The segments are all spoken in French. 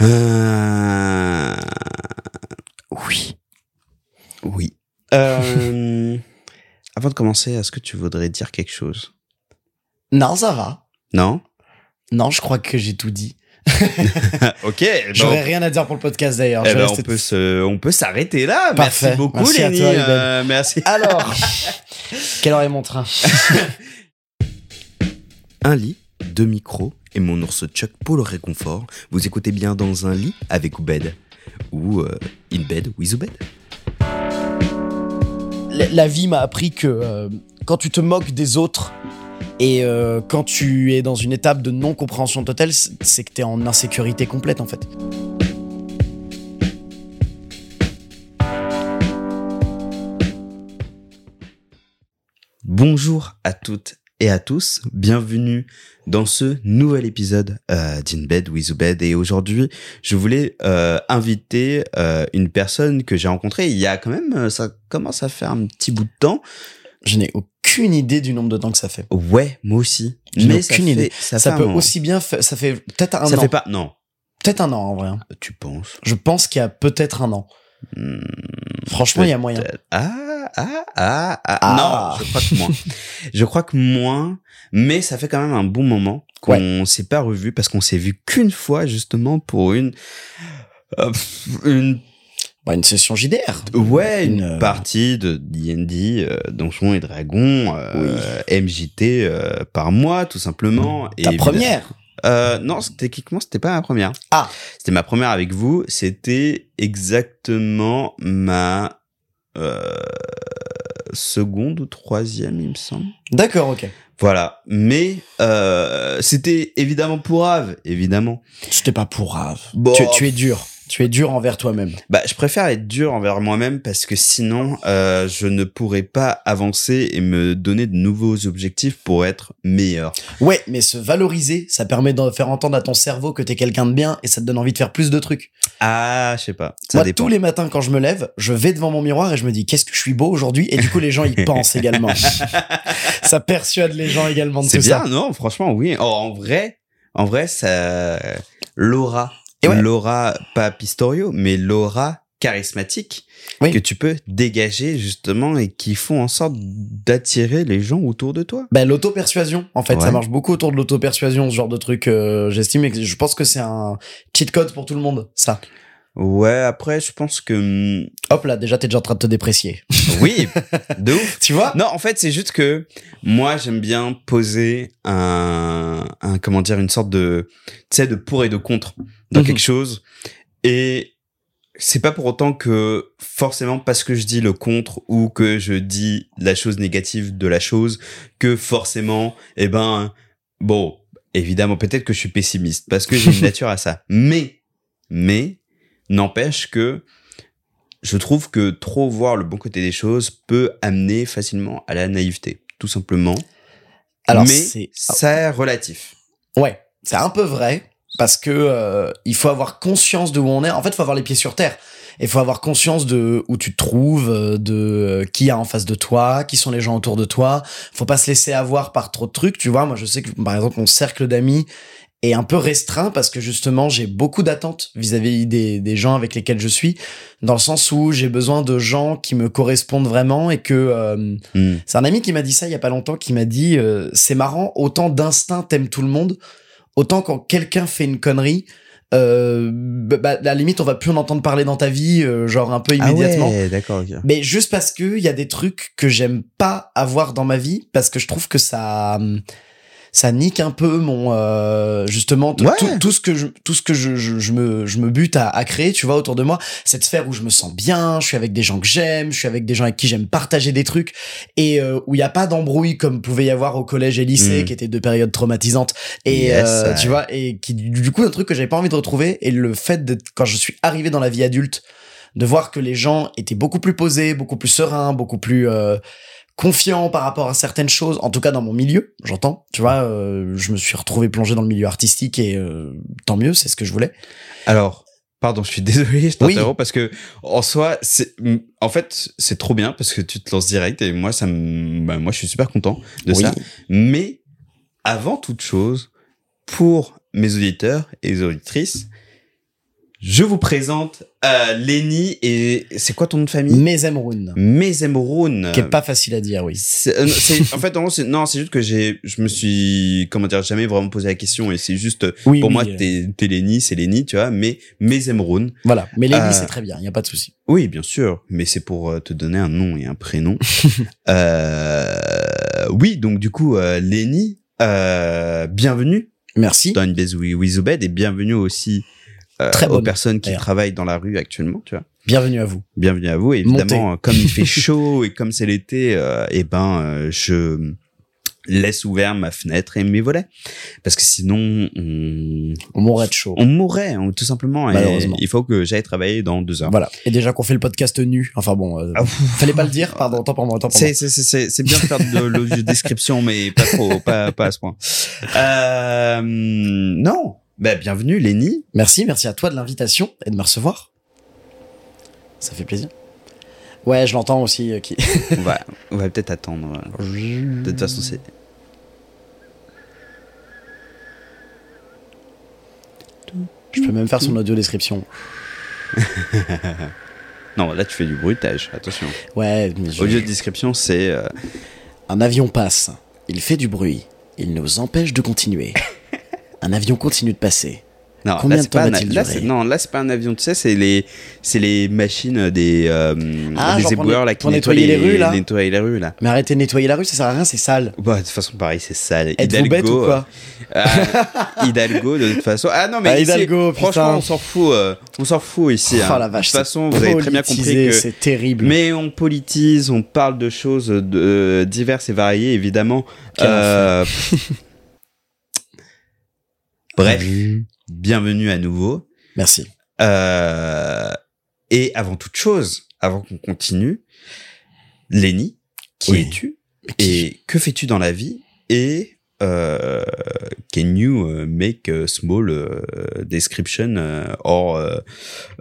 Euh... Oui. Oui. Euh... Avant de commencer, est-ce que tu voudrais dire quelque chose? Non, ça va. Non? Non, je crois que j'ai tout dit. Ok. J'aurais rien à dire pour le podcast d'ailleurs. Eh ben, on peut se, on peut s'arrêter là. Parfait. Merci beaucoup, Merci à toi. Euh, merci. Alors, quelle heure est mon train? Un lit, deux micros et mon ours Chuck pour le réconfort. Vous écoutez bien dans un lit avec Oubed ou euh, in bed with Oubed. La la vie m'a appris que euh, quand tu te moques des autres et euh, quand tu es dans une étape de non-compréhension totale, c'est que t'es en insécurité complète en fait. Bonjour à toutes et à tous, bienvenue dans ce nouvel épisode euh, d'In Bed with Oubed et aujourd'hui je voulais euh, inviter euh, une personne que j'ai rencontrée il y a quand même, euh, ça commence à faire un petit bout de temps. Je n'ai aucune idée du nombre de temps que ça fait. Ouais, moi aussi. Je Mais ça aucune fait- idée. Ça, Ça fait peut aussi bien faire. Ça fait peut-être un Ça an. fait pas, non, Peut-être un an en vrai. hein. tu penses? Je pense qu'il y a peut-être un an. Hmm, Franchement, il y a moyen. Ah, ah, ah, ah, Ah. Non, je crois que moins. je crois que moins, mais ça fait quand même un bon moment qu'on s'est pas revu parce qu'on s'est vu qu'une fois justement pour une, euh, une, Bah, une session JDR. ouais, une, Une, euh, partie de D&D, euh, Donjons et Dragons, euh, MJT par mois tout simplement. Et Ta évidemment- première. Euh, non, techniquement, c'était pas ma première. Ah. C'était ma première avec vous. C'était exactement ma euh, seconde ou troisième, il me semble. D'accord, ok. Voilà. Mais euh, c'était évidemment pour Ave, évidemment. C'était pas pour grave. Bon. Tu, tu es dur. Tu es dur envers toi-même. Bah, je préfère être dur envers moi-même parce que sinon, euh, je ne pourrais pas avancer et me donner de nouveaux objectifs pour être meilleur. Ouais, mais se valoriser, ça permet de faire entendre à ton cerveau que t'es quelqu'un de bien et ça te donne envie de faire plus de trucs. Ah, je sais pas. Ça Moi, dépend. tous les matins quand je me lève, je vais devant mon miroir et je me dis qu'est-ce que je suis beau aujourd'hui? Et du coup les gens y pensent également. ça persuade les gens également de C'est tout bien, ça. non? Franchement, oui. Oh, en vrai, en vrai, ça, l'aura, ouais. l'aura pas Pistorio, mais l'aura charismatique Oui. que tu peux dégager justement et qui font en sorte d'attirer les gens autour de toi. Ben, l'auto-persuasion, en fait, Ouais. ça marche beaucoup autour de l'auto-persuasion, ce genre de truc. euh, J'estime et je pense que c'est un cheat code pour tout le monde, ça. Ouais, après, je pense que hum, Hop là, déjà t'es déjà en train de te déprécier. oui, de ouf. Tu vois? Non, en fait, c'est juste que moi, j'aime bien poser un, un, comment dire, une sorte de, tu sais, de pour et de contre dans Mhm. quelque chose. Et c'est pas pour autant que forcément parce que je dis le contre ou que je dis la chose négative de la chose que forcément, eh ben, bon, évidemment, peut-être que je suis pessimiste parce que j'ai une nature à ça. Mais, mais, n'empêche que je trouve que trop voir le bon côté des choses peut amener facilement à la naïveté, tout simplement. Alors mais c'est c'est relatif. Ouais, c'est un peu vrai parce que euh, il faut avoir conscience de où on est. En fait, il faut avoir les pieds sur terre. Il faut avoir conscience de où tu te trouves, euh, de euh, qui y a en face de toi, qui sont les gens autour de toi. Faut pas se laisser avoir par trop de trucs, tu vois. Moi, je sais que par exemple mon cercle d'amis est un peu restreint parce que justement j'ai beaucoup d'attentes vis-à-vis des, des gens avec lesquels je suis, dans le sens où j'ai besoin de gens qui me correspondent vraiment et que euh, Hmm. c'est un ami qui m'a dit ça il y a pas longtemps, qui m'a dit euh, c'est marrant, autant d'instinct t'aimes tout le monde, autant quand quelqu'un fait une connerie, euh, bah, bah, à la limite on va plus en entendre parler dans ta vie, euh, genre un peu immédiatement. Ah ouais, d'accord. Mais juste parce que il y a des trucs que j'aime pas avoir dans ma vie, parce que je trouve que ça hum, ça nique un peu mon euh, justement Ouais. tout, ce que je tout ce que je, je, je me je me bute à, à créer tu vois autour de moi cette sphère où je me sens bien je suis avec des gens que j'aime je suis avec des gens avec qui j'aime partager des trucs et euh, où il y a pas d'embrouille comme pouvait y avoir au collège et lycée Mm. qui étaient deux périodes traumatisantes et Yes, euh, tu vois et qui du du coup un truc que j'avais pas envie de retrouver et le fait de quand je suis arrivé dans la vie adulte de voir que les gens étaient beaucoup plus posés, beaucoup plus sereins, beaucoup plus confiants par rapport à certaines choses, en tout cas dans mon milieu, j'entends, tu vois, euh, je me suis retrouvé plongé dans le milieu artistique et euh, tant mieux, c'est ce que je voulais. Alors, pardon, je suis désolé, je Oui. t'interromps parce que en soi, c'est, en fait, c'est trop bien parce que tu te lances direct et moi, ça me, bah, moi, je suis super content de Oui. ça. Mais avant toute chose, pour mes auditeurs et les auditrices, Je vous présente euh, Lenny et c'est quoi ton nom de famille? Mezemroun. Mezemroun. Qui est pas facile à dire, oui. C'est- euh, c'est- en fait, non, c'est non, c'est juste que j'ai, je me suis, comment dire, jamais vraiment posé la question et c'est juste, Oui, pour oui, moi, euh, t'es, t'es Lenny, c'est Lenny, tu vois, mais Mezemroun. Voilà. Mais Lenny, Euh, c'est très bien, il y a pas de souci. Oui, bien sûr, mais c'est pour euh, te donner un nom et un prénom. euh, oui, donc du coup, euh, Lenny, euh, bienvenue Merci. dans une baise with Obed et bienvenue aussi euh, Très aux personnes qui travaillent dans la rue actuellement, tu vois. Bienvenue à vous. Bienvenue à vous. Et évidemment, Montez. euh, comme il fait chaud et comme c'est l'été, euh, eh ben, euh, je laisse ouvert ma fenêtre et mes volets parce que sinon on, On mourrait de chaud. on mourrait hein, tout simplement. Et Malheureusement. il faut que j'aille travailler dans deux heures. Voilà. Et déjà qu'on fait le podcast nu. Enfin bon, euh, Ah, fallait pas le dire. Pardon, tant pour moi, tant pour moi. C'est c'est bien de faire de l'audio description mais pas trop pas pas à ce point. Euh, non. Bah bienvenue Lenny. Merci, merci à toi de l'invitation et de me recevoir. Ça fait plaisir. Ouais, je l'entends aussi. euh, qui... On va on va peut-être attendre. De toute façon c'est Je peux même faire son audio description. non là tu fais du bruitage attention. Ouais, je- Audio description c'est euh, un avion passe. Il fait du bruit. Il nous empêche de continuer. Un avion continue de passer. Non, Combien là, de c'est temps pas un- va-t-il durer Non, là, c'est pas un avion, tu sais, c'est les, c'est les machines des, euh, Ah, des éboueurs, là, qui pour nettoient nettoyer les rues, là nettoyer les rues, là. Mais arrêtez de nettoyer la rue, ça sert à rien, c'est sale. Bah, de toute façon, pareil, c'est sale. Êtes-vous bête ou quoi euh, Hidalgo, de toute façon. Ah, non, mais Ah, ici, Hidalgo, franchement, on s'en fout, euh, on s'en fout ici. Oh hein. la vache, De toute façon, vous avez très bien compris que. c'est terrible. Mais on politise, on parle de choses de, euh, diverses et variées, évidemment. Bref, Mmh. bienvenue à nouveau. Merci. Euh, et avant toute chose, avant qu'on continue, Lenny, qui Oui. es-tu et que fais-tu dans la vie et euh, can you uh, make a small uh, description uh, or uh,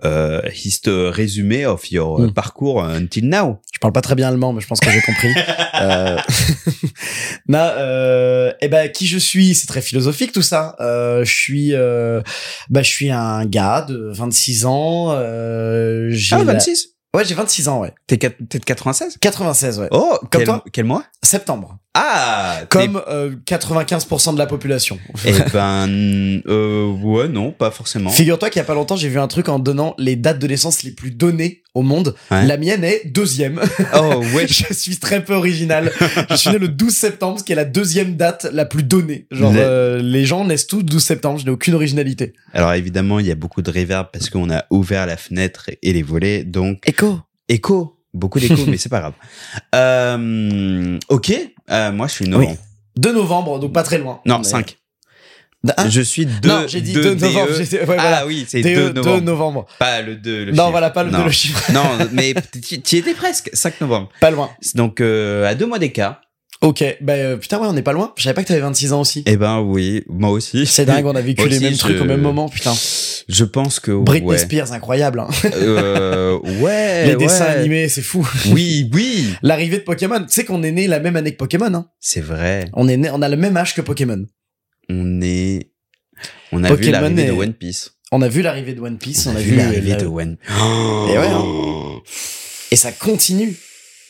uh, hist résumé of your uh, Hmm. parcours until now? Je parle pas très bien allemand, mais je pense que j'ai compris. euh... non, euh... eh ben, qui je suis, c'est très philosophique tout ça. Euh, je suis, euh... bah, je suis un gars de 26 ans. Euh... Ah, la- 26 Ouais, j'ai 26 ans, ouais. T'es de 96 96, ouais. Oh, Comme quel, toi? quel mois? Septembre. Ah Comme euh, 95% de la population. Eh ben, euh, ouais, non, pas forcément. Figure-toi qu'il y a pas longtemps, j'ai vu un truc en donnant les dates de naissance les plus données au monde. Ouais. La mienne est deuxième. Oh, ouais, je suis très peu original. je suis né le 12 septembre, ce qui est la deuxième date la plus donnée. Genre, Le- euh, les gens naissent tous 12 septembre, je n'ai aucune originalité. Alors évidemment, il y a beaucoup de reverb parce qu'on a ouvert la fenêtre et les volets, donc Écho. écho, beaucoup d'écho, mais c'est pas grave. Euh, ok, euh, moi je suis novembre. 2 novembre, donc pas très loin. Non, Mais- 5. Hein je suis 2 non, j'ai dit 2 novembre. j'ai- ouais, voilà. Ah oui, c'est DE, 2 2 novembre. novembre. Pas le 2, le non, chiffre. voilà, pas le, non. le chiffre. non, mais tu étais presque, 5 novembre. Pas loin. Donc euh, à deux mois d'écart. Ok, bah euh, putain, ouais, on est pas loin. Je savais pas que t'avais 26 ans aussi. Eh ben oui, moi aussi. C'est dingue, on a vécu les mêmes je- trucs au même moment, putain. Je pense que Britney ouais. Spears, incroyable. Hein. Euh, ouais. les dessins animés, c'est fou. Oui, oui. L'arrivée de Pokémon, tu sais qu'on est né la même année que Pokémon. Hein. C'est vrai. On est né, on a le même âge que Pokémon. On est. On a vu l'arrivée de One Piece. On a vu l'arrivée de One Piece, on, a, vu l'arrivée la- de One. Et ouais, hein. et ça continue.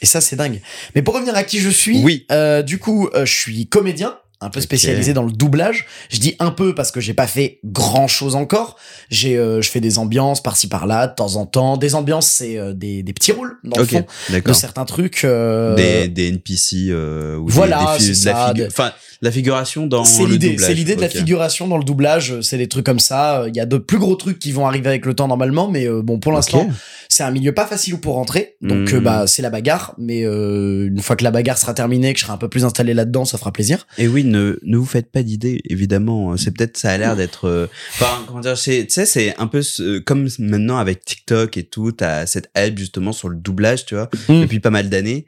Et ça, c'est dingue. Mais pour revenir à qui je suis, Oui. euh, du coup, euh, je suis comédien, un peu spécialisé dans le doublage. Je dis un peu parce que j'ai pas fait grand chose encore. J'ai, euh, je fais des ambiances par-ci par-là, de temps en temps. Des ambiances, c'est euh, des, des petits rôles dans le fond de certains trucs. euh, Des, des NPC ou des- Voilà, des, fi- c'est de la ça, figu- de- Enfin, la figuration dans C'est le l'idée, doublage. c'est l'idée de la Ok. figuration dans le doublage. C'est des trucs comme ça. Il y a de plus gros trucs qui vont arriver avec le temps normalement, mais euh, bon, pour l'instant, c'est un milieu pas facile pour rentrer. Donc Hmm. euh, bah c'est la bagarre, mais euh, une fois que la bagarre sera terminée, que je serai un peu plus installé là-dedans, ça fera plaisir. Et oui, ne, ne vous faites pas d'idées, évidemment. C'est peut-être, ça a l'air d'être, euh, enfin, comment dire, tu sais, c'est un peu comme maintenant avec TikTok et tout, t'as cette hype justement sur le doublage, tu vois, Mm. depuis pas mal d'années.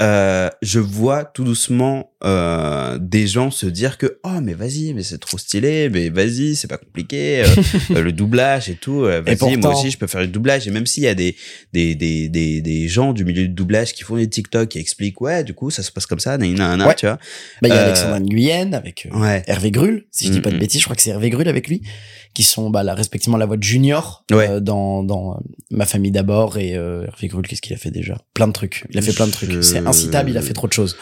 Euh, je vois tout doucement euh, des gens se dire que oh mais vas-y mais c'est trop stylé mais vas-y c'est pas compliqué euh, euh, le doublage et tout euh, vas-y moi aussi je peux faire du doublage et même s'il y a des des, des des des gens du milieu du doublage qui font des TikTok qui expliquent ouais du coup ça se passe comme ça nan, nan, Ouais. tu vois. Bah, il y a Alexandre Nguyen avec ouais. Hervé Grul, si je dis pas de Mhm. bêtises, je crois que c'est Hervé Grul avec lui, qui sont bah, là, respectivement la voix de Junior Ouais. euh, dans, dans euh, Ma famille d'abord et euh, Hervé Grul, qu'est-ce qu'il a fait déjà? Plein de trucs. Il a fait plein de trucs. C'est incitable, il a fait trop de choses.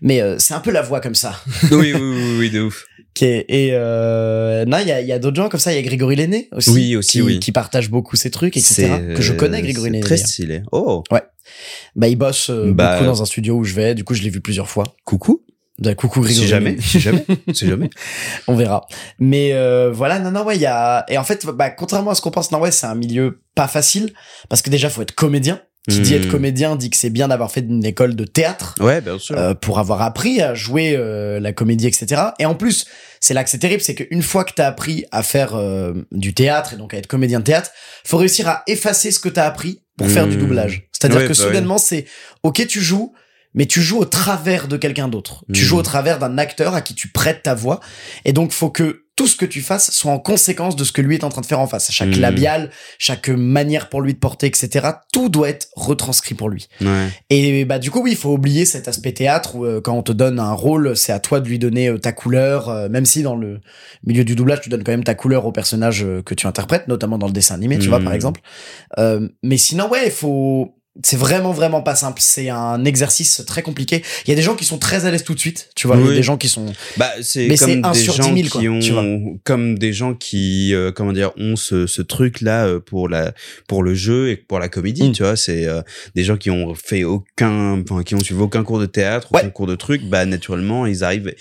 Mais euh, c'est un peu la voix comme ça. oui oui oui, oui de ouf est- et euh, non, il y a, y a d'autres gens comme ça. Il y a Grégory Lenné aussi, Oui, aussi, qui, oui. qui partage beaucoup ces trucs, etc. Que je connais, Grégory c'est Lenné. très stylé oh Bah, il bosse euh, Bah, beaucoup dans un studio où je vais. Du coup, je l'ai vu plusieurs fois. coucou Bah, coucou Grégory. si jamais si jamais si jamais On verra. Mais euh, voilà, non, non, ouais, il y a. Et en fait, bah, contrairement à ce qu'on pense, non, ouais, c'est un milieu pas facile parce que déjà, faut être comédien. Qui dit Hmm. être comédien dit que c'est bien d'avoir fait une école de théâtre. ouais bien sûr euh, pour avoir appris à jouer euh, la comédie, etc. Et en plus, c'est là que c'est terrible, c'est qu'une fois que t'as appris à faire euh, du théâtre et donc à être comédien de théâtre, faut réussir à effacer ce que t'as appris pour faire du Mmh. doublage. C'est-à-dire Ouais, que bah soudainement, c'est ok, tu joues, mais tu joues au travers de quelqu'un d'autre. Tu Mmh. joues au travers d'un acteur à qui tu prêtes ta voix, et donc faut que tout ce que tu fasses soit en conséquence de ce que lui est en train de faire en face. Chaque Mmh. labial, chaque manière pour lui de porter, etc. Tout doit être retranscrit pour lui. ouais Et bah du coup oui, il faut oublier cet aspect théâtre où euh, quand on te donne un rôle, c'est à toi de lui donner euh, ta couleur, euh, même si dans le milieu du doublage tu donnes quand même ta couleur au personnage euh, que tu interprètes, notamment dans le dessin animé, tu vois par exemple. Euh, mais sinon ouais, il faut c'est vraiment vraiment pas simple, c'est un exercice très compliqué. Il y a des gens qui sont très à l'aise tout de suite, tu vois, il y a des gens qui sont Bah, c'est Mais c'est comme un des sur gens 10 000, quoi, qui ont, tu vois. comme des gens qui, euh, comment dire, ont ce, ce truc là euh, pour la, pour le jeu et pour la comédie, Mm. tu vois. C'est euh, des gens qui ont fait aucun, enfin, qui ont suivi aucun cours de théâtre, Ouais. aucun cours de truc. Bah, naturellement, ils arrivent,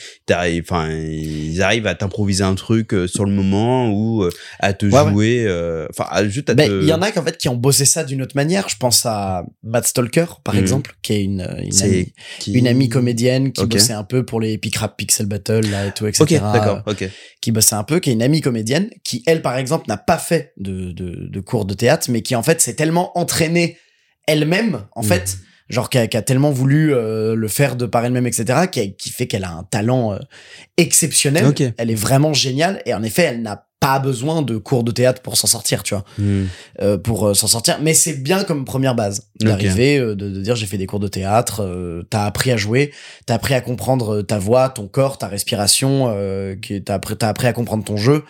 enfin, ils arrivent à t'improviser un truc euh, sur le moment ou euh, à te Ouais, jouer, enfin, juste à te. il y en a qui en fait qui ont bossé ça d'une autre manière. Je pense à Matt Stalker par Mhm. exemple, qui est une une amie, qui- une amie comédienne qui bossait un peu pour les Epic Rap Pixel Battle là et tout, etc. Ok, d'accord, ok. qui bossait un peu, qui est une amie comédienne, qui elle par exemple n'a pas fait de, de, de cours de théâtre, mais qui en fait s'est tellement entraînée elle-même, en Mhm. fait, genre qui a, qui a tellement voulu euh, le faire de par elle-même, etc., qui, a- qui fait qu'elle a un talent euh, exceptionnel. Ok. Elle est vraiment géniale et en effet, elle n'a pas besoin de cours de théâtre pour s'en sortir, tu vois, Hmm. euh, pour euh, s'en sortir. Mais c'est bien comme première base d'arriver, euh, de, de dire j'ai fait des cours de théâtre, euh, t'as appris à jouer, t'as appris à comprendre ta voix, ton corps, ta respiration, euh, qui- t'as appris, t'as appris à comprendre ton jeu.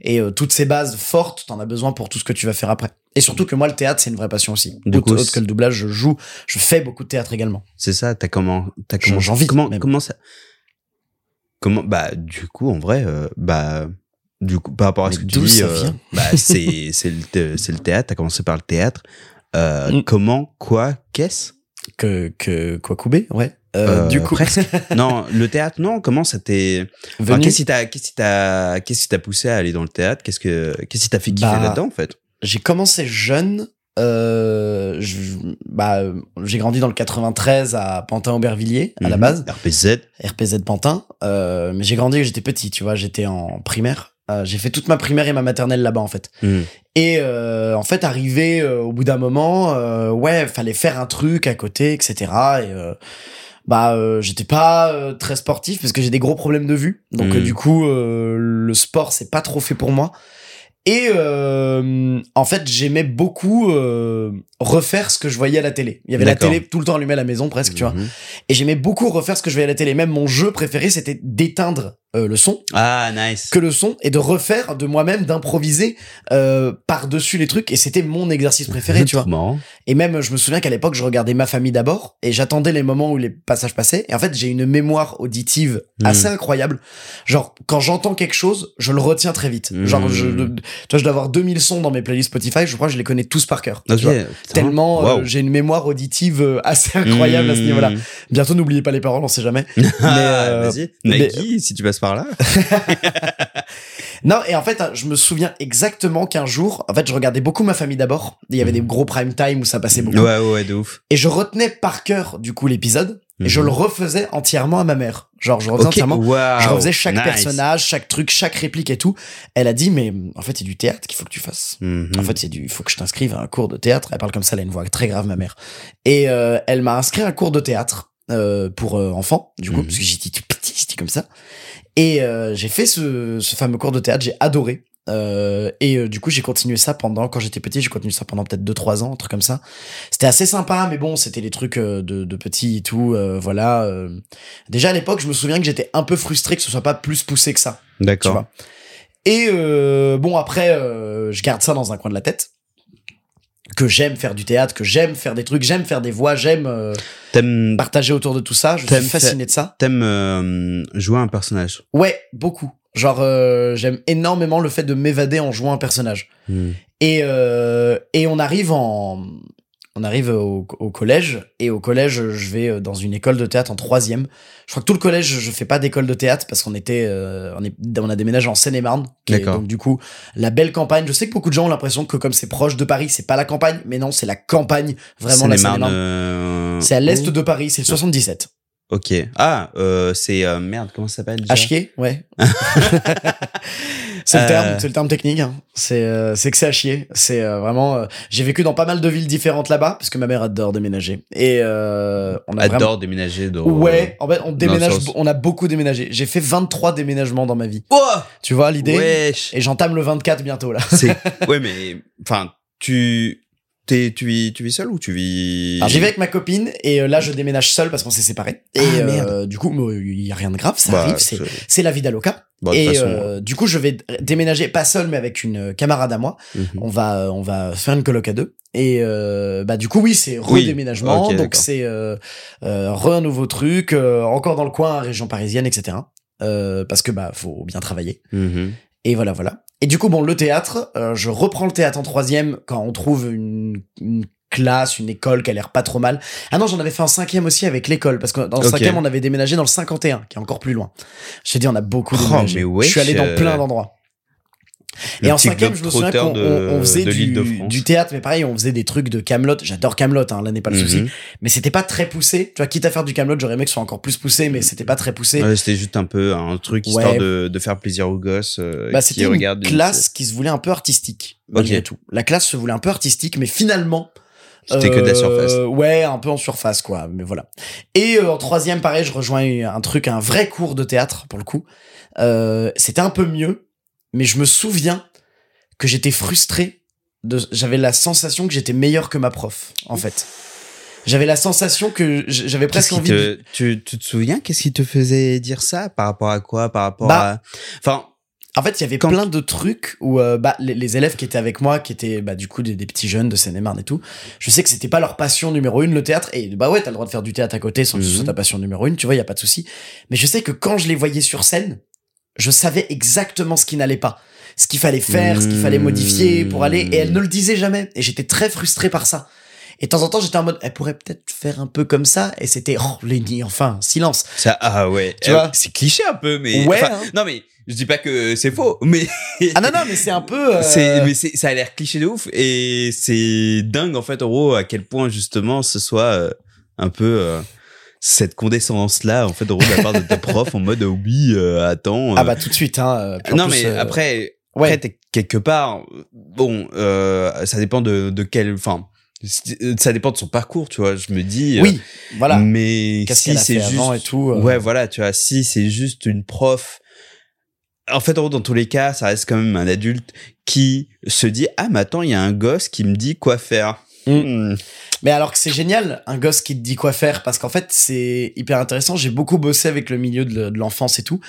Et euh, toutes ces bases fortes, t'en as besoin pour tout ce que tu vas faire après. Et surtout que moi, le théâtre, c'est une vraie passion aussi. Du coup, autre que le doublage, je joue, je fais beaucoup de théâtre également. C'est ça, t'as comment, t'as comment, j'en vis, comment, même. comment ça, comment, bah, du coup, en vrai, euh, bah, du coup, par rapport à Mais ce que tu dis, euh, bah, c'est, c'est le, c'est le théâtre, t'as commencé par le théâtre, euh, Mm. comment, quoi, qu'est-ce? Que, que, quoi, Koubé, ouais. Euh, Euh, du coup, presque. non, le théâtre, non, comment ça t'est, enfin, qu'est-ce qui t'a, qu'est-ce qui t'a, qu'est-ce qui t'a poussé à aller dans le théâtre? Qu'est-ce que, qu'est-ce qui t'a fait kiffer Bah, là-dedans, en fait? J'ai commencé jeune. Euh, je- bah, j'ai grandi dans le 93 à Pantin-Aubervilliers à la Mhm. base, RPZ. RPZ Pantin. Euh, mais j'ai grandi, j'étais petit, tu vois, j'étais en primaire. Euh, j'ai fait toute ma primaire et ma maternelle là-bas en fait. Hmm. Et en fait, arrivé au bout d'un moment, ouais, fallait faire un truc à côté, etc. Et bah, euh, j'étais pas euh, très sportif parce que j'ai des gros problèmes de vue. Donc euh, du coup, le sport c'est pas trop fait pour moi. Et euh, en fait, j'aimais beaucoup euh, refaire ce que je voyais à la télé. Il y avait la télé tout le temps allumée à la maison presque, tu vois. Mhm. Et j'aimais beaucoup refaire ce que je voyais à la télé. Même mon jeu préféré, c'était d'éteindre euh, le son Ah, nice. que le son et de refaire de moi-même, d'improviser euh, par-dessus les trucs. Et c'était mon exercice préféré, tu vois. Et même, je me souviens qu'à l'époque, je regardais Ma famille d'abord et j'attendais les moments où les passages passaient. Et en fait, j'ai une mémoire auditive Mm. assez incroyable. Genre, quand j'entends quelque chose, je le retiens très vite. Mm. Genre, je, tu vois, je dois avoir 2000 sons dans mes playlists Spotify. Je crois que je les connais tous par cœur. tu Ok. vois. putain. Tellement euh, j'ai une mémoire auditive euh, assez incroyable à ce Hmm. niveau-là. Bientôt, n'oubliez pas les paroles, on sait jamais. Ah, euh, vas-y. mais- Nike, si tu passes par là. Non, et en fait, hein, je me souviens exactement qu'un jour, en fait, je regardais beaucoup ma famille d'abord. Il y avait Mhm. des gros prime time où ça passait beaucoup. Ouais, ouais, de ouf. Et je retenais par cœur, du coup, l'épisode. Et je Mhm. le refaisais entièrement à ma mère. Genre, je refaisais entièrement. je refaisais chaque nice. personnage, chaque truc, chaque réplique et tout. Elle a dit, mais en fait, c'est du théâtre qu'il faut que tu fasses. Mhm. En fait, c'est du, il faut que je t'inscrive à un cours de théâtre. Elle parle comme ça, elle a une voix très grave, ma mère. Et euh, elle m'a inscrit à un cours de théâtre. euh, pour euh, enfants, du coup, Mhm. parce que j'étais tout petit, comme ça. Et euh, j'ai fait ce, ce fameux cours de théâtre, j'ai adoré. Euh, et euh, du coup, j'ai continué ça pendant, quand j'étais petit, j'ai continué ça pendant peut-être 2-3 ans, un truc comme ça. C'était assez sympa, mais bon, c'était les trucs de, de petit et tout, voilà. Déjà à l'époque, je me souviens que j'étais un peu frustré que ce soit pas plus poussé que ça D'accord. Et bon, après, je garde ça dans un coin de la tête. Que j'aime faire du théâtre, que j'aime faire des trucs, j'aime faire des voix, j'aime euh, partager autour de tout ça. Je suis fasciné de ça. t'aimes euh, jouer un personnage. Ouais, beaucoup. Genre, euh, j'aime énormément le fait de m'évader en jouant un personnage. Hmm. Et, et on arrive en. On arrive au, au collège, et au collège, je vais euh, dans une école de théâtre en troisième. Je crois que tout le collège, je fais pas d'école de théâtre parce qu'on était, euh, on, est, on a déménagé en Seine-et-Marne. Donc du coup, la belle campagne. Je sais que beaucoup de gens ont l'impression que comme c'est proche de Paris, c'est pas la campagne, mais non, c'est la campagne, vraiment la Seine-et-Marne, euh, C'est à l'est de Paris, c'est le 77. Ok. Ah, euh, c'est euh, merde. Comment ça s'appelle déjà? À chier, ouais. c'est le Euh. terme, c'est le terme technique. hein. C'est euh, c'est que c'est à chier. C'est euh, vraiment. euh, J'ai vécu dans pas mal de villes différentes là-bas parce que ma mère adore déménager et euh, on a Adore vraiment. déménager. De... Ouais, en fait, on déménage, on a beaucoup déménagé. J'ai fait 23 déménagements dans ma vie. Oh Tu vois l'idée? Et j'entame le 24 bientôt là. C'est. Ouais, mais enfin, tu. T'es, tu vis, tu vis seul ou tu vis Alors j'y vais avec ma copine et euh, là je déménage seul parce qu'on s'est séparés. Et Ah, euh, merde. du coup, il y a rien de grave, ça Bah, arrive, c'est c'est- c'est la vie d'Aloca. De et façon, euh, du coup, je vais déménager pas seul mais avec une camarade à moi. mhm. On va on va faire une coloc à deux. Et euh, bah du coup oui, c'est Oui. redéménagement, Ok, donc d'accord. c'est euh, euh, re un nouveau truc, euh, encore dans le coin, région parisienne, etc. Euh, parce que bah faut bien travailler. Mhm. Et voilà, voilà. Et du coup, bon, le théâtre, euh, je reprends le théâtre en troisième quand on trouve une, une classe, une école qui a l'air pas trop mal. Ah non, j'en avais fait en cinquième aussi avec l'école, parce que dans le cinquième, on avait déménagé dans le 51, qui est encore plus loin. Je te dis, on a beaucoup Oh, déménagé. mais je suis allé dans euh, plein d'endroits. Le Et en cinquième, je me souviens qu'on on- faisait du, théâtre, mais pareil, on faisait des trucs de Camelot. J'adore Camelot, hein, là n'est pas le souci. Mhm. Mais c'était pas très poussé. Tu vois, quitte à faire du Camelot, j'aurais aimé que ce soit encore plus poussé, mais c'était pas très poussé. Ouais, c'était juste un peu un truc histoire Ouais. de, de faire plaisir aux gosses euh, Bah, qui c'était une regardent une- classe qui se voulait un peu artistique, malgré Ok. tout. La classe se voulait un peu artistique, mais finalement. C'était que de la surface. euh, Ouais, un peu en surface, quoi. Mais voilà. Et euh, en troisième, pareil, je rejoins un truc, un vrai cours de théâtre, pour le coup. Euh, C'était un peu mieux, mais je me souviens que j'étais frustré. De... J'avais la sensation que j'étais meilleur que ma prof, en fait. J'avais la sensation que j'avais presque envie de... tu, tu te souviens qu'est-ce qui te faisait dire ça par rapport à quoi par rapport Bah, à enfin En fait, il y avait Quand- plein de trucs où euh, bah, les, les élèves qui étaient avec moi, qui étaient bah, du coup des, des petits jeunes de Seine-et-Marne et tout, je sais que c'était pas leur passion numéro une, le théâtre. Et bah ouais, t'as le droit de faire du théâtre à côté sans que ce soit Mhm. ta passion numéro une, tu vois, y a pas de souci. Mais je sais que quand je les voyais sur scène, je savais exactement ce qui n'allait pas, ce qu'il fallait faire, ce qu'il fallait modifier pour aller. Et elles ne le disaient jamais. Et j'étais très frustré par ça. Et de temps en temps, j'étais en mode, elle pourrait peut-être faire un peu comme ça. Et c'était, oh, Lenny, enfin, silence. ça ah ouais Tu Euh, vois c'est cliché un peu mais Ouais, hein. non mais je dis pas que c'est faux mais Ah non, non, mais c'est un peu. euh, c'est mais c'est ça a l'air cliché de ouf et c'est dingue en fait en gros à quel point justement ce soit euh, un peu euh, cette condescendance là en fait de la part de ta prof en mode euh, oui euh, attends Ah euh, bah tout de suite, hein. euh, non plus, mais euh, après ouais. après t'es quelque part bon euh, ça dépend de de quel enfin ça dépend de son parcours tu vois je me dis euh, Oui, voilà. mais si c'est juste avant et tout, euh. ouais voilà tu vois si c'est juste une prof en fait en gros, dans tous les cas ça reste quand même un adulte qui se dit ah mais attends il y a un gosse qui me dit quoi faire Mm. Hmm. Mais alors que c'est génial, un gosse qui te dit quoi faire, parce qu'en fait, c'est hyper intéressant. J'ai beaucoup bossé avec le milieu de, l'enfance et tout.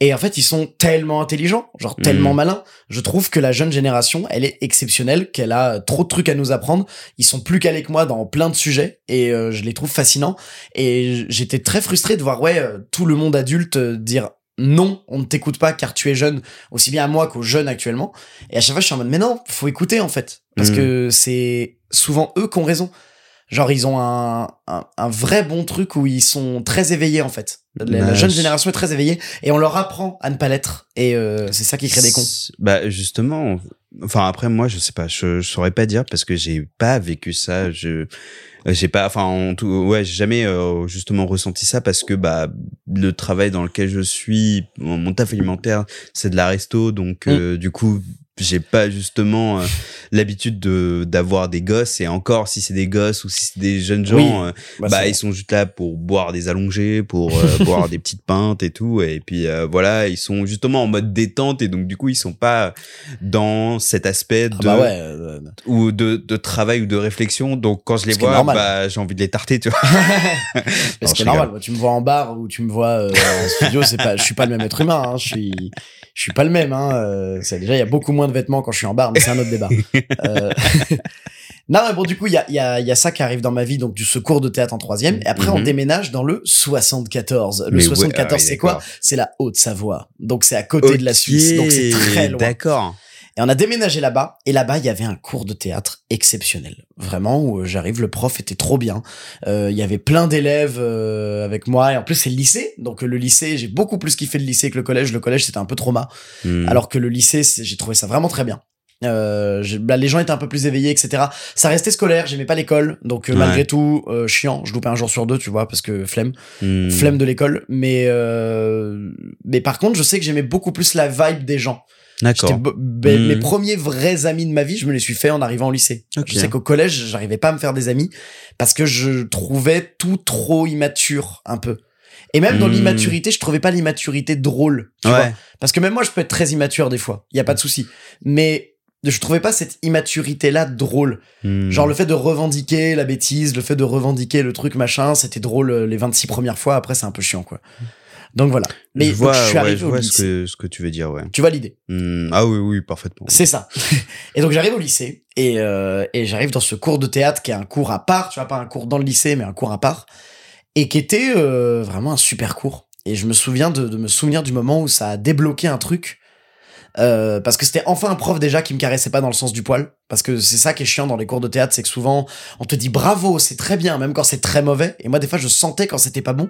Et en fait, ils sont tellement intelligents, genre Mhm. tellement malins. Je trouve que la jeune génération, elle est exceptionnelle, qu'elle a trop de trucs à nous apprendre. Ils sont plus calés que moi dans plein de sujets et euh, je les trouve fascinants. Et j'étais très frustré de voir, ouais, euh, tout le monde adulte euh, dire non, on ne t'écoute pas car tu es jeune, aussi bien à moi qu'aux jeunes actuellement. Et à chaque fois, je suis en mode, mais non, faut écouter en fait. Parce Mhm. que c'est souvent eux qui ont raison. Genre, ils ont un, un, un vrai bon truc où ils sont très éveillés en fait. La, la Bah, jeune je- génération est très éveillée et on leur apprend à ne pas l'être. Et euh, c'est ça qui crée des cons. Bah justement, enfin après moi je sais pas, je, je saurais pas dire parce que j'ai pas vécu ça. Je euh, j'ai pas, enfin en tout, ouais, j'ai jamais euh, justement ressenti ça parce que bah le travail dans lequel je suis, mon, mon taf alimentaire, c'est de la resto, donc Mm. euh, du coup j'ai pas justement euh, l'habitude de d'avoir des gosses. Et encore si c'est des gosses ou si c'est des jeunes gens Oui, euh, Bah, bah, ils sont juste là pour boire des allongés pour euh, boire des petites pintes et tout. Et puis voilà ils sont justement en mode détente. Et donc du coup ils sont pas dans cet aspect de Ah bah ouais. ou de, de travail ou de réflexion. Donc quand je les vois bah j'ai envie de les tarter tu vois. Mais Non, ce je qui est rigole. normal, moi, tu me vois en bar ou tu me vois en studio, c'est pas, je suis pas le même être humain. Hein, je suis, je suis pas le même. Hein, euh, c'est déjà il y a beaucoup moins de vêtements quand je suis en bar, mais c'est un autre débat. Euh, non, mais bon, du coup, il y a, y a, y a ça qui arrive dans ma vie, donc du secours de théâtre en troisième. Et après, on Mhm. déménage dans le 74. Le Mais ouais, 74, ah c'est quoi? C'est la Haute-Savoie. Donc c'est à côté de la Suisse. Donc c'est très loin. d'accord Et on a déménagé là-bas, et là-bas, il y avait un cours de théâtre exceptionnel. Vraiment, où euh, j'arrive, le prof était trop bien. Euh, Il y avait plein d'élèves euh, avec moi, et en plus, c'est le lycée. Donc, le lycée, j'ai beaucoup plus kiffé le lycée que le collège. Le collège, c'était un peu trauma. Hmm. Alors que le lycée, j'ai trouvé ça vraiment très bien. Euh, bah, les gens étaient un peu plus éveillés, etc. Ça restait scolaire, j'aimais pas l'école, donc euh, Ouais. malgré tout, euh, chiant. Je loupais un jour sur deux, tu vois, parce que flemme Hmm. flemme de l'école mais euh, mais par contre je sais que j'aimais beaucoup plus la vibe des gens d'accord. Ben, mes premiers vrais amis de ma vie je me les suis fait en arrivant au lycée. Ok. je sais qu'au collège j'arrivais pas à me faire des amis parce que je trouvais tout trop immature un peu. Et même dans Mhm. l'immaturité je trouvais pas l'immaturité drôle tu ouais. vois. Parce que même moi je peux être très immature des fois il y a pas de souci. Mais je trouvais pas cette immaturité là drôle. Hmm. Genre le fait de revendiquer la bêtise, le fait de revendiquer le truc machin, c'était drôle euh, les 26 premières fois, après c'est un peu chiant quoi. Donc voilà. Mais je donc, vois, je suis ouais, arrivé je au que, ce que tu veux dire, ouais. Tu vois l'idée Hmm, Ah oui, oui, parfaitement. C'est ça. et donc j'arrive au lycée et, euh, et j'arrive dans ce cours de théâtre qui est un cours à part, tu vois, pas un cours dans le lycée, mais un cours à part, et qui était euh, vraiment un super cours. Et je me souviens de, de me souvenir du moment où ça a débloqué un truc. Euh, parce que c'était enfin un prof déjà qui me caressait pas dans le sens du poil parce que c'est ça qui est chiant dans les cours de théâtre c'est que souvent on te dit bravo c'est très bien même quand c'est très mauvais et moi des fois je sentais quand c'était pas bon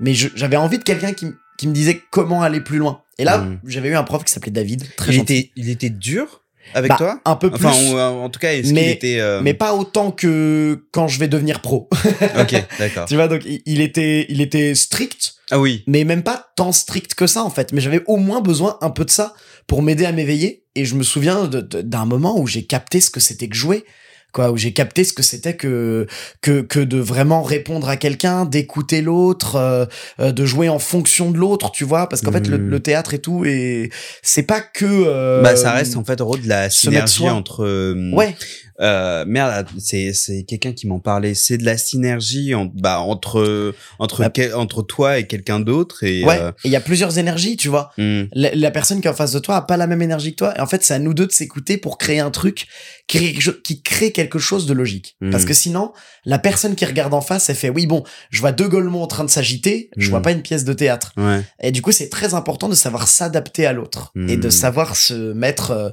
mais j'avais envie de quelqu'un qui, me disait comment aller plus loin et là Mm. j'avais eu un prof qui s'appelait David très il gentil était, il était dur avec Bah, toi? un peu plus Enfin, en tout cas, mais- était... euh, mais pas autant que quand je vais devenir pro. Ok, d'accord. tu vois, donc il il était, il était strict, Ah oui. mais même pas tant strict que ça en fait. Mais j'avais au moins besoin un peu de ça pour m'aider à m'éveiller. Et je me souviens d'un moment où j'ai capté ce que c'était que jouer. Quoi, où j'ai capté ce que c'était que, que, que de vraiment répondre à quelqu'un, d'écouter l'autre, euh, euh, de jouer en fonction de l'autre, tu vois, parce qu'en fait, le, Mm. le théâtre et tout, et c'est pas que. euh, bah, ça reste en fait, en gros, de la synergie entre... euh, Ouais, Euh, merde, c'est c'est quelqu'un qui m'en parlait. C'est de la synergie en, bah, entre entre Bah, quel- entre toi et quelqu'un d'autre et ouais. euh, Et il y a plusieurs énergies, tu vois. hmm, la, la personne qui est en face de toi a pas la même énergie que toi. Et en fait, c'est à nous deux de s'écouter pour créer un truc qui, crée quelque chose- qui crée quelque chose de logique. Mm. Parce que sinon, la personne qui regarde en face, elle fait, oui, bon, je vois deux golemons en train de s'agiter, je Mm. vois pas une pièce de théâtre. ouais. Et du coup, c'est très important de savoir s'adapter à l'autre et de savoir se mettre euh,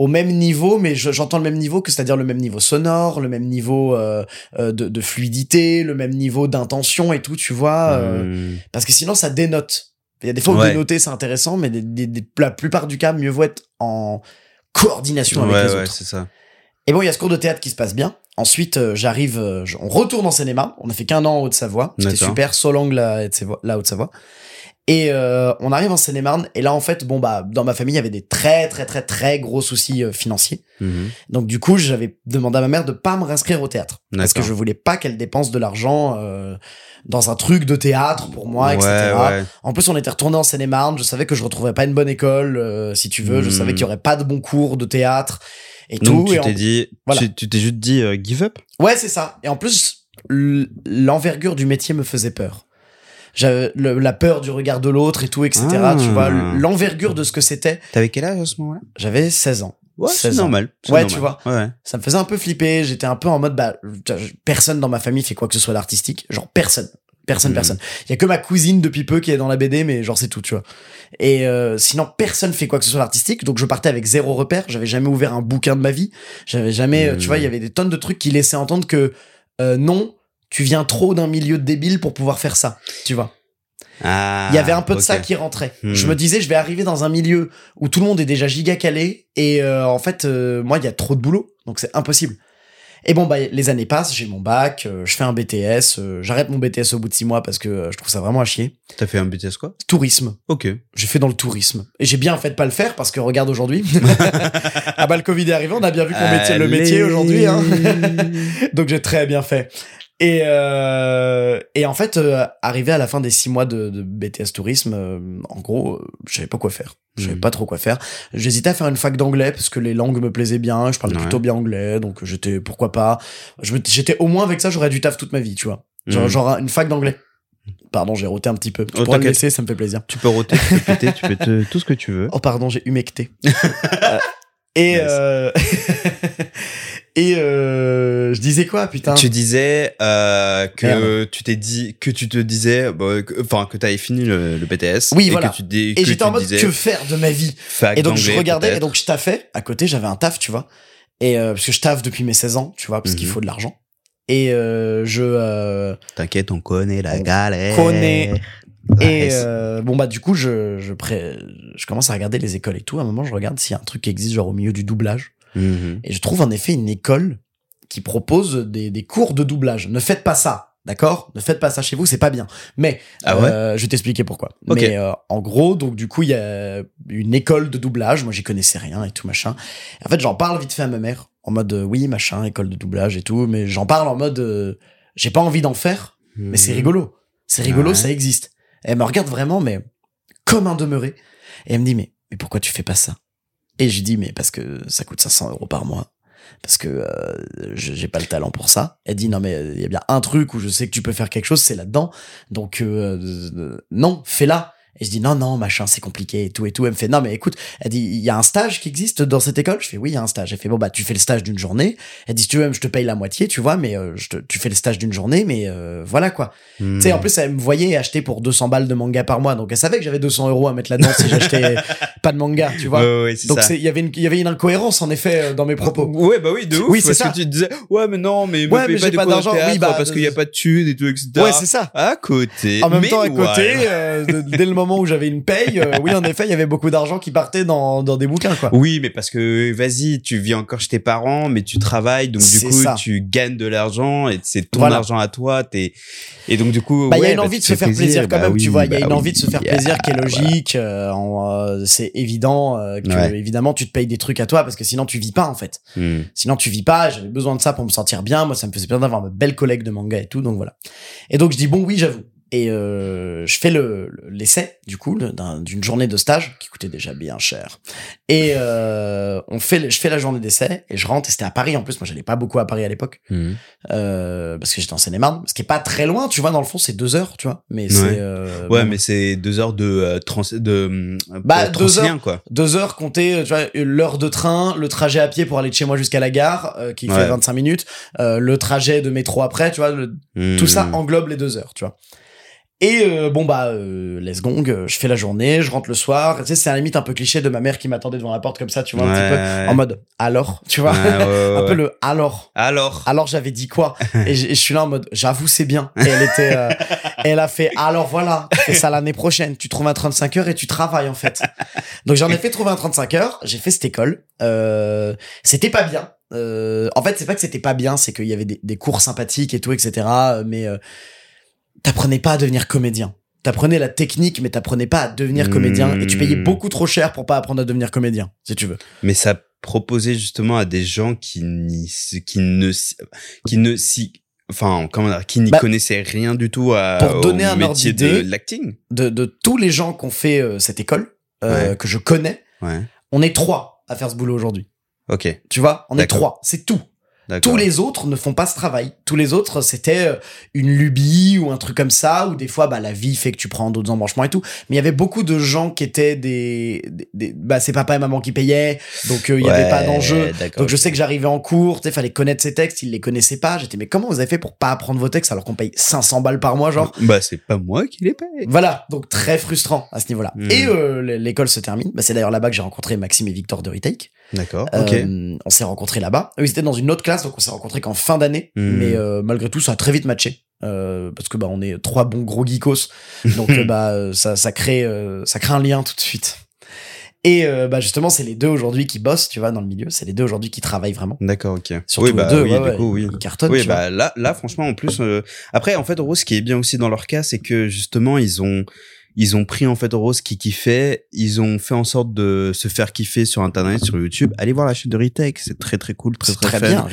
au même niveau, mais je- j'entends le même niveau que c'est-à-dire le même niveau sonore, le même niveau euh, euh, de, de fluidité, le même niveau d'intention et tout, tu vois. euh, Hmm. parce que sinon, ça dénote. Il y a des fois où Ouais. dénoter, c'est intéressant, mais des- des- des- la plupart du cas, mieux vaut être en coordination avec ouais, les ouais, autres. c'est ça. Et bon, il y a ce cours de théâtre qui se passe bien. Ensuite, euh, j'arrive, on retourne en Seine-et-Marne. On a fait qu'un an en Haute-Savoie. C'était super. Solange, la Haute-Savoie. Et euh, on arrive en Seine-et-Marne. Et là, en fait, bon, bah, dans ma famille, il y avait des très, très, très, très gros soucis euh, financiers. Mhm. Donc, du coup, j'avais demandé à ma mère de pas me réinscrire au théâtre. Parce que je voulais pas qu'elle dépense de l'argent euh, dans un truc de théâtre pour moi, etc. Ouais. En plus, on était retourné en Seine-et-Marne. Je savais que je retrouverais pas une bonne école, euh, si tu veux. Je savais qu'il y aurait pas de bons cours de théâtre et Donc tout. tu en- t'es dit, Voilà. tu t'es juste dit euh, give up? Ouais, c'est ça. Et en plus, l'envergure du métier me faisait peur. J'avais le- la peur du regard de l'autre et tout, etc. Ah. Tu vois, l'envergure de ce que c'était. T'avais quel âge à ce moment-là? J'avais 16 ans. Ouais, c'est 16 ans. normal. Ouais, normal. tu vois. Ouais. Ça me faisait un peu flipper. J'étais un peu en mode, bah, personne dans ma famille fait quoi que ce soit d'artistique. Genre, personne. Personne, Mhm. personne. Il y a que ma cousine depuis peu qui est dans la BD, mais genre, c'est tout, tu vois. Et euh, sinon, personne fait quoi que ce soit d'artistique. Donc, je partais avec zéro repère. J'avais jamais ouvert un bouquin de ma vie. J'avais jamais, euh, tu Mhm. vois, il y avait des tonnes de trucs qui laissaient entendre que euh, non, tu viens trop d'un milieu de débile pour pouvoir faire ça, tu vois. Ah, Il y avait un peu de ok. ça qui rentrait. Hmm. Je me disais, je vais arriver dans un milieu où tout le monde est déjà giga calé et euh, en fait, euh, moi, il y a trop de boulot, donc c'est impossible. Et bon, bah, les années passent, j'ai mon bac, euh, je fais un BTS, j'arrête mon BTS au bout de six mois parce que je trouve ça vraiment à chier. T'as fait un BTS quoi? Tourisme, Ok. j'ai fait dans le tourisme. Et j'ai bien fait de pas le faire parce que regarde aujourd'hui. ah bah le Covid est arrivé, on a bien vu qu'on mettait le métier aujourd'hui. Hein. Donc j'ai très bien fait. Et, euh, et en fait, euh, arrivé à la fin des six mois de, de BTS tourisme, euh, en gros, euh, je savais pas quoi faire. Je savais Mhm. pas trop quoi faire. J'hésitais à faire une fac d'anglais parce que les langues me plaisaient bien. Je parlais Ouais. plutôt bien anglais, donc j'étais pourquoi pas. J'étais au moins avec ça, j'aurais du taf toute ma vie, tu vois. Genre, genre une fac d'anglais. Pardon, j'ai roté un petit peu. Tu Oh, pourras me laisser, ça me fait plaisir. Tu peux roter, tu peux péter, tu peux te- tout ce que tu veux. Oh pardon, j'ai humecté. Euh, et Nice. et euh... je disais quoi, putain? Tu disais euh, que Merde. tu t'es dit que tu te disais bah, que- enfin que t'avais fini le, le BTS Oui, et voilà. que tu dis Et j'étais en mode disais que faire de ma vie? Et donc je regardais et donc je taffais. À côté, j'avais un taf, tu vois. Et euh, parce que je taffe depuis mes 16 ans, tu vois, parce qu'il Mhm. faut de l'argent. Et euh, je euh, t'inquiète on connaît la On galère connaît. et Ouais, euh, bon bah du coup je je pré... je commence à regarder les écoles et tout. À un moment, je regarde s'il y a un truc qui existe genre au milieu du doublage. Mhm. Et je trouve en effet une école qui propose des, des cours de doublage. Ne faites pas ça, d'accord? Ne faites pas ça chez vous, c'est pas bien. Mais Ah ouais? euh, je vais t'expliquer pourquoi. Mais euh, en gros, donc du coup, il y a une école de doublage. Moi, j'y connaissais rien et tout machin. En fait, j'en parle vite fait à ma mère en mode euh, oui, machin, école de doublage et tout. Mais j'en parle en mode j'ai pas envie d'en faire, mais c'est Mhm. rigolo. C'est rigolo, Ouais. ça existe. Elle me regarde vraiment, mais comme un demeuré. Et elle me dit mais mais pourquoi tu fais pas ça? Et je lui dis mais parce que ça coûte 500 euros par mois parce que euh, j'ai pas le talent pour ça. Elle dit non mais il y a bien un truc où je sais que tu peux faire quelque chose, c'est là-dedans. Donc euh, euh, non, fais-la. Et je dis non non machin c'est compliqué et tout et tout. Elle me fait non mais écoute, elle dit il y a un stage qui existe dans cette école? Je fais oui il y a un stage. Elle fait bon bah tu fais le stage d'une journée. Elle dit si tu veux même je te paye la moitié tu vois mais euh, je te- tu fais le stage d'une journée mais euh, voilà quoi. Tu sais, en plus, elle me voyait acheter pour 200 balles de manga par mois. Donc, elle savait que j'avais 200 euros à mettre là-dedans si j'achetais pas de manga, tu vois. Ouais, ouais, donc, il y avait une, il y avait une incohérence, en effet, euh, dans mes propos. Ouais, bah oui, de ouf. Oui, c'est ça. que tu disais, ouais, mais non, mais me Ouais, paye mais pas pas d'argent. Oui, bah, parce qu'il y a pas de thunes et tout, etc. Ouais, c'est ça. À côté. En même temps, à côté, dès le moment où j'avais une paye, euh, oui, en effet, il y avait beaucoup d'argent qui partait dans, dans des bouquins, quoi. Oui, mais parce que vas-y, tu vis encore chez tes parents, mais tu travailles, donc du coup, ça. tu gagnes de l'argent et c'est ton Voilà. argent à toi. T'es et donc du coup, Bah, il y a une bah, envie de se faire plaisir, quand bah même, tu vois. Il y a une envie de se faire Yeah, plaisir qui est logique. euh, euh, c'est évident que, Ouais. évidemment, tu te payes des trucs à toi parce que sinon, tu vis pas, en fait. Hmm. Sinon, tu vis pas. J'avais besoin de ça pour me sentir bien. Moi, ça me faisait plaisir d'avoir ma belle collègue de manga et tout. Donc voilà. Et donc, je dis bon, oui, j'avoue. Et euh, je fais le le- l'essai du coup d'une journée de stage qui coûtait déjà bien cher. Et euh, on fait, je fais la journée d'essai et je rentre. Et c'était à Paris en plus. Moi, j'allais pas beaucoup à Paris à l'époque Hmm. euh, parce que j'étais en Seine-et-Marne, ce qui est pas très loin. Tu vois, dans le fond, c'est deux heures, tu vois. Mais Ouais. c'est euh, Ouais, bon, mais c'est deux heures de euh, trans de euh, Bah, euh, deux heures. quoi. deux heures compter, tu vois, l'heure de train, le trajet à pied pour aller de chez moi jusqu'à la gare, euh, qui fait Ouais. 25 minutes, euh, le trajet de métro après, tu vois, le- tout ça englobe les deux heures, tu vois. Et euh, bon bah euh, let's gong, euh, je fais la journée, je rentre le soir. Tu sais, c'est à la limite un peu cliché de ma mère qui m'attendait devant la porte comme ça, tu vois, un petit peu en mode alors, tu vois, Ouais, ouais, ouais, un peu le alors. Alors. Alors j'avais dit quoi? Et, je- suis là en mode j'avoue c'est bien. Et elle était, euh, elle a fait alors voilà, tu fais ça l'année prochaine. Tu trouves un 35 heures et tu travailles en fait. Donc j'en ai fait trouver un 35 heures. J'ai fait cette école. Euh, c'était pas bien. Euh, en fait c'est pas que c'était pas bien, c'est qu'il y avait des, des cours sympathiques et tout etc. Mais euh, t'apprenais pas à devenir comédien. T'apprenais la technique, mais t'apprenais pas à devenir comédien. Et tu payais Hmm. beaucoup trop cher pour pas apprendre à devenir comédien, si tu veux. Mais ça proposait justement à des gens qui n'y, qui ne, qui ne s'y, enfin, comment dire, qui n'y Bah, connaissaient rien du tout à, pour donner au un ordre métier d'idée, de l'acting. De, de tous les gens qui ont fait euh, cette école, euh, Ouais. que je connais, Ouais. on est trois à faire ce boulot aujourd'hui. Ok. Tu vois, on est trois, c'est tout. Tous les autres ne font pas ce travail. Tous les autres, c'était euh, une lubie ou un truc comme ça, ou des fois, bah, la vie fait que tu prends d'autres embranchements et tout. Mais il y avait beaucoup de gens qui étaient des, des, des- bah, c'est papa et maman qui payaient, donc euh, il y avait pas d'enjeu. Donc je sais que j'arrivais en cours, sais, fallait connaître ces textes, ils les connaissaient pas. J'étais, mais comment vous avez fait pour pas apprendre vos textes alors qu'on paye 500 balles par mois, genre? Bah, c'est pas moi qui les paye. Voilà, donc très frustrant à ce niveau-là. Mhm. Et euh, l'école se termine. Bah, c'est d'ailleurs là-bas que j'ai rencontré Maxime et Victor de Retake. D'accord. Euh, on s'est rencontrés là-bas. Eux, ils étaient dans une autre classe, donc on s'est rencontrés qu'en fin d'année. Mhm. Mais euh, malgré tout, ça a très vite matché. Euh, parce que bah on est trois bons gros geekos, donc bah ça ça crée euh, ça crée un lien tout de suite. Et euh, bah justement c'est les deux aujourd'hui qui bossent, tu vois, dans le milieu. C'est les deux aujourd'hui qui travaillent vraiment. D'accord, ok. Surtout oui, bah, les deux, oui, ouais, du ouais, coup, oui. ils cartonnent. Oui, vois. bah là, là, franchement, en plus, après, en fait, Rose, ce qui est bien aussi dans leur cas, c'est que justement, ils ont, ils ont pris en fait Rose qui kiffait, ils ont fait en sorte de se faire kiffer sur internet, sur YouTube. Allez voir la chaîne de Retake, c'est très très cool, très très, très bien.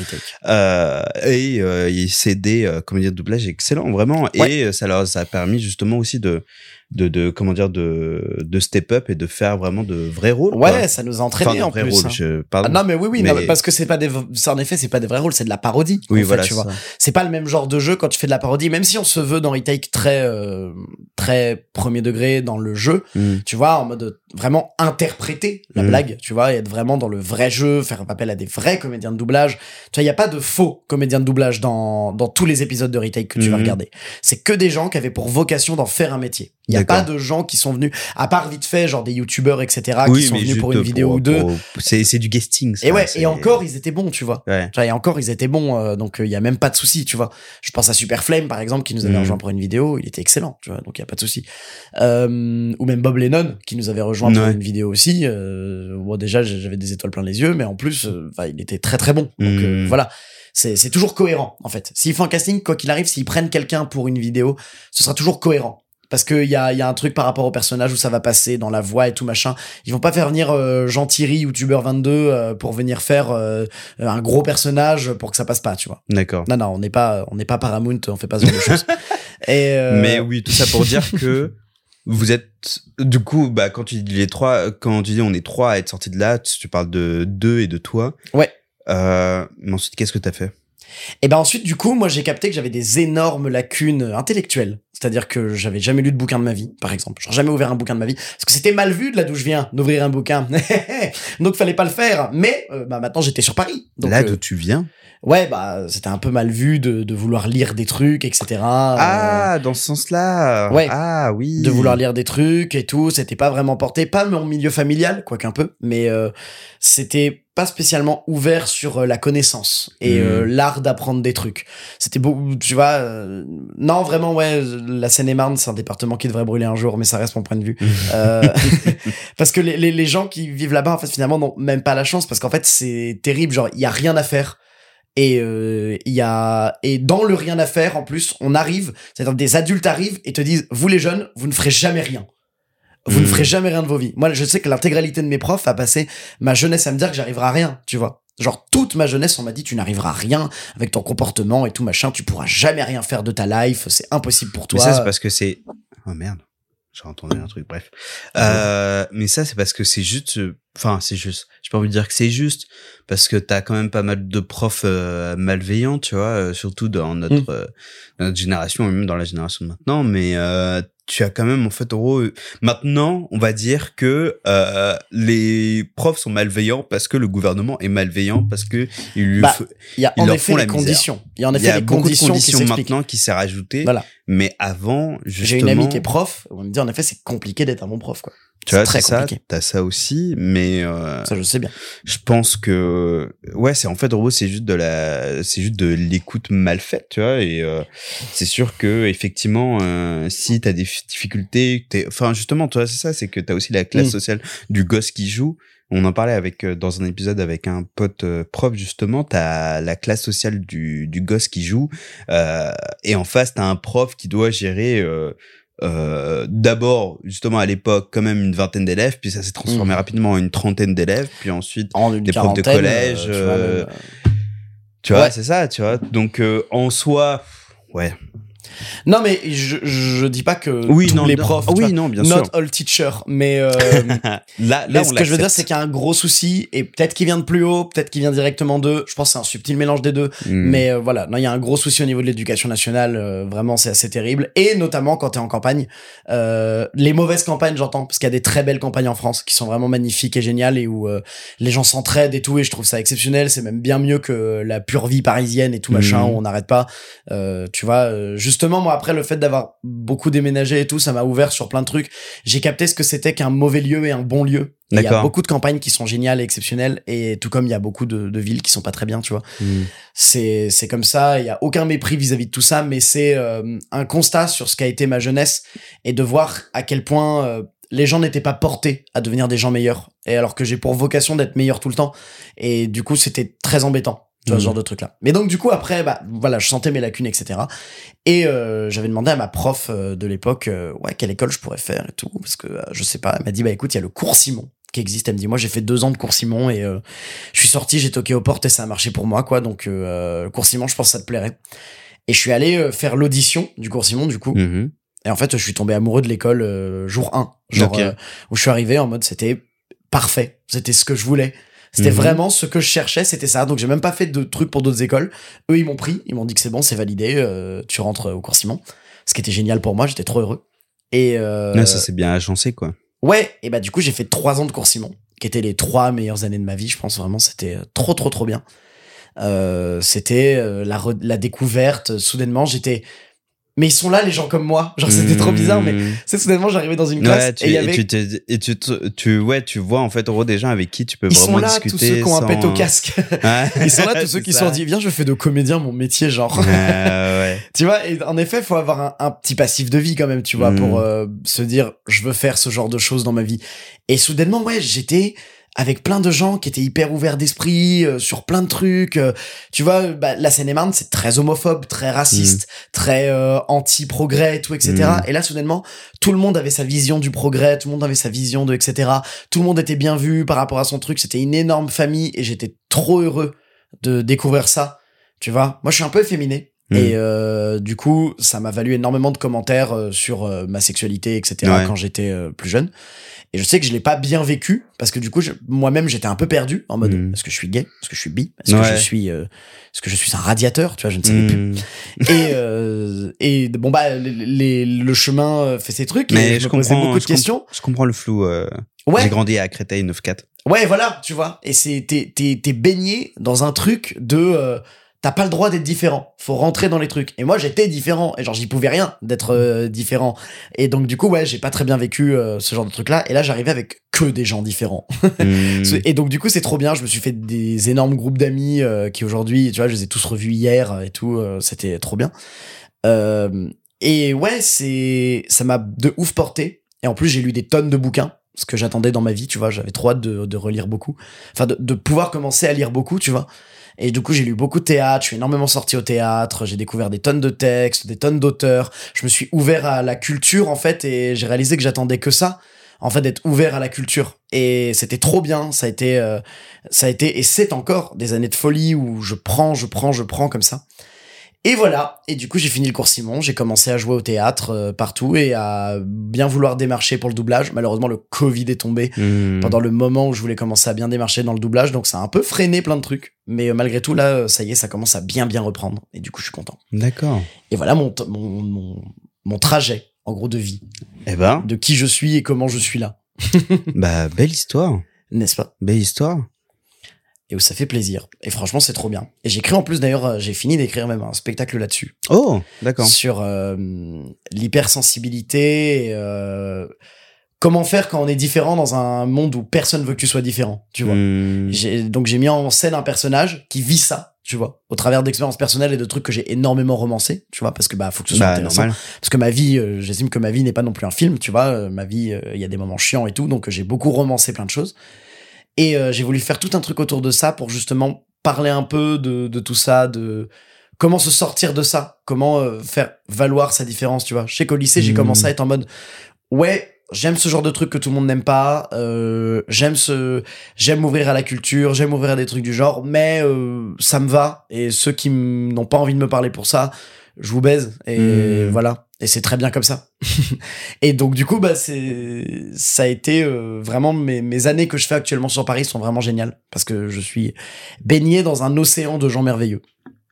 Euh, et euh, c'est des euh, comédiens de doublage excellents vraiment Ouais. et euh, ça leur ça a permis justement aussi de de, de comment dire de de step up et de faire vraiment de vrais rôles quoi. Ouais, ça nous a entraîné enfin en plus. rôles hein. je pardon Ah non mais oui oui Mais- non, mais parce que c'est pas des en effet c'est pas des vrais rôles c'est de la parodie oui en fait, voilà tu vois c'est pas le même genre de jeu quand tu fais de la parodie même si on se veut dans Retake très euh, très premier degré dans le jeu Mm. tu vois en mode vraiment interpréter la Mm. blague tu vois et être vraiment dans le vrai jeu faire appel à des vrais comédiens de doublage tu vois il y a pas de faux comédiens de doublage dans dans tous les épisodes de Retake que tu vas Mhm. regarder c'est que des gens qui avaient pour vocation d'en faire un métier il y a pas de gens qui sont venus à part vite fait genre des youtubeurs etc oui qui sont venus pour une vidéo ou deux c'est c'est du guesting ça, et ouais, et encore, ils étaient bons, tu vois. ouais et encore, ils étaient bons, euh, donc il y a même pas de souci, tu vois. Je pense à Super Flame, par exemple, qui nous avait Mm. rejoint pour une vidéo, il était excellent, tu vois, donc il y a pas de souci. Euh, ou même Bob Lennon, qui nous avait rejoint pour Ouais. une vidéo aussi. Euh, bon, déjà, j'avais des étoiles plein les yeux, mais en plus, euh, il était très très bon. Donc euh, Mm. voilà. C'est toujours cohérent, en fait. S'ils font un casting, quoi qu'il arrive, s'ils prennent quelqu'un pour une vidéo, ce sera toujours cohérent. Parce qu'il y a, y a un truc par rapport au personnage où ça va passer dans la voix et tout machin. Ils vont pas faire venir euh, Jean Thierry, youtubeur 22, euh, pour venir faire euh, un gros personnage pour que ça passe pas, tu vois. d'accord Non, non, on n'est pas, on n'est pas Paramount, on fait pas ce genre de choses. Et euh, Mais oui, tout ça pour dire que vous êtes du coup bah quand tu dis les trois quand tu dis on est trois à être sortis de là, tu parles de deux et de toi. Ouais. Euh, mais ensuite qu'est-ce que t'as fait? Et ben ensuite, du coup, moi j'ai capté que j'avais des énormes lacunes intellectuelles. C'est-à-dire que j'avais jamais lu de bouquin de ma vie, par exemple. Genre jamais ouvert un bouquin de ma vie. Parce que c'était mal vu de là d'où je viens, d'ouvrir un bouquin. Donc fallait pas le faire. Mais euh, bah, maintenant j'étais sur Paris. Donc, Là euh, d'où tu viens ouais, bah c'était un peu mal vu de, de vouloir lire des trucs, etc. Ah, dans ce sens-là. Euh, ouais. Ah oui. de vouloir lire des trucs et tout, c'était pas vraiment porté, pas mon milieu familial, quoique un peu, mais euh, c'était pas spécialement ouvert sur euh, la connaissance et Mm. euh, l'art d'apprendre des trucs. C'était beaucoup, tu vois, euh, non vraiment ouais, la Seine-et-Marne c'est un département qui devrait brûler un jour, mais ça reste mon point de vue. Euh, parce que les, les, les gens qui vivent là-bas en fait finalement n'ont même pas la chance parce qu'en fait c'est terrible, genre il y a rien à faire. Et euh, y a et dans le rien à faire en plus, on arrive, c'est-à-dire des adultes arrivent et te disent vous les jeunes, vous ne ferez jamais rien. Vous ne Mm. ferez jamais rien de vos vies. Moi, je sais que l'intégralité de mes profs a passé ma jeunesse à me dire que j'arriverai à rien, tu vois. Genre toute ma jeunesse, on m'a dit tu n'arriveras à rien avec ton comportement et tout machin, tu pourras jamais rien faire de ta life, c'est impossible pour Mais toi. ça c'est parce que c'est. Oh merde. J'ai entendu un truc. Bref. Euh, mais ça c'est parce que c'est juste. euh, Enfin c'est juste. J'ai pas envie de dire que c'est juste parce que t'as quand même pas mal de profs euh, malveillants, tu vois, euh, surtout dans notre, Mm. dans notre génération, même dans la génération de maintenant. Mais euh, tu as quand même en fait en gros euh, maintenant on va dire que euh, les profs sont malveillants parce que le gouvernement est malveillant parce que il lui Bah, faut- Il y a ils en leur effet font les conditions. Il y a en effet a les beaucoup de conditions, conditions qui maintenant qui s'est rajouté Voilà. Mais avant justement J'ai une amie qui est prof, on me dit en effet c'est compliqué d'être un bon prof quoi. tu vois C'est ça t'as ça aussi mais euh, Ça je sais bien. je pense que ouais c'est en fait gros c'est juste de la c'est juste de l'écoute mal faite tu vois et euh, c'est sûr que effectivement euh, si t'as des difficultés t'es enfin justement toi c'est ça c'est que t'as aussi la classe Mm. sociale du gosse qui joue on en parlait avec euh, dans un épisode avec un pote euh, prof justement t'as la classe sociale du du gosse qui joue euh, et en face t'as un prof qui doit gérer euh, euh, d'abord justement à l'époque quand même une vingtaine d'élèves puis ça s'est transformé Mhm. rapidement en une trentaine d'élèves puis ensuite En Des profs de quarantaine, collège, tu vois, euh, vois Ouais. c'est ça tu vois donc euh, en soi ouais Non mais je, je dis pas que oui tous non les profs. Tu oui vois, non bien not sûr all teacher, mais euh, là là Mais on ce que je veux dire, c'est qu'il y a un gros souci, et peut-être qu'il vient de plus haut, peut-être qu'il vient directement d'eux. Je pense que c'est un subtil mélange des deux. Mm. Mais euh, voilà, non, il y a un gros souci au niveau de l'éducation nationale. euh, vraiment, c'est assez terrible. Et notamment quand t'es en campagne, euh, les mauvaises campagnes, j'entends, parce qu'il y a des très belles campagnes en France qui sont vraiment magnifiques et géniales et où euh, les gens s'entraident et tout. Et je trouve ça exceptionnel. C'est même bien mieux que la pure vie parisienne et tout machin Mhm. où on n'arrête pas. Euh, tu vois, euh, justement, moi après le fait d'avoir beaucoup déménagé et tout, ça m'a ouvert sur plein de trucs. J'ai capté ce que c'était qu'un mauvais lieu et un bon lieu. Il y a beaucoup de campagnes qui sont géniales et exceptionnelles, et tout comme il y a beaucoup de, de villes qui sont pas très bien, tu vois. Mm. C'est c'est comme ça, il y a aucun mépris vis-à-vis de tout ça, mais c'est euh, un constat sur ce qu'a été ma jeunesse et de voir à quel point euh, les gens n'étaient pas portés à devenir des gens meilleurs, et alors que j'ai pour vocation d'être meilleur tout le temps, et du coup c'était très embêtant. Tu vois, ce Mhm. genre de truc là. Mais donc, du coup, après, bah, voilà, je sentais mes lacunes, etc. Et euh, j'avais demandé à ma prof euh, de l'époque, euh, ouais, quelle école je pourrais faire et tout. Parce que, euh, je sais pas, elle m'a dit, bah écoute, il y a le cours Simon qui existe. Elle me dit, moi, j'ai fait deux ans de cours Simon et euh, je suis sorti, j'ai toqué aux portes et ça a marché pour moi, quoi. Donc, euh, le cours Simon, je pense que ça te plairait. Et je suis allé euh, faire l'audition du cours Simon, du coup. Mhm. Et en fait, je suis tombé amoureux de l'école euh, jour 1. Genre, Ok. euh, où je suis arrivé en mode, c'était parfait. C'était ce que je voulais. C'était Mhm. vraiment ce que je cherchais, c'était ça. Donc, j'ai même pas fait de trucs pour d'autres écoles. Eux, ils m'ont pris. Ils m'ont dit que c'est bon, c'est validé. euh, tu rentres au cours Simon. Ce qui était génial pour moi. J'étais trop heureux. Et, euh, Ouais, ça c'est bien agencé quoi. ouais. Et bah, du coup, j'ai fait trois ans de cours Simon, qui étaient les trois meilleures années de ma vie. Je pense vraiment, c'était euh, trop, trop, trop bien. Euh, c'était euh, la, la découverte. Soudainement, j'étais. Mais ils sont là, les gens comme moi. Genre, c'était trop bizarre, mais c'est soudainement, j'arrivais dans une classe Ouais, tu, et y et avait. tu, et tu, te- tu, ouais, tu vois en fait en gros des gens avec qui tu peux Ils vraiment sont là, discuter. tous ceux qui ont un pet au casque. Ouais. Ils sont là, tous ceux qui se sont dit, viens, je fais de comédien mon métier, genre. Ouais, ouais. tu vois, et en effet, faut avoir un, un petit passif de vie quand même, tu vois, pour euh, se dire, je veux faire ce genre de choses dans ma vie. Et soudainement, ouais, j'étais avec plein de gens qui étaient hyper ouverts d'esprit euh, sur plein de trucs. euh, tu vois, bah, la Seine-et-Marne, c'est très homophobe, très raciste, très euh, anti-progrès tout, etc. Mm. Et là, soudainement, tout le monde avait sa vision du progrès, tout le monde avait sa vision de, etc. Tout le monde était bien vu par rapport à son truc. C'était une énorme famille et j'étais trop heureux de découvrir ça. Tu vois, moi, je suis un peu efféminé. Mm. Et euh, du coup, ça m'a valu énormément de commentaires euh, sur euh, ma sexualité, etc. Ouais. quand j'étais euh, plus jeune. Et je sais que je l'ai pas bien vécu parce que du coup, moi-même, j'étais un peu perdu en mode Mm. est-ce que je suis gay, est-ce que je suis bi, est-ce que je suis, euh, est-ce que je suis un radiateur, tu vois, je ne savais plus. Mhm. Et euh, et bon bah les, les- le chemin euh, fait ses trucs. Mais et je, je me posais comprends, beaucoup de je questions. Je comprends le flou. euh, Ouais. J'ai grandi à Créteil 9-4. Ouais, voilà, tu vois. Et c'est t'es t'es t'es baigné dans un truc de euh, t'as pas le droit d'être différent. Faut rentrer dans les trucs. Et moi, j'étais différent. Et genre, j'y pouvais rien d'être euh, différent. Et donc, du coup, ouais, j'ai pas très bien vécu euh, ce genre de truc-là. Et là, j'arrivais avec que des gens différents. Mhm. Et donc, du coup, c'est trop bien. Je me suis fait des énormes groupes d'amis euh, qui aujourd'hui, tu vois, je les ai tous revus hier et tout. C'était trop bien. Et ouais, c'est ça m'a de ouf porté. Et en plus, j'ai lu des tonnes de bouquins. Ce que j'attendais dans ma vie, tu vois, j'avais trop hâte de, de relire beaucoup. Enfin, de, de pouvoir commencer à lire beaucoup, tu vois. Et du coup, j'ai lu beaucoup de théâtre, je suis énormément sorti au théâtre, j'ai découvert des tonnes de textes, des tonnes d'auteurs. Je me suis ouvert à la culture, en fait, et j'ai réalisé que j'attendais que ça, en fait, d'être ouvert à la culture. Et c'était trop bien, ça a été, euh, ça a été, et c'est encore des années de folie où je prends, je prends, je prends comme ça. Et voilà. Et du coup, j'ai fini le cours Simon, j'ai commencé à jouer au théâtre euh, partout et à bien vouloir démarcher pour le doublage. Malheureusement, le Covid est tombé Mhm. pendant le moment où je voulais commencer à bien démarcher dans le doublage, donc ça a un peu freiné plein de trucs. Mais euh, malgré tout, là, euh, ça y est, ça commence à bien bien reprendre. Et du coup, je suis content. D'accord. Et voilà mon, t- mon, mon, mon trajet, en gros, de vie. Eh ben, De qui je suis et comment je suis là. bah, belle histoire. N'est-ce pas? Belle histoire. Et où ça fait plaisir. Et franchement, c'est trop bien. Et j'écris en plus, d'ailleurs, euh, j'ai fini d'écrire même un spectacle là-dessus. Oh, d'accord. Sur euh, l'hypersensibilité euh, comment faire quand on est différent dans un monde où personne veut que tu sois différent, tu vois. J'ai- donc j'ai mis en scène un personnage qui vit ça, tu vois, au travers d'expériences personnelles et de trucs que j'ai énormément romancé, tu vois, parce que bah faut que ce soit Bah, intéressant. normal. Parce que ma vie, euh, j'estime que ma vie n'est pas non plus un film, tu vois, euh, ma vie, euh, il y a des moments chiants et tout, donc j'ai beaucoup romancé plein de choses. Et euh, j'ai voulu faire tout un truc autour de ça pour justement parler un peu de, de tout ça, de comment se sortir de ça, comment euh, faire valoir sa différence, tu vois. Je sais qu'au lycée, j'ai commencé à être en mode, ouais, j'aime ce genre de truc que tout le monde n'aime pas, euh, j'aime ce, j'aime m'ouvrir à la culture, j'aime m'ouvrir à des trucs du genre, mais euh, ça me va. Et ceux qui n'ont pas envie de me parler pour ça, je vous baise. Et Mhm. voilà. Et c'est très bien comme ça. et donc du coup, bah c'est, ça a été euh, vraiment mes, mes années que je fais actuellement sur Paris sont vraiment géniales parce que je suis baigné dans un océan de gens merveilleux.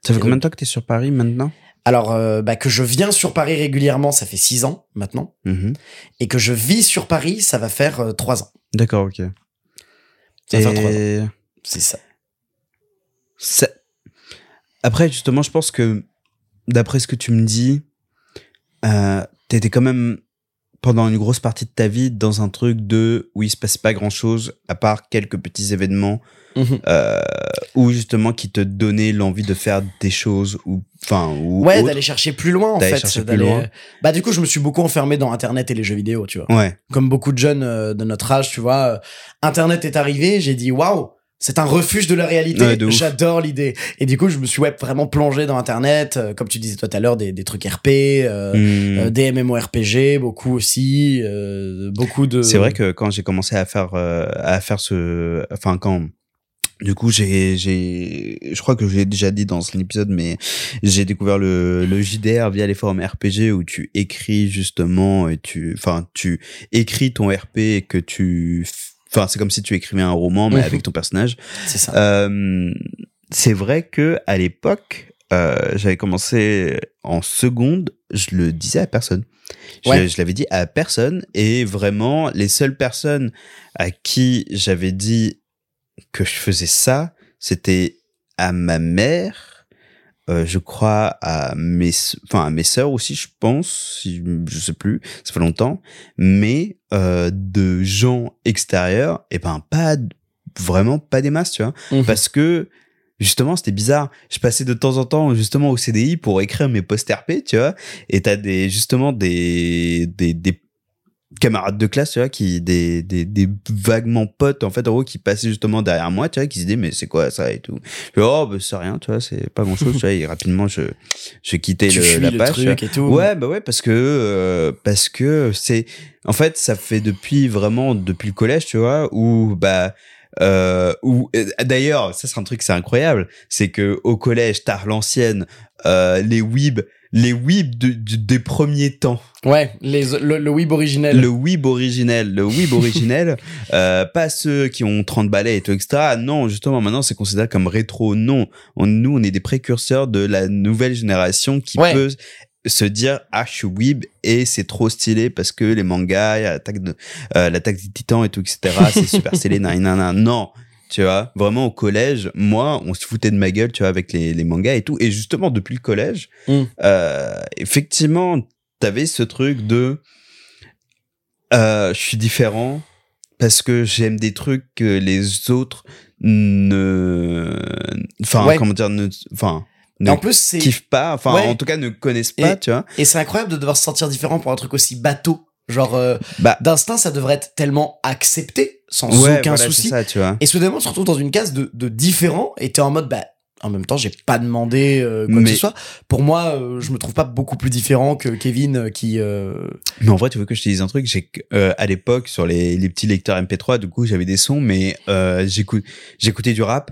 Ça fait combien de temps que t'es sur Paris maintenant? Alors euh, bah, que je viens sur Paris régulièrement, ça fait six ans maintenant, Mhm. et que je vis sur Paris, ça va faire euh, trois ans. D'accord, ok. Ça va faire trois ans. C'est ça. ça- Après, justement, je pense que d'après ce que tu me dis, euh, t'étais quand même pendant une grosse partie de ta vie dans un truc de où il se passait pas grand chose à part quelques petits événements Mhm. euh, ou justement qui te donnaient l'envie de faire des choses ou enfin ou Ouais, d'aller chercher plus loin en fait. chercher plus loin. Bah du coup, je me suis beaucoup enfermé dans Internet et les jeux vidéo, tu vois. ouais Comme beaucoup de jeunes euh, de notre âge, tu vois. euh, Internet est arrivé, j'ai dit waouh, C'est un refuge de la réalité. Ouais, de ouf. J'adore l'idée. Et du coup, je me suis ouais, vraiment plongé dans Internet, euh, comme tu disais tout à l'heure, des, des trucs RP, euh, Hmm. euh, des MMORPG, beaucoup aussi, euh, beaucoup de. C'est vrai que quand j'ai commencé à faire à faire ce enfin quand du coup j'ai j'ai je crois que je l'ai déjà dit dans un épisode mais j'ai découvert le le JDR via les forums RPG où tu écris justement et tu enfin tu écris ton RP et que tu enfin c'est comme si tu écrivais un roman mais Mhm. avec ton personnage C'est ça. euh, c'est vrai que à l'époque, euh, j'avais commencé en seconde, je le disais à personne. Je, Ouais. je l'avais dit à personne et vraiment les seules personnes à qui j'avais dit que je faisais ça, c'était à ma mère, euh, je crois à mes, enfin à mes sœurs aussi, je pense, si, je sais plus, ça fait longtemps, mais euh, de gens extérieurs, et ben pas vraiment pas des masses, tu vois. Mhm. parce que justement c'était bizarre. Je passais de temps en temps justement au CDI pour écrire mes posts RP tu vois. Et t'as des justement des des, des camarades de classe tu vois qui des, des des vaguement potes en fait en gros qui passaient justement derrière moi tu vois qui se disaient mais c'est quoi ça et tout je dis, oh bah c'est rien tu vois c'est pas grand chose tu vois et rapidement je je quittais tu le, la le page vois. truc et tout. Ouais, bah ouais, parce que euh, parce que c'est en fait ça fait depuis vraiment depuis le collège, tu vois, où bah euh, où euh, d'ailleurs ça c'est un truc c'est incroyable, c'est que au collège tard l'ancienne euh, les weeb les weeb de- de- des premiers temps, Ouais, les, le, le Weeb originel. le weeb originel, le weeb originel, euh, pas ceux qui ont 30 balais et tout etc. Non, justement maintenant c'est considéré comme rétro. Non, on, nous on est des précurseurs de la nouvelle génération qui Ouais. peut se dire ah je suis weeb et c'est trop stylé parce que les mangas, l'attaque de euh, l'attaque des titans et tout etc. C'est super stylé, nan, nan, nan. non. Tu vois, vraiment au collège, moi, on se foutait de ma gueule, tu vois, avec les, les mangas et tout. Et justement, depuis le collège, Mm. euh, effectivement, t'avais ce truc de euh, je suis différent parce que j'aime des trucs que les autres ne enfin Ouais. comment dire ne enfin ne en plus, c'est. kiffent pas enfin Ouais. en tout cas ne connaissent pas Et- tu vois Et c'est incroyable de devoir se sentir différent pour un truc aussi bateau. Genre, euh, bah d'instinct, ça devrait être tellement accepté, sans ouais aucun voilà, souci. ça tu vois Et soudainement, on se retrouve dans une case de, de différent et t'es en mode, bah, en même temps, j'ai pas demandé euh, quoi que ce soit. Pour moi, euh, je me trouve pas beaucoup plus différent que Kevin euh, qui. euh, mais en vrai tu veux que je te dise un truc? J'ai euh, à l'époque sur les, les petits lecteurs MP3 du coup j'avais des sons mais euh, j'écoute j'écoutais du rap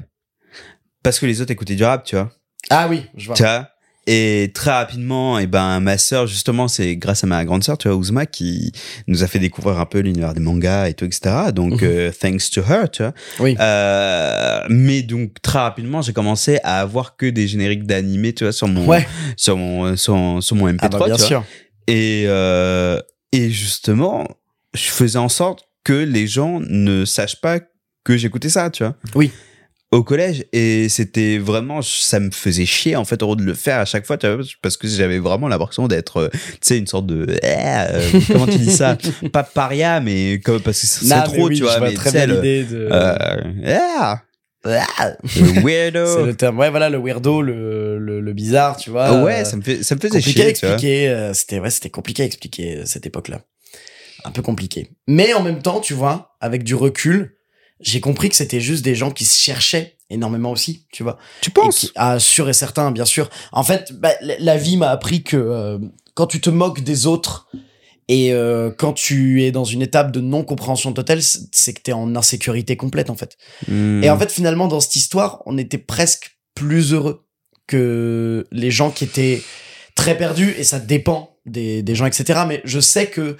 parce que les autres écoutaient du rap tu vois Ah oui, je vois. Tu vois? Et très rapidement, et ben ma sœur justement, c'est grâce à ma grande sœur, tu vois, Ouzma, qui nous a fait découvrir un peu l'univers des mangas et tout, etc. Donc Mhm. euh, thanks to her, tu vois. Oui. Euh, mais donc très rapidement, j'ai commencé à avoir que des génériques d'animé, tu vois, sur mon Ouais. sur mon sur, mon- sur mon MP3, Ah bah, bien tu vois. sûr. Et euh, et justement, je faisais en sorte que les gens ne sachent pas que j'écoutais ça, tu vois Oui. Au collège et c'était vraiment ça me faisait chier en fait au de le faire à chaque fois parce que j'avais vraiment l'impression d'être euh, tu sais une sorte de euh, comment tu dis ça? Pas paria mais comme parce que c'est trop oui, tu vois mais très bien l'idée de. euh, ah, Ah, le c'est weirdo le terme. Ouais, voilà, le weirdo, le, le, le bizarre, tu vois. Ouais ça me fait ça me faisait compliqué chier expliquer. C'était ouais, c'était compliqué à expliquer cette époque-là. Un peu compliqué. Mais en même temps, tu vois, avec du recul, j'ai compris que c'était juste des gens qui se cherchaient énormément aussi, tu vois. tu Et penses qui- ah, sûr et certain, bien sûr. En fait, bah, la- vie m'a appris que euh, quand tu te moques des autres et euh, quand tu es dans une étape de non-compréhension totale, c'est que t'es en insécurité complète, en fait. Hmm. Et en fait, finalement, dans cette histoire, on était presque plus heureux que les gens qui étaient très perdus, et ça dépend des, des gens, etc. Mais je sais que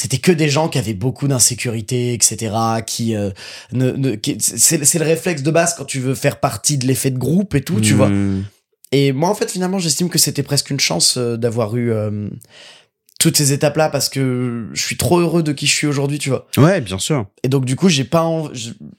c'était que des gens qui avaient beaucoup d'insécurité, etc. Qui, euh, ne, c'est, c'est le réflexe de base quand tu veux faire partie de l'effet de groupe et tout, tu vois. Hmm. Et moi, en fait, finalement, j'estime que c'était presque une chance euh, d'avoir eu euh, toutes ces étapes-là parce que je suis trop heureux de qui je suis aujourd'hui, tu vois. ouais bien sûr Et donc du coup, j'ai pas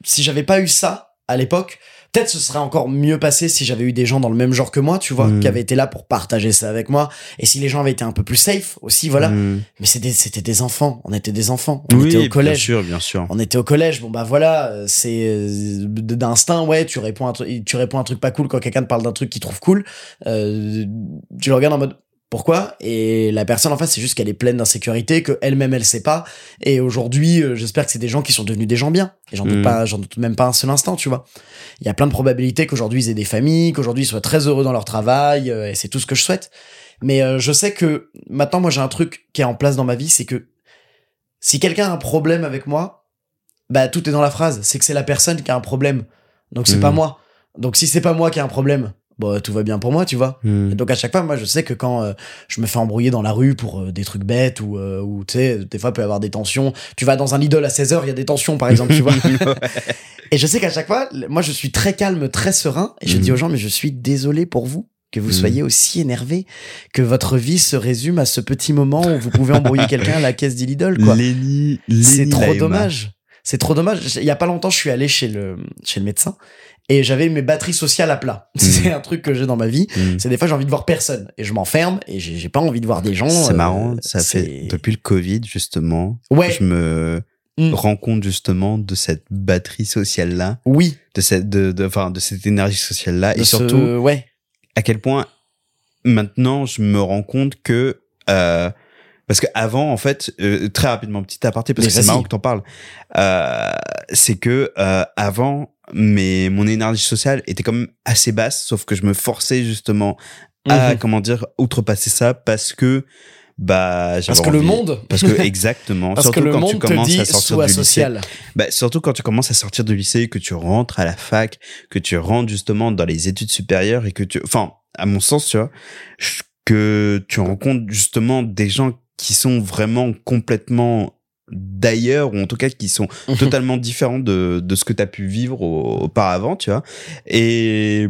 si j'avais pas eu ça à l'époque, peut-être ce serait encore mieux passé si j'avais eu des gens dans le même genre que moi, tu vois, Mm. qui avaient été là pour partager ça avec moi et si les gens avaient été un peu plus safe aussi, voilà. Hmm. Mais c'était c'était des enfants, on était des enfants, on oui était au bien collège. sûr bien sûr On était au collège, bon bah voilà, euh, c'est euh, d'instinct, ouais, tu réponds un truc, tu réponds un truc pas cool quand quelqu'un te parle d'un truc qu'il trouve cool, euh, tu le regardes en mode Pourquoi? Et la personne en face, c'est juste qu'elle est pleine d'insécurité, que elle-même elle sait pas. Et aujourd'hui, euh, j'espère que c'est des gens qui sont devenus des gens bien. Et j'en doute Mm. pas, j'en doute même pas un seul instant, tu vois. Il y a plein de probabilités qu'aujourd'hui ils aient des familles, qu'aujourd'hui ils soient très heureux dans leur travail, euh, et c'est tout ce que je souhaite. Mais euh, je sais que maintenant, moi j'ai un truc qui est en place dans ma vie, c'est que si quelqu'un a un problème avec moi, bah tout est dans la phrase. C'est que c'est la personne qui a un problème. Donc c'est pas moi. Donc si c'est pas moi qui a un problème, bah tout va bien pour moi, tu vois. Hmm. Et donc à chaque fois, moi je sais que quand euh, je me fais embrouiller dans la rue pour euh, des trucs bêtes ou, euh, ou tu sais, des fois il peut y avoir des tensions. Tu vas dans un Lidl à 16h, il y a des tensions par exemple, tu vois. Et je sais qu'à chaque fois, moi je suis très calme, très serein et je Mhm. dis aux gens mais je suis désolé pour vous que vous Mhm. soyez aussi énervé, que votre vie se résume à ce petit moment où vous pouvez embrouiller quelqu'un à la caisse du Lidl quoi. C'est trop dommage. C'est trop dommage. Il y a pas longtemps, je suis allé chez le chez le médecin et j'avais mes batteries sociales à plat. C'est un truc que j'ai dans ma vie. Hmm. C'est des fois j'ai envie de voir personne et je m'enferme et j'ai pas envie de voir des gens. C'est euh, marrant, ça fait depuis le Covid justement. Ouais. Je me Mm. rends compte justement de cette batterie sociale là, Oui. de cette de de enfin de cette énergie sociale là de et ce- surtout ouais. à quel point maintenant je me rends compte que euh, parce que avant en fait euh, très rapidement petit aparté parce Mais que c'est marrant que t'en parles euh, c'est que euh, avant mais mon énergie sociale était quand même assez basse sauf que je me forçais justement à Mhm. comment dire outrepasser ça parce que bah Parce que le monde. parce que exactement Parce que surtout le quand tu te commences dit à sortir du lycée social. bah, surtout quand tu commences à sortir du lycée, que tu rentres à la fac, que tu rentres justement dans les études supérieures et que tu, enfin, à mon sens, tu vois, que tu rencontres justement des gens qui sont vraiment complètement d'ailleurs ou en tout cas qui sont totalement différents de, de ce que tu as pu vivre au- auparavant, tu vois. Et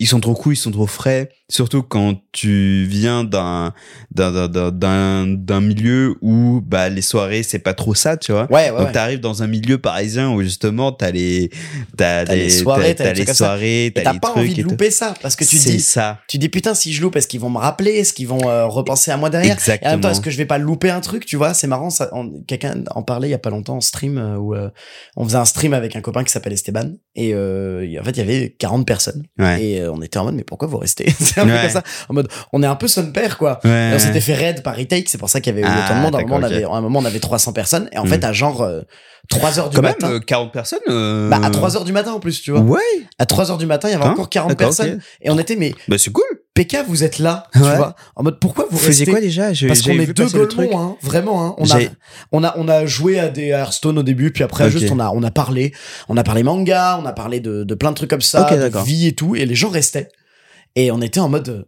ils sont trop cool, ils sont trop frais, surtout quand tu viens d'un d'un d'un- d'un milieu où bah les soirées c'est pas trop ça, tu vois. Ouais, ouais. Donc ouais. t'arrives dans un milieu parisien où justement t'as les t'as les les soirées, t'as les soirées, t'as pas trucs envie de louper ça parce que tu dis, ça. tu dis putain si je loupe, est-ce qu'ils vont me rappeler, est-ce qu'ils vont euh, repenser à moi derrière? Et en Exactement. même temps, est-ce que je vais pas louper un truc, tu vois? C'est marrant, ça. Quelqu'un en parlait il y a pas longtemps en stream euh, où euh, on faisait un stream avec un copain qui s'appelle Esteban et euh, en fait il y avait 40 personnes Ouais. et on était en mode mais pourquoi vous restez? C'est un peu Ouais. comme ça, en mode on est un peu son père quoi. Ouais. Et on s'était fait raid par retake, c'est pour ça qu'il y avait eu Ah, autant de monde. À un, moment, on d'accord, avait, à un moment, on avait 300 personnes. Et en Mm. fait, à genre euh, 3 heures du Quand même, matin. euh, 40 personnes. euh, Bah, à 3 heures du matin en plus, tu vois. Ouais. À 3 heures du matin, il y avait Hein encore 40 D'accord, personnes. ok. Et on était, mais Bah c'est cool. PK, vous êtes là, tu Ouais. vois. En mode, pourquoi vous Vous restez quoi déjà? Je- Parce qu'on est deux golemons, hein, vraiment. Hein. On, a, on, a, on a joué à des Hearthstone au début, puis après, juste, on a, on a parlé. On a parlé manga, on a parlé de, de plein de trucs comme ça, de vie et tout. Et les gens restaient. Et on était en mode,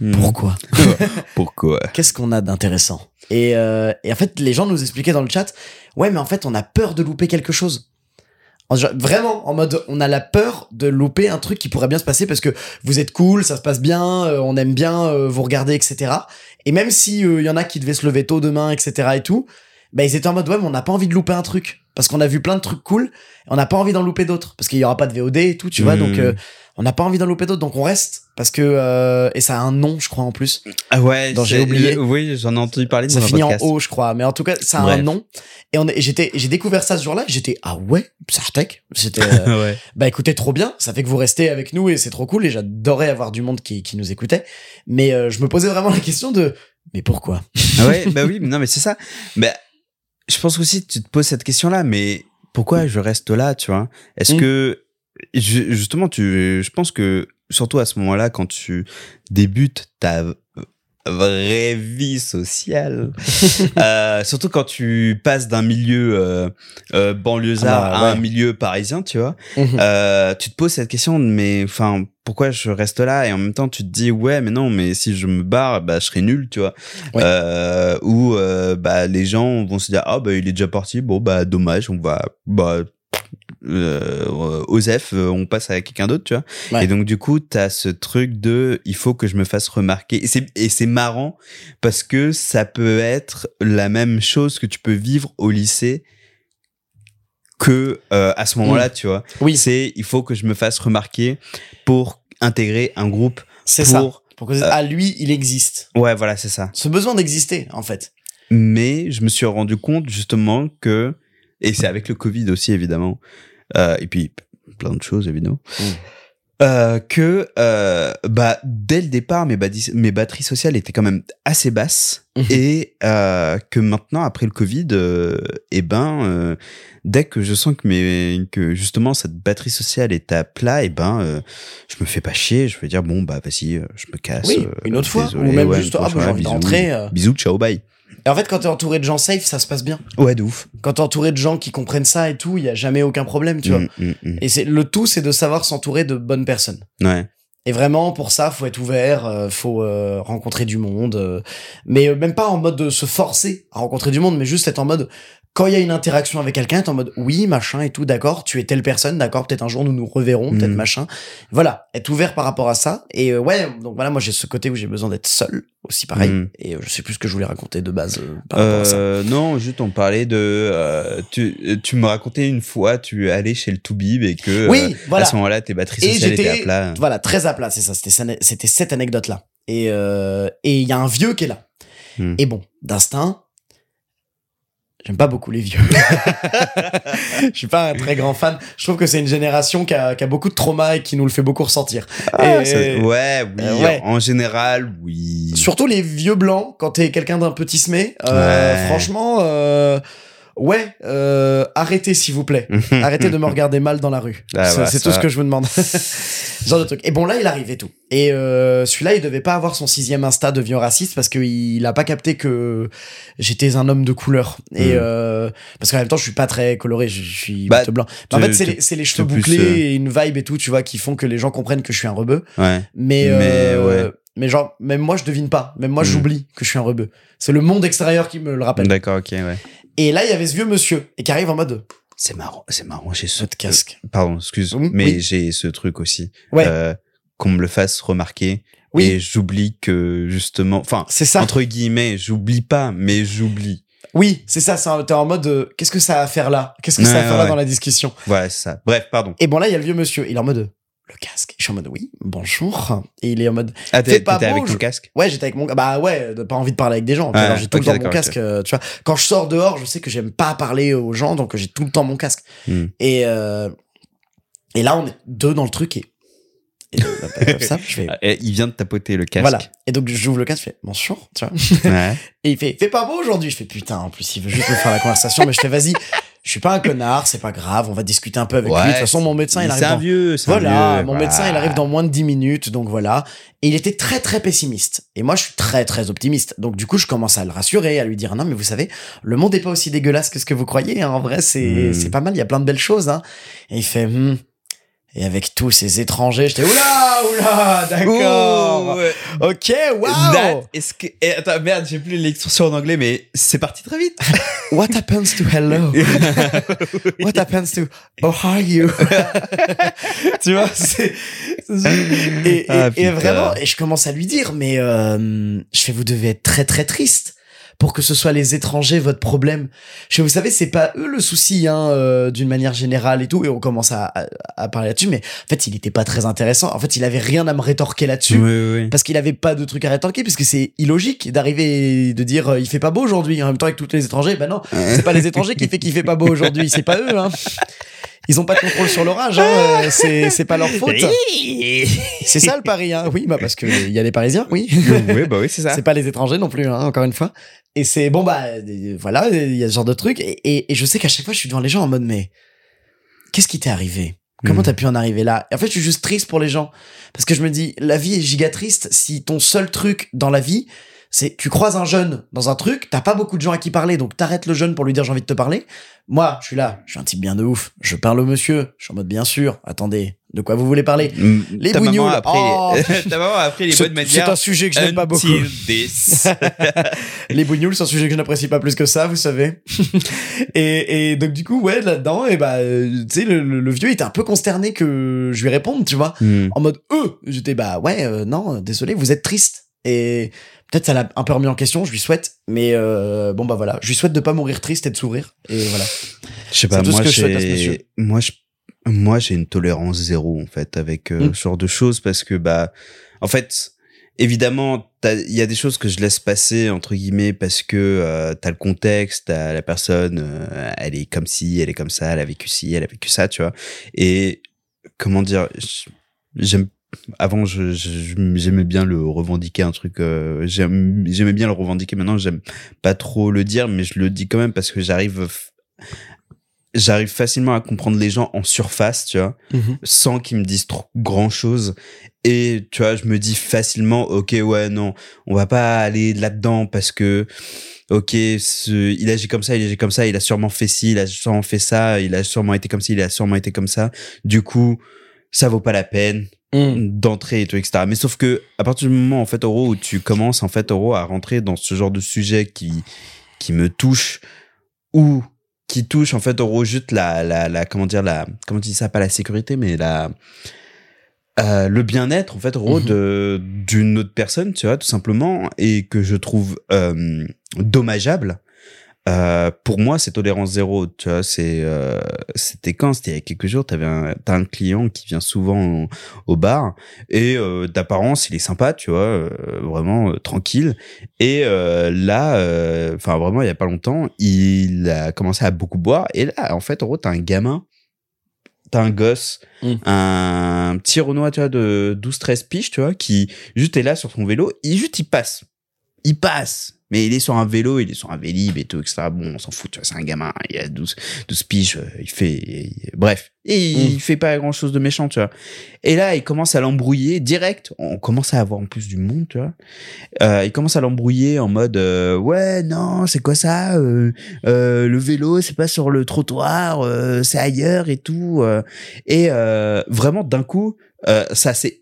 Hmm. pourquoi? Pourquoi? Qu'est-ce qu'on a d'intéressant? Et, euh, et en fait, les gens nous expliquaient dans le chat, ouais, mais en fait, on a peur de louper quelque chose. En- Vraiment, en mode, on a la peur de louper un truc qui pourrait bien se passer parce que vous êtes cool, ça se passe bien, euh, on aime bien euh, vous regarder, etc. Et même si il y en a qui devaient se lever tôt demain, etc. et tout, bah ils étaient en mode, ouais, mais on n'a pas envie de louper un truc parce qu'on a vu plein de trucs cool, et on n'a pas envie d'en louper d'autres parce qu'il y aura pas de VOD et tout, tu vois. Hmm. Donc, euh, on n'a pas envie d'en louper d'autres, donc on reste parce que euh, et ça a un nom, je crois en plus. Ah ouais. j'ai oublié. Oui, j'en ai entendu parler Ça dans finit en haut, je crois. Mais en tout cas, ça a Bref. un nom. Et j'étais, j'ai découvert ça ce jour-là. J'étais, ah ouais, Sartek. C'était, euh, ouais. bah écoutez, trop bien. Ça fait que vous restez avec nous et c'est trop cool. Et j'adorais avoir du monde qui, qui nous écoutait. Mais euh, je me posais vraiment la question de, mais pourquoi? Ah ouais, bah oui, non mais c'est ça. Mais je pense aussi que tu te poses cette question-là, mais pourquoi je reste là, tu vois? Est-ce Mm. que ju- justement, tu, je pense que surtout à ce moment-là, quand tu débutes ta vraie vie sociale, euh, surtout quand tu passes d'un milieu euh, euh, banlieusard Ah bah, à un milieu parisien, tu vois, Mhm. euh, tu te poses cette question, mais enfin, pourquoi je reste là? Et en même temps, tu te dis, ouais, mais non, mais si je me barre, bah, je serai nul, tu vois. Ouais. Ou bah, les gens vont se dire, ah, bah, il est déjà parti, bon, bah, dommage, on va, bah, euh, Osef, euh, on passe à quelqu'un d'autre, tu vois. Ouais. Et donc, du coup, t'as ce truc de, il faut que je me fasse remarquer. Et c'est, marrant parce que ça peut être la même chose que tu peux vivre au lycée que euh, à ce moment-là, tu vois. Oui, C'est, il faut que je me fasse remarquer pour intégrer un groupe. c'est ça. pour- que, ah, lui, il existe. Ouais, voilà, c'est ça. Ce besoin d'exister, en fait. Mais je me suis rendu compte justement que, et c'est avec le Covid aussi évidemment, euh, et puis plein de choses évidemment, Mm. euh, que euh, bah dès le départ mes, batteries sociales étaient quand même assez basses Mhm. et euh, que maintenant après le Covid euh, et ben euh, dès que je sens que mes que justement cette batterie sociale est à plat et ben euh, je me fais pas chier je vais dire bon bah vas-y euh, je me casse Oui, euh, une autre fois, désolé, ou même ouais, juste, ah, bah, j'ai envie d'entrer, euh. bisous ciao bye Et en fait, quand t'es entouré de gens safe, ça se passe bien. ouais de ouf Quand t'es entouré de gens qui comprennent ça et tout, il y a jamais aucun problème, tu vois. Mm, mm, mm. Et c'est le tout, c'est de savoir s'entourer de bonnes personnes. ouais Et vraiment, pour ça, faut être ouvert, euh, faut euh, rencontrer du monde, euh, mais même pas en mode de se forcer à rencontrer du monde, mais juste être en mode quand il y a une interaction avec quelqu'un, être en mode oui, machin et tout, d'accord, tu es telle personne, d'accord, peut-être un jour nous nous reverrons, peut-être Mhm. machin. Voilà, être ouvert par rapport à ça. Et euh, ouais, donc voilà, moi j'ai ce côté où j'ai besoin d'être seul, aussi pareil. Mhm. Et euh, je sais plus ce que je voulais raconter de base euh, par rapport à ça. Non, juste on parlait de. tu, tu me racontais une fois, tu allais chez le Toubib et que Oui, voilà. à ce moment-là, tes batteries Et sociales étaient j'étais- à plat. Voilà, très à plat, c'est ça. C'était cette anecdote là. Et et il y a un vieux qui est là. Hmm. Et bon, d'instinct, j'aime pas beaucoup les vieux. Je suis pas un très grand fan. Je trouve que c'est une génération qui a, qui a beaucoup de trauma et qui nous le fait beaucoup ressentir. Ah, Et- ça- ouais, oui. Euh, ouais. En général, oui. Surtout les vieux blancs, quand t'es quelqu'un d'un peu tismé. euh, Ouais. Franchement, euh, ouais, euh, arrêtez s'il vous plaît. Arrêtez de me regarder mal dans la rue. Ah, c'est bah, c'est tout ce que je vous demande. Genre de truc. Et bon, là, il arrive et tout. Et euh, celui-là, il devait pas avoir son sixième Insta de vieux raciste parce qu'il a pas capté que j'étais un homme de couleur. Et Mm. euh, parce qu'en même temps, je suis pas très coloré, je, je suis Bah, plutôt blanc. Mais en fait, c'est les, cheveux plus, bouclés euh, et une vibe et tout, tu vois, qui font que les gens comprennent que je suis un rebeu. Ouais. Mais, Mais, euh, ouais. mais genre, même moi, je devine pas. Même moi, Mm. j'oublie que je suis un rebeu. C'est le monde extérieur qui me le rappelle. D'accord, ok, ouais. Et là, il y avait ce vieux monsieur et qui arrive en mode C'est marrant, c'est marrant. J'ai ce. casque. Pardon, excuse, Oui, mais oui. j'ai ce truc aussi. Ouais. Euh, qu'on me le fasse remarquer. Oui. Et j'oublie que justement, enfin, C'est ça. entre guillemets, j'oublie pas, mais j'oublie. Oui, c'est ça. T'es en mode euh, qu'est-ce que ça a à faire là? Qu'est-ce que ça a à Ouais, faire là dans la discussion? Voilà, c'est ça. Bref, pardon. Et bon, là, il y a le vieux monsieur. Il est en mode le casque. Je suis en mode oui, bonjour. Et il est en mode Ah, Fais t'es- pas t'étais avec ton je- casque? Ouais, j'étais avec mon bah ouais, pas envie de parler avec des gens. j'ai tout le temps mon casque. euh, tu vois, quand je sors dehors, je sais que j'aime pas parler aux gens, donc j'ai tout le temps mon casque. Hmm. Et euh, et là, on est deux dans le truc et, et bah, comme ça, je fais Ah, et il vient de tapoter le casque. voilà. Et donc j'ouvre le casque, je fais bonjour, tu vois. Ouais. Et il fait, fait pas beau aujourd'hui. Je fais putain, en plus, il veut juste me faire la conversation, mais je fais vas-y, je suis pas un connard, c'est pas grave, on va discuter un peu avec lui. De toute façon, mon médecin, il c'est arrive un dans... vieux, c'est un Voilà, vieux, mon voilà. médecin, il arrive dans moins de 10 minutes, donc voilà. Et il était très très pessimiste. Et moi, je suis très très optimiste. Donc du coup, je commence à le rassurer, à lui dire non, mais vous savez, le monde est pas aussi dégueulasse que ce que vous croyez. hein. En vrai, c'est c'est pas mal. Il y a plein de belles choses. Hein. Et il fait. Hmm. Et avec tous ces étrangers, j'étais oula, oula, d'accord. Ouais. Ok. That is que- eh, attends, merde, j'ai plus l'expression en anglais, mais c'est parti très vite. What happens to hello? What happens to oh how are you? tu vois, c'est c'est- et, et, Ah, et vraiment et je commence à lui dire mais euh, je fais vous devez être très très triste pour que ce soit les étrangers votre problème. Je vous savez c'est pas eux le souci hein euh, d'une manière générale et tout et on commence à, à, à parler là-dessus mais en fait il était pas très intéressant. En fait il avait rien à me rétorquer là-dessus oui, oui. parce qu'il avait pas de truc à rétorquer puisque c'est illogique d'arriver et de dire euh, il fait pas beau aujourd'hui en même temps avec tous les étrangers ben non c'est pas les étrangers qui fait qu'il fait pas beau aujourd'hui c'est pas eux hein ils ont pas de contrôle sur l'orage hein euh, c'est pas leur faute. C'est ça le pari hein. Oui bah parce que il y a les parisiens oui. Oui, bah oui, c'est ça. c'est pas les étrangers non plus hein, encore une fois. Et c'est bon bah euh, voilà il y a ce genre de truc. Et, et, et je sais qu'à chaque fois je suis devant les gens en mode mais qu'est-ce qui t'est arrivé? Comment Mm. t'as pu en arriver là? Et en fait, je suis juste triste pour les gens. Parce que je me dis, la vie est giga triste si ton seul truc dans la vie, c'est tu croises un jeune dans un truc, t'as pas beaucoup de gens à qui parler, donc t'arrêtes le jeune pour lui dire j'ai envie de te parler. Moi, je suis là, je suis un type bien de ouf. Je parle au monsieur, je suis en mode bien sûr. Attendez, de quoi vous voulez parler Mm, Les ta maman bougnoules. Oh. ta maman a les C'est bonnes c'est manières. un sujet que je n'aime pas beaucoup. Les bougnoules, c'est un sujet que je n'apprécie pas plus que ça, vous savez. et, et donc du coup, ouais, là-dedans, et bah, euh, tu sais, le, le- le vieux était un peu consterné que je lui réponde, tu vois, Mm. en mode eux. J'étais bah ouais, euh, non, désolé, vous êtes triste. Et peut-être ça l'a un peu remis en question, je lui souhaite, mais euh, bon bah voilà, je lui souhaite de pas mourir triste et de sourire. Et voilà. Je sais pas, tout ce moi j'ai, moi je, moi j'ai une tolérance zéro en fait avec euh, Mm. ce genre de choses parce que bah, en fait, évidemment, il y a des choses que je laisse passer entre guillemets parce que euh, t'as le contexte, t'as la personne, euh, elle est comme ci, elle est comme ça, elle a vécu ci, elle a vécu ça, tu vois. Et comment dire, j'aime avant je je- j'aimais bien le revendiquer un truc euh, j'aimais bien le revendiquer. Maintenant j'aime pas trop le dire mais je le dis quand même parce que j'arrive j'arrive facilement à comprendre les gens en surface tu vois sans qu'ils me disent trop grand chose et tu vois je me dis facilement ok ouais non on va pas aller là dedans parce que ok ce, il agit comme ça il agit comme ça il a sûrement fait ci il a sûrement fait ça il a sûrement été comme ci il a sûrement été comme ça. Du coup ça vaut pas la peine Mhm. d'entrer et tout etc mais sauf que à partir du moment en fait Oro où tu commences en fait Oro à rentrer dans ce genre de sujet qui qui me touche ou qui touche en fait Oro juste la la la comment dire la comment tu dis ça? Pas la sécurité mais la euh, le bien-être en fait Oro Mhm. de d'une autre personne tu vois tout simplement et que je trouve euh, dommageable euh, pour moi, c'est tolérance zéro. Tu vois, c'est euh, c'était quand? C'était il y a quelques jours. T'avais un t'as un client qui vient souvent au, au bar et euh, d'apparence il est sympa, tu vois, euh, vraiment euh, tranquille. Et euh, là, euh, enfin vraiment il y a pas longtemps, il a commencé à beaucoup boire et là en fait en gros t'as un gamin, t'as un gosse, Mm. un petit Renoir tu vois de 12-13 piges, tu vois, qui juste est là sur son vélo, il juste il passe, il passe. Mais il est sur un vélo, il est sur un vélib et tout, etc. Bon, on s'en fout, tu vois, c'est un gamin, il a 12, 12 piges, euh, il fait, il- bref. Et il Mm. fait pas grand chose de méchant, tu vois. Et là, il commence à l'embrouiller direct. On commence à avoir en plus du monde, tu vois. Euh, il commence à l'embrouiller en mode, euh, ouais, non, c'est quoi ça? Euh, euh, le vélo, c'est pas sur le trottoir, euh, c'est ailleurs et tout. euh. et euh, vraiment, d'un coup, euh, ça s'est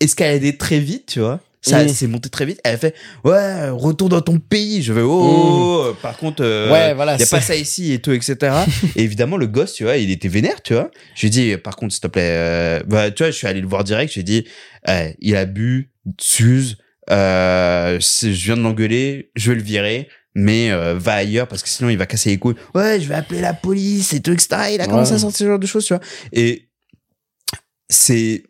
escaladé très vite, tu vois. Ça Mm. s'est monté très vite. Elle fait, ouais, retourne dans ton pays. Je vais, oh, oh, oh. par contre, euh, Ouais, voilà, y a pas ça ici et tout, etc. et évidemment, le gosse, tu vois, il était vénère, tu vois. Je lui ai dit, par contre, s'il te plaît, euh, bah, tu vois, je suis allé le voir direct. Je lui dit, eh, il a bu, s'use, euh, je viens de l'engueuler, je vais le virer. Mais euh, va ailleurs parce que sinon il va casser les couilles. Ouais, je vais appeler la police et tout, etc. Il a commencé Ouais. à sortir ce genre de choses, tu vois. Et c'est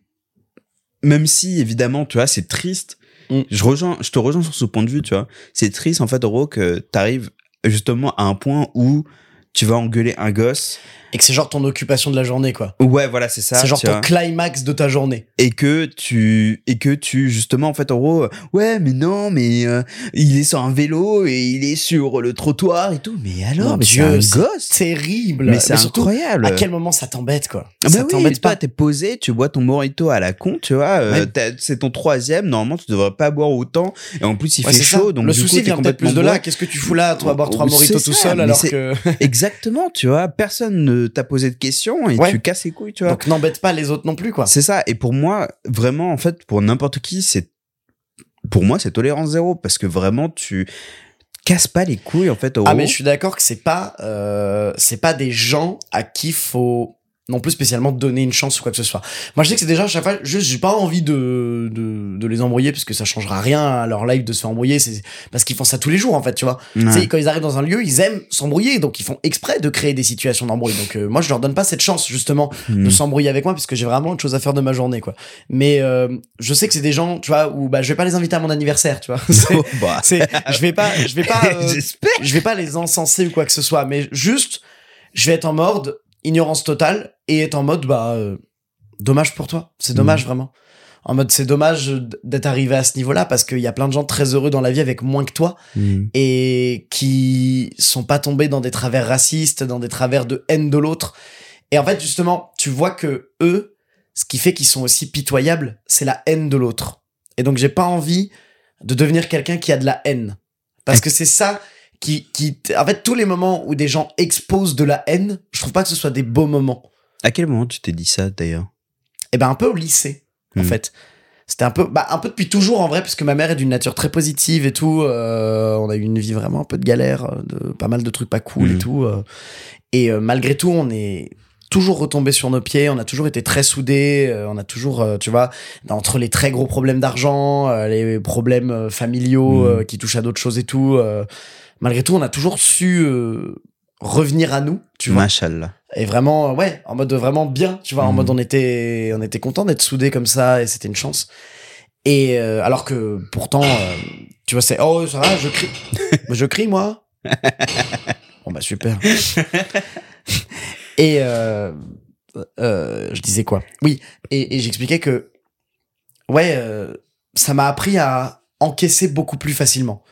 même si évidemment, tu vois, c'est triste. Mm. Je je te rejoins sur ce point de vue, tu vois. C'est triste en fait, Oro, que t'arrives justement à un point où tu vas engueuler un gosse. Et que c'est genre ton occupation de la journée, quoi. Ouais, voilà, c'est ça. C'est genre ton vois. climax de ta journée. et que tu et que tu justement en fait en gros euh, ouais mais non mais euh, il est sur un vélo et il est sur le trottoir et tout mais alors Mon mais c'est un gosse Terrible. mais c'est incroyable à quel moment ça t'embête, quoi? Ah ça bah oui, t'embête pas? t'es posé, tu bois ton mojito à la con, tu vois, euh, c'est ton troisième, normalement tu devrais pas boire autant, et en plus il Ouais, fait ça. chaud, donc le du souci coup, vient peut-être plus de là. Qu'est-ce que tu fous là, toi, boire trois Oh, moritos c'est tout ça, seul, alors que. Exactement, tu vois, personne ne t'a posé de questions et Ouais. tu casses les couilles, tu vois. Donc n'embête pas les autres non plus, quoi. C'est ça. Et pour moi, vraiment, en fait, pour n'importe qui, c'est, pour moi, c'est tolérance zéro parce que vraiment, tu casses pas les couilles, en fait, au Ah mais je suis d'accord que c'est pas euh, c'est pas des gens à qui faut non plus spécialement donner une chance ou quoi que ce soit. Moi je sais que c'est des gens à chaque fois juste j'ai pas envie de, de de les embrouiller parce que ça changera rien à leur life de se faire embrouiller c'est parce qu'ils font ça tous les jours en fait tu vois. Ouais. Tu sais quand ils arrivent dans un lieu ils aiment s'embrouiller donc ils font exprès de créer des situations d'embrouille donc euh, moi je leur donne pas cette chance justement de Hmm. s'embrouiller avec moi parce que j'ai vraiment autre chose à faire de ma journée quoi. Mais euh, je sais que c'est des gens tu vois où bah je vais pas les inviter à mon anniversaire tu vois. Oh, bah. c'est je vais pas je vais pas euh, je vais pas les encenser ou quoi que ce soit, mais juste, je vais être en mode ignorance totale et être en mode, bah, euh, dommage pour toi. C'est dommage, vraiment. En mode, c'est dommage d'être arrivé à ce niveau-là parce qu'il y a plein de gens très heureux dans la vie avec moins que toi Hmm. et qui sont pas tombés dans des travers racistes, dans des travers de haine de l'autre. Et en fait, justement, tu vois que eux, ce qui fait qu'ils sont aussi pitoyables, c'est la haine de l'autre. Et donc, j'ai pas envie de devenir quelqu'un qui a de la haine. Parce que c'est ça qui, qui, en fait, tous les moments où des gens exposent de la haine, je trouve pas que ce soit des beaux moments. À quel moment tu t'es dit ça, d'ailleurs Et ben, un peu au lycée, en Hmm. fait. C'était un peu, bah, un peu depuis toujours en vrai, parce que ma mère est d'une nature très positive et tout. euh, on a eu une vie vraiment un peu de galère, de pas mal de trucs pas cool et Mhm. tout. euh. et euh, malgré tout, on est toujours retombé sur nos pieds. On a toujours été très soudés. euh, on a toujours, euh, tu vois, entre les très gros problèmes d'argent, euh, les problèmes familiaux euh, qui touchent à d'autres choses et tout. Malgré tout, on a toujours su euh, revenir à nous, tu vois. Machallah. Et vraiment, euh, ouais, en mode vraiment bien, tu vois, en Mhm. mode on était, on était content d'être soudés comme ça et c'était une chance. Et euh, alors que pourtant, euh, tu vois, c'est oh ça va, je crie, Mais je crie moi. bon bah super. et euh, je disais quoi? Oui, et, et j'expliquais que ouais, ça m'a appris à encaisser beaucoup plus facilement.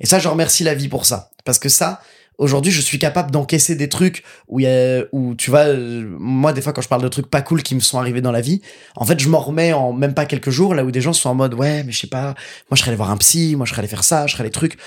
Et ça, je remercie la vie pour ça. Parce que ça, aujourd'hui, je suis capable d'encaisser des trucs où y a, où tu vois, euh, moi, des fois, quand je parle de trucs pas cool qui me sont arrivés dans la vie, en fait, je m'en remets en même pas quelques jours, là où des gens sont en mode, ouais, mais je sais pas, moi, je serais allé voir un psy, moi, je serais allé faire ça, je serais allé trucs.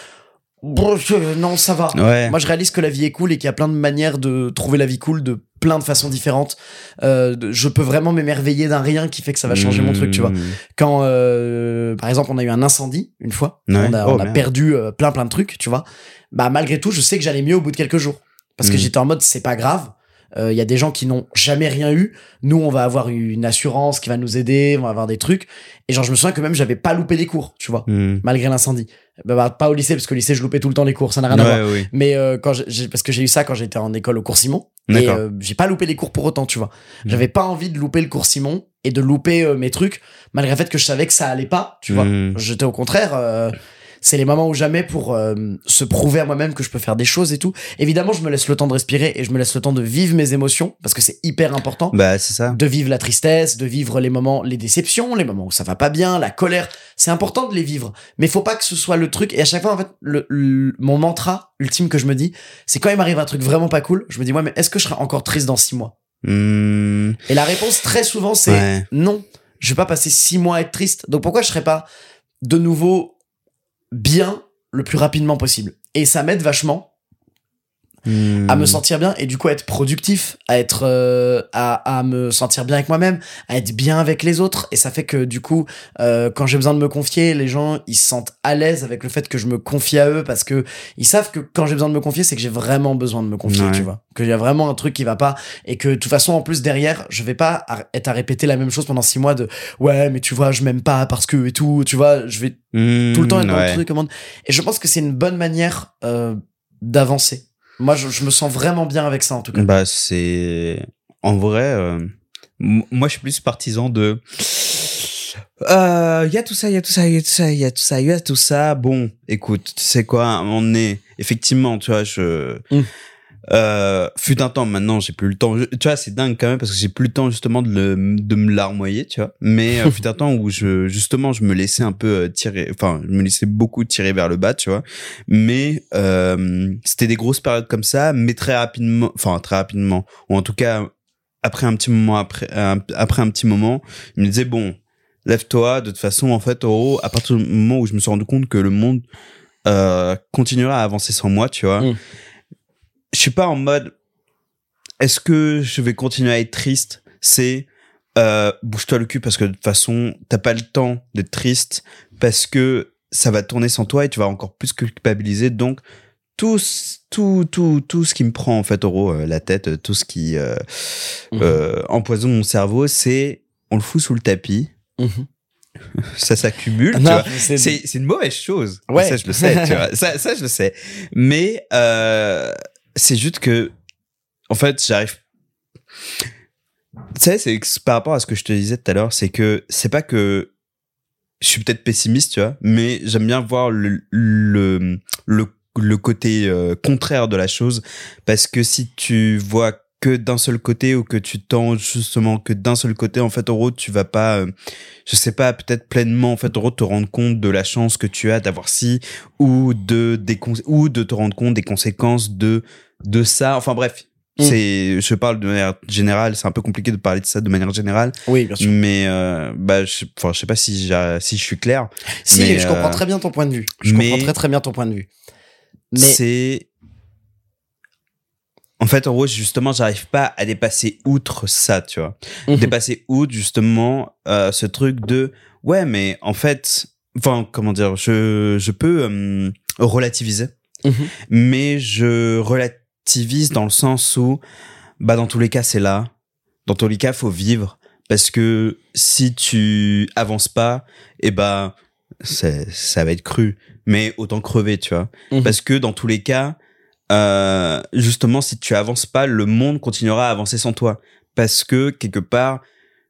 Bon, je- non, ça va. Ouais. Moi, je réalise que la vie est cool et qu'il y a plein de manières de trouver la vie cool de plein de façons différentes. Euh, je peux vraiment m'émerveiller d'un rien qui fait que ça va changer mon truc, tu vois. Mmh. Quand, euh, par exemple, on a eu un incendie une fois, Ouais. on a, Oh, on a merde. perdu euh, plein plein de trucs, tu vois. Bah malgré tout, je sais que j'allais mieux au bout de quelques jours parce que Mm. j'étais en mode c'est pas grave. Il y a des gens qui n'ont jamais rien eu. Nous, on va avoir une assurance qui va nous aider, on va avoir des trucs. Et genre, je me souviens que même j'avais pas loupé les cours, tu vois, Mmh. malgré l'incendie. Bah, bah, pas au lycée parce qu'au lycée je loupais tout le temps les cours, ça n'a rien à voir. Oui. Mais euh, quand j'ai- j'ai, parce que j'ai eu ça quand j'étais en école au cours Simon. Et euh, j'ai pas loupé les cours pour autant, tu vois. Mm. J'avais pas envie de louper le cours Simon et de louper euh, mes trucs, malgré le fait que je savais que ça allait pas, tu vois. Mm. J'étais au contraire. C'est les moments où jamais pour euh, se prouver à moi-même que je peux faire des choses et tout. Évidemment, je me laisse le temps de respirer et je me laisse le temps de vivre mes émotions parce que c'est hyper important Bah, c'est ça. de vivre la tristesse, de vivre les moments, les déceptions, les moments où ça va pas bien, la colère. C'est important de les vivre, mais faut pas que ce soit le truc. Et à chaque fois, en fait, le, le- mon mantra ultime que je me dis, c'est quand il m'arrive un truc vraiment pas cool, je me dis ouais, mais est-ce que je serai encore triste dans six mois? Mmh. Et la réponse très souvent, c'est Ouais. non. Je vais pas passer six mois à être triste. Donc pourquoi je serais pas de nouveau bien le plus rapidement possible. Et ça m'aide vachement Mmh. à me sentir bien et du coup à être productif, à être euh, à, à me sentir bien avec moi-même, à être bien avec les autres et ça fait que du coup euh, quand j'ai besoin de me confier, les gens ils se sentent à l'aise avec le fait que je me confie à eux parce que ils savent que quand j'ai besoin de me confier, c'est que j'ai vraiment besoin de me confier, Ouais. tu vois. Qu'il y a vraiment un truc qui va pas et que de toute façon en plus derrière, je vais pas être à répéter la même chose pendant six mois de ouais, mais tu vois, je m'aime pas parce que et tout, tu vois, je vais tout le temps être dans ouais. le truc. comment- Et je pense que c'est une bonne manière euh, d'avancer. Moi, je, je me sens vraiment bien avec ça, en tout cas. Bah, c'est. En vrai, euh, moi, je suis plus partisan de. Il y a tout ça, il y a tout ça, il y a tout ça, il y a tout ça, il y a tout ça. Bon, écoute, tu sais quoi, on est. Effectivement, tu vois, je. Mm. Euh, fut un temps, maintenant, j'ai plus le temps. Tu vois, c'est dingue quand même parce que j'ai plus le temps justement de, de me larmoyer, tu vois. Mais euh, fut un temps où je, justement, je me laissais un peu euh, tirer, enfin, je me laissais beaucoup tirer vers le bas, tu vois. Mais c'était des grosses périodes comme ça, mais très rapidement, enfin très rapidement, ou en tout cas après un petit moment après, après un petit moment, il me disait bon, lève-toi. De toute façon, en fait, Oro, à partir du moment où je me suis rendu compte que le monde euh, continuera à avancer sans moi, tu vois, Mm. Je suis pas en mode est-ce que je vais continuer à être triste? C'est euh, bouge-toi le cul parce que de toute façon, t'as pas le temps d'être triste parce que ça va tourner sans toi et tu vas encore plus culpabiliser. Donc, tout, tout, tout, tout ce qui me prend en fait, Oro, euh, la tête, euh, tout ce qui euh, Mhm. euh, empoisonne mon cerveau, c'est on le fout sous le tapis, Mhm. ça s'accumule. C'est c'est une mauvaise chose. Ouais. Ça, je le sais, tu vois. Ça, ça, je le sais. Mais euh, c'est juste que, en fait, j'arrive. Tu sais, c'est par rapport à ce que je te disais tout à l'heure, c'est que c'est pas que je suis peut-être pessimiste, tu vois, mais j'aime bien voir le, le, le, le côté euh, contraire de la chose. Parce que si tu vois que d'un seul côté ou que tu tends justement que d'un seul côté, en fait, en gros, tu vas pas, euh, je sais pas, peut-être pleinement, en fait, en gros, te rendre compte de la chance que tu as d'avoir ci ou de, des ou de te rendre compte des conséquences de, de ça. Enfin, bref. Mm. C'est, je parle de manière générale, c'est un peu compliqué de parler de ça de manière générale, Oui, bien sûr. mais euh, bah, je, enfin, je sais pas si si je suis clair. Si, mais, je euh, comprends très bien ton point de vue. Je mais- comprends très très bien ton point de vue. Mais c'est en fait en gros justement j'arrive pas à dépasser outre ça tu vois Mhm. dépasser outre justement euh, ce truc de ouais mais en fait enfin comment dire je je peux euh, relativiser Mhm. mais je relativise dans le sens où bah dans tous les cas c'est là dans tous les cas faut vivre parce que si tu avances pas et bah c'est- ça va être cru mais autant crever tu vois Mhm. parce que dans tous les cas euh, justement si tu avances pas le monde continuera à avancer sans toi parce que quelque part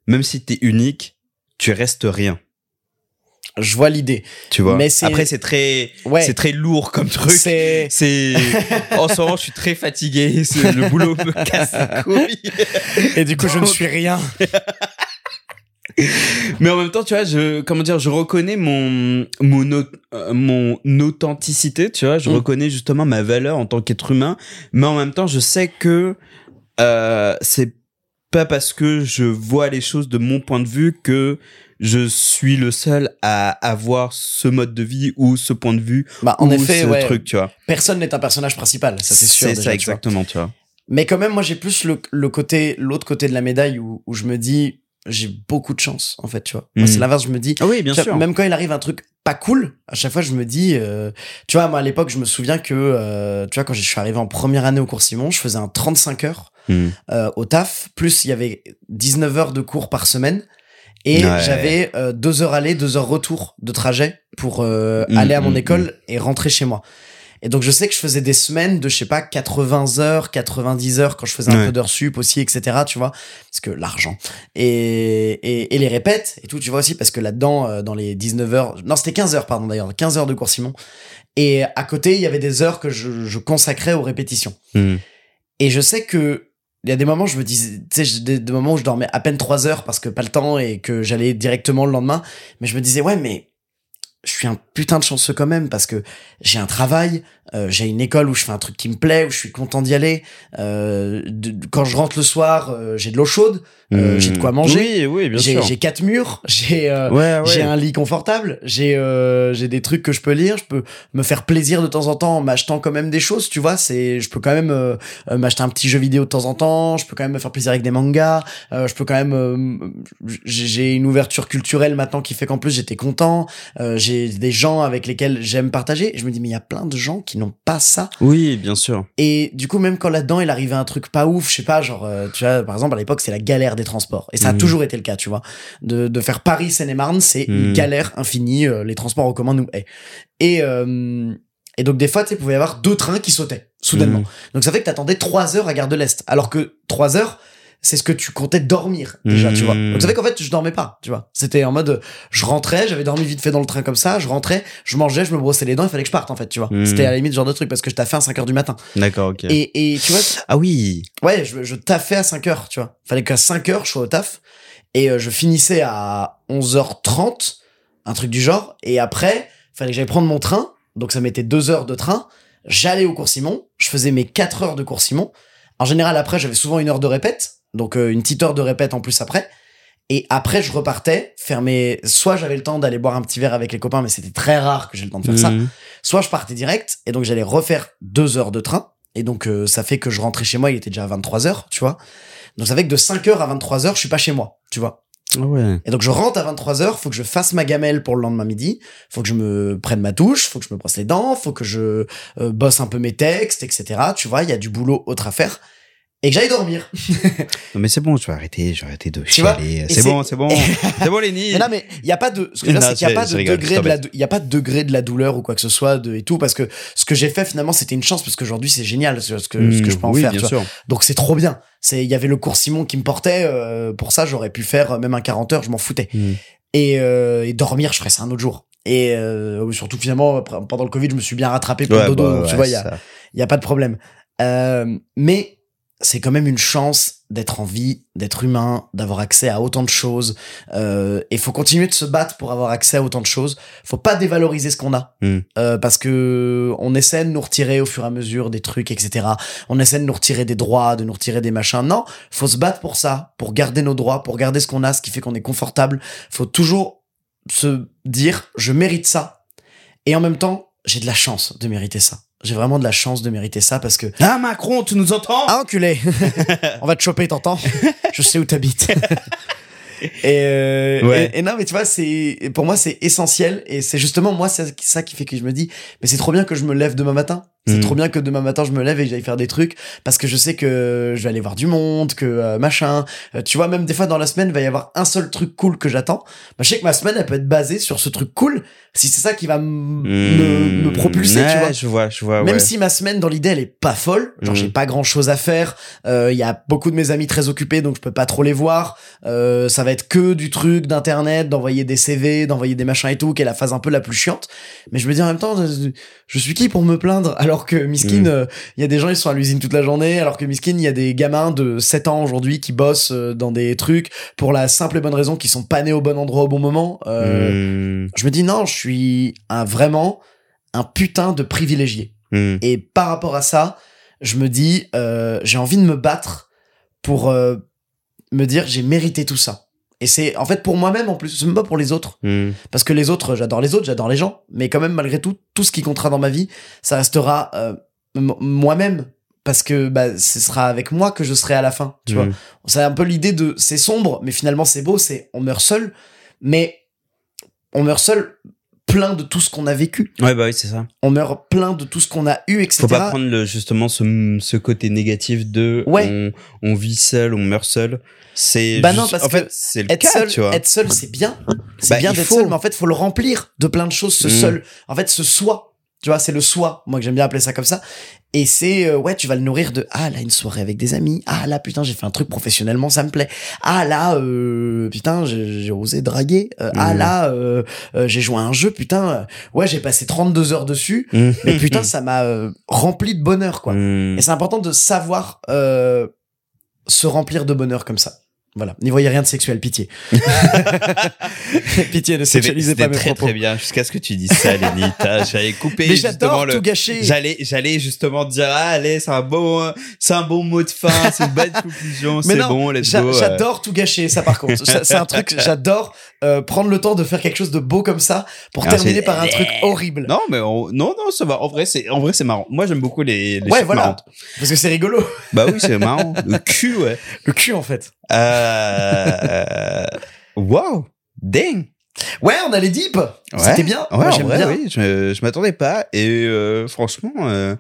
même si t'es unique tu restes rien je vois l'idée. tu vois? Mais après c'est très Ouais. c'est très lourd comme truc C'est en ce moment je suis très fatigué le boulot me casse les couilles et du coup je ne suis rien. Mais en même temps, tu vois, je, comment dire, je reconnais mon, mon, euh, mon authenticité, tu vois, je Mm. reconnais justement ma valeur en tant qu'être humain, mais en même temps, je sais que euh, c'est pas parce que je vois les choses de mon point de vue que je suis le seul à avoir ce mode de vie ou ce point de vue Bah, en ou effet, ce ouais, truc, tu vois. personne n'est un personnage principal, ça c'est sûr. C'est ça exactement, tu vois. Mais quand même, moi, j'ai plus le, le côté, l'autre côté de la médaille où, où je me dis, j'ai beaucoup de chance, en fait, tu vois. Moi, Mhm. c'est l'inverse, je me dis, Ah oui, bien sûr. même quand il arrive un truc pas cool, à chaque fois, je me dis, euh, tu vois, moi, à l'époque, je me souviens que, euh, tu vois, quand je suis arrivé en première année au cours Simon, je faisais un 35 heures Mm. euh, au taf, plus il y avait 19 heures de cours par semaine. Et Ouais. j'avais euh, deux heures aller, deux heures retour de trajet pour euh, Mhm, aller à mon école et rentrer chez moi. Et donc je sais que je faisais des semaines de je sais pas 80 heures, 90 heures quand je faisais un Ouais. peu d'heures sup aussi, etc. Tu vois, parce que l'argent et, et et les répètes et tout, tu vois aussi parce que là-dedans euh, dans les 19 heures, non c'était 15 heures pardon d'ailleurs, 15 heures de cours Simon. Et à côté il y avait des heures que je, je consacrais aux répétitions. Mm. Et je sais que il y a des moments, je me disais, tu sais, des moments où je dormais à peine 3 heures parce que pas le temps et que j'allais directement le lendemain. Mais je me disais, ouais, mais je suis un putain de chanceux quand même parce que j'ai un travail, euh, j'ai une école où je fais un truc qui me plaît, où je suis content d'y aller. Euh, quand je rentre le soir, euh, j'ai de l'eau chaude, euh, Mm. j'ai de quoi manger, Oui, oui, bien j'ai sûr. j'ai quatre murs, j'ai euh, Ouais, ouais. j'ai un lit confortable, j'ai euh, j'ai des trucs que je peux lire, je peux me faire plaisir de temps en temps en m'achetant quand même des choses, tu vois, c'est je peux quand même euh, euh, m'acheter un petit jeu vidéo de temps en temps, je peux quand même me faire plaisir avec des mangas, euh, je peux quand même euh, j'ai j'ai une ouverture culturelle maintenant qui fait qu'en plus j'étais content, euh, j'ai des gens avec lesquels j'aime partager, je me dis mais il y a plein de gens qui n'ont pas ça. Oui, bien sûr. et du coup, même quand là-dedans, il arrivait un truc pas ouf, je sais pas, genre, euh, tu vois, par exemple, à l'époque, c'est la galère des transports. Et ça a Mhm. toujours été le cas, tu vois. De, de faire Paris-Seine-et-Marne, c'est une Mhm. galère infinie, euh, les transports en commun nous. Et, euh, et donc, des fois, tu pouvait y avoir deux trains qui sautaient, soudainement. Mm. Donc, ça fait que t'attendais trois heures à Gare de l'Est. Alors que trois heures, c'est ce que tu comptais dormir, déjà, tu vois. Donc, ça fait qu'en fait, je dormais pas, tu vois. C'était en mode, je rentrais, j'avais dormi vite fait dans le train comme ça, je rentrais, je mangeais, je me brossais les dents, il fallait que je parte, en fait, tu vois. Mhm. C'était à la limite ce genre de truc parce que je taffais à 5 heures du matin. D'accord, ok. Et, et tu vois, Ah oui. ouais, je, je taffais à 5 heures, tu vois. Fallait qu'à 5 heures, je sois au taf. Et euh, je finissais à 11h30, un truc du genre. Et après, fallait que j'aille prendre mon train. Donc ça mettait 2 heures de train. J'allais au cours Simon. Je faisais mes 4 heures de cours Simon. En général, après, j'avais souvent une heure de répète. Donc euh, une petite heure de répète en plus après. Et après, je repartais faire mes... Soit j'avais le temps d'aller boire un petit verre avec les copains, mais c'était très rare que j'ai le temps de faire ça. Mm. soit je partais direct et donc j'allais refaire deux heures de train. Et donc euh, ça fait que je rentrais chez moi il était déjà 23 heures tu vois. Donc ça fait que de 5 heures à 23 heures je suis pas chez moi tu vois. Ah ouais. et donc je rentre à 23 heures faut que je fasse ma gamelle pour le lendemain midi. Faut que je me prenne ma douche faut que je me brosse les dents faut que je euh, bosse un peu mes textes etc tu vois il y a du boulot autre à faire et que j'aille dormir Non, mais c'est bon, je vais arrêter, je vais arrêter de chialer. C'est bon, c'est bon. c'est bon, Lenny. Mais non, mais il y a pas de. Ce que je veux c'est qu'il y a pas de rigole, degré de la. Il y a pas de degré de la douleur ou quoi que ce soit de et tout parce que ce que j'ai fait finalement c'était une chance parce qu'aujourd'hui c'est génial ce, que ce que je peux en Mm, oui, faire. bien tu vois. sûr. Donc c'est trop bien. C'est il y avait le cours Simon qui me portait. euh, pour ça j'aurais pu faire même un 40 heures, je m'en foutais. Mm. Et, euh, et dormir, je ferais ça un autre jour. Et euh, surtout finalement pendant le Covid, je me suis bien rattrapé pour le Ouais, dodo. bah, donc, tu ouais, vois, il y a il y a pas de problème. Mais c'est quand même une chance d'être en vie, d'être humain, d'avoir accès à autant de choses. Euh, et faut continuer de se battre pour avoir accès à autant de choses. Faut pas dévaloriser ce qu'on a, Mm. Euh, parce que on essaie de nous retirer au fur et à mesure des trucs, etc. On essaie de nous retirer des droits, de nous retirer des machins. Non, faut se battre pour ça, pour garder nos droits, pour garder ce qu'on a, ce qui fait qu'on est confortable. Faut toujours se dire, je mérite ça. Et en même temps, j'ai de la chance de mériter ça. J'ai vraiment de la chance de mériter ça parce que Ah, Macron, tu nous entends? Ah, enculé On va te choper, t'entends? Je sais où t'habites. et, euh, Ouais. et, et non, mais tu vois, c'est pour moi, c'est essentiel. Et c'est justement, moi, c'est ça qui fait que je me dis, mais c'est trop bien que je me lève demain matin. C'est Mm. trop bien que demain matin, je me lève et j'aille faire des trucs. Parce que je sais que je vais aller voir du monde, que euh, machin. Euh, tu vois, même des fois dans la semaine, il va y avoir un seul truc cool que j'attends. Bah, je sais que ma semaine, elle peut être basée sur ce truc cool. Si c'est ça qui va m- me, me propulser, Mm. Ouais, tu vois. je vois, je vois. Même ouais. si ma semaine dans l'idée elle est pas folle, genre Mhm. j'ai pas grand chose à faire, euh, il y a beaucoup de mes amis très occupés donc je peux pas trop les voir. Euh, ça va être que du truc d'internet, d'envoyer des CV, d'envoyer des machins et tout, qui est la phase un peu la plus chiante. Mais je me dis en même temps, je, je suis qui pour me plaindre? Alors Alors que Miskin, Mm. euh, il y a des gens, ils sont à l'usine toute la journée. Alors que Miskin, il y a des gamins de 7 ans aujourd'hui qui bossent euh, dans des trucs pour la simple et bonne raison qu'ils sont pas nés au bon endroit au bon moment. Euh, Mm, Je me dis non, je suis un vraiment un putain de privilégié. mm, Et par rapport à ça, je me dis, euh, j'ai envie de me battre pour euh, me dire j'ai mérité tout ça. Et c'est en fait pour moi-même en plus, c'est même pas pour les autres. mm. Parce que les autres, j'adore les autres, j'adore les gens. Mais quand même, malgré tout, tout ce qui comptera dans ma vie, ça restera euh, moi-même. Parce que bah, ce sera avec moi que je serai à la fin. Tu vois Mm. C'est un peu l'idée de c'est sombre, mais finalement c'est beau, c'est on meurt seul, mais on meurt seul plein de tout ce qu'on a vécu. Ouais, bah oui, c'est ça. On meurt plein de tout ce qu'on a eu, etc. Faut pas prendre le, justement ce, ce côté négatif de Ouais. on, on vit seul, on meurt seul. C'est Bah juste- non, parce en que fait, c'est le être cas, seul, tu vois. être seul, c'est bien. C'est Bah, bien d'être faut. seul, mais en fait, faut le remplir de plein de choses, ce Mm. seul. En fait, ce soi. Tu vois, c'est le soi. Moi, que j'aime bien appeler ça comme ça. Et c'est, euh, ouais, tu vas le nourrir de, ah, là, une soirée avec des amis. Ah, là, putain, j'ai fait un truc professionnellement, ça me plaît. Ah, là, euh, putain, j'ai osé draguer. Euh, Ah, Mm. là, j'ai joué à un jeu, putain. ouais, j'ai passé 32 heures dessus. Mm. Mais putain, ça m'a rempli de bonheur, quoi. Et c'est important de savoir euh, se remplir de bonheur comme ça. Voilà, n'y voyez rien de sexuel, pitié. pitié, ne sexualisez pas mes très propos. très bien jusqu'à ce que tu dises ça, Lenny. J'allais couper Mais justement le. tout gâcher. J'allais, j'allais justement dire, ah, allez, c'est un bon, c'est un bon mot de fin, c'est une bonne conclusion, c'est bon, let's go. euh. J'adore tout gâcher, ça par contre. C'est un truc, j'adore euh, prendre le temps de faire quelque chose de beau comme ça pour Ah, terminer par un truc horrible. Non, mais on- non, non, ça va. En vrai, c'est, en vrai, c'est marrant. Moi, j'aime beaucoup les, les Ouais, voilà. marrantes. Parce que c'est rigolo. Bah oui, c'est marrant. Le cul, ouais. Le cul en fait. Euh, wow, dang. Ouais, on a les deep. Ouais. C'était bien. Ouais, Moi, j'aime vrai, bien. oui, je, je m'attendais pas. Et euh, franchement, euh,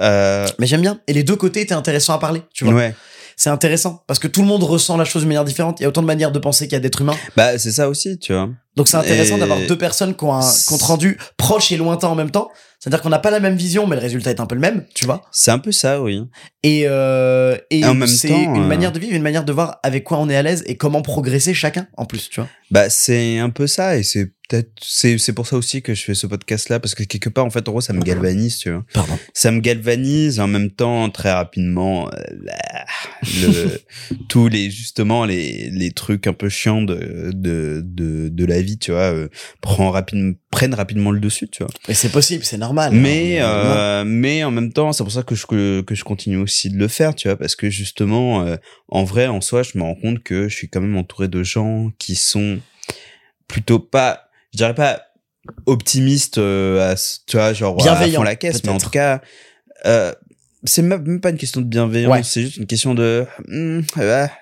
euh, Mais j'aime bien. Et les deux côtés étaient intéressants à parler. Tu vois. ouais. C'est intéressant parce que tout le monde ressent la chose de manière différente. Il y a autant de manières de penser qu'il y a d'êtres humains. Bah, c'est ça aussi, tu vois. Donc c'est intéressant Et- d'avoir deux personnes qui ont un compte rendu proche et lointain en même temps. C'est-à-dire qu'on n'a pas la même vision, mais le résultat est un peu le même, tu vois. C'est un peu ça, oui. Et, euh, et En même c'est temps, une euh, manière de vivre, une manière de voir avec quoi on est à l'aise et comment progresser chacun en plus, tu vois. Bah, c'est un peu ça, et c'est c'est, c'est pour ça aussi que je fais ce podcast-là, parce que quelque part, en fait, en gros, ça me galvanise, tu vois. Pardon. Ça me galvanise, en même temps, très rapidement, euh, là, le, tous les, justement, les, les trucs un peu chiants de, de, de, de la vie, tu vois, euh, prend rapidement, prennent rapidement le dessus, tu vois. Et c'est possible, c'est normal. Mais, hein, euh, mais en même temps, c'est pour ça que je, que, que je continue aussi de le faire, tu vois, parce que justement, euh, en vrai, en soi, je me rends compte que je suis quand même entouré de gens qui sont plutôt pas, je dirais pas optimistes, euh, à, tu vois, genre à Bienveillants, fond la caisse, mais en tout cas, euh, c'est même pas une question de bienveillance, Ouais. c'est juste une question de, hmm,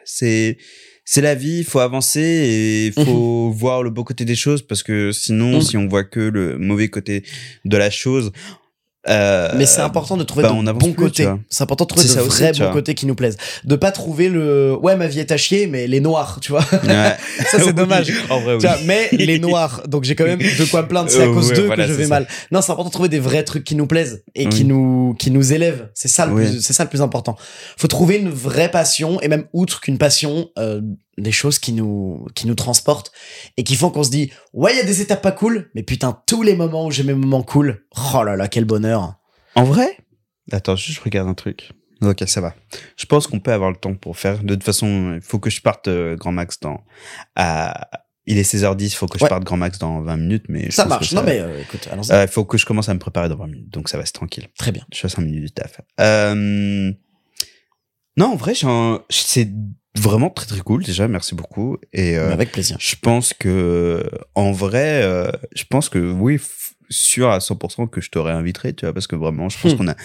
c'est, c'est la vie, il faut avancer et il faut voir le beau côté des choses parce que sinon, Mhm. si on voit que le mauvais côté de la chose, euh, Mais c'est important de trouver bah, de bons côtés. C'est important de trouver de vrais bons côtés qui nous plaisent. De pas trouver le ouais ma vie est à chier mais les noirs, tu vois. Ouais. Ça c'est Oui, dommage. En vrai, oui. Tu vois, mais les noirs, donc j'ai quand même de quoi me plaindre, c'est à Euh, cause ouais, d'eux voilà, que je vais ça. mal. Non, c'est important de trouver des vrais trucs qui nous plaisent et qui nous qui nous élèvent. C'est ça le plus, c'est ça le plus important. Faut trouver une vraie passion et même outre qu'une passion, euh, des choses qui nous qui nous transportent et qui font qu'on se dit ouais il y a des étapes pas cool, mais putain tous les moments où j'ai mes moments cool, oh là là quel bonheur. En vrai? Attends, juste je regarde un truc. Ok, ça va. Je pense qu'on peut avoir le temps pour faire. De toute façon, il faut que je parte euh, Grand Max dans. À... Il est 16h10, il faut que je Ouais. parte Grand Max dans 20 minutes. mais Ça marche. Non mais euh, écoute, allons-y. Euh, Il faut que je commence à me préparer dans 20 minutes, donc ça va, c'est tranquille. Très bien. Je fais 5 minutes du taf. Non, en vrai, c'est vraiment très très cool déjà, merci beaucoup. Et euh, avec plaisir. je pense que, en vrai, euh, je pense que oui, sûr à 100% que je te réinviterai, tu vois, parce que vraiment, je pense Hmm. qu'on a,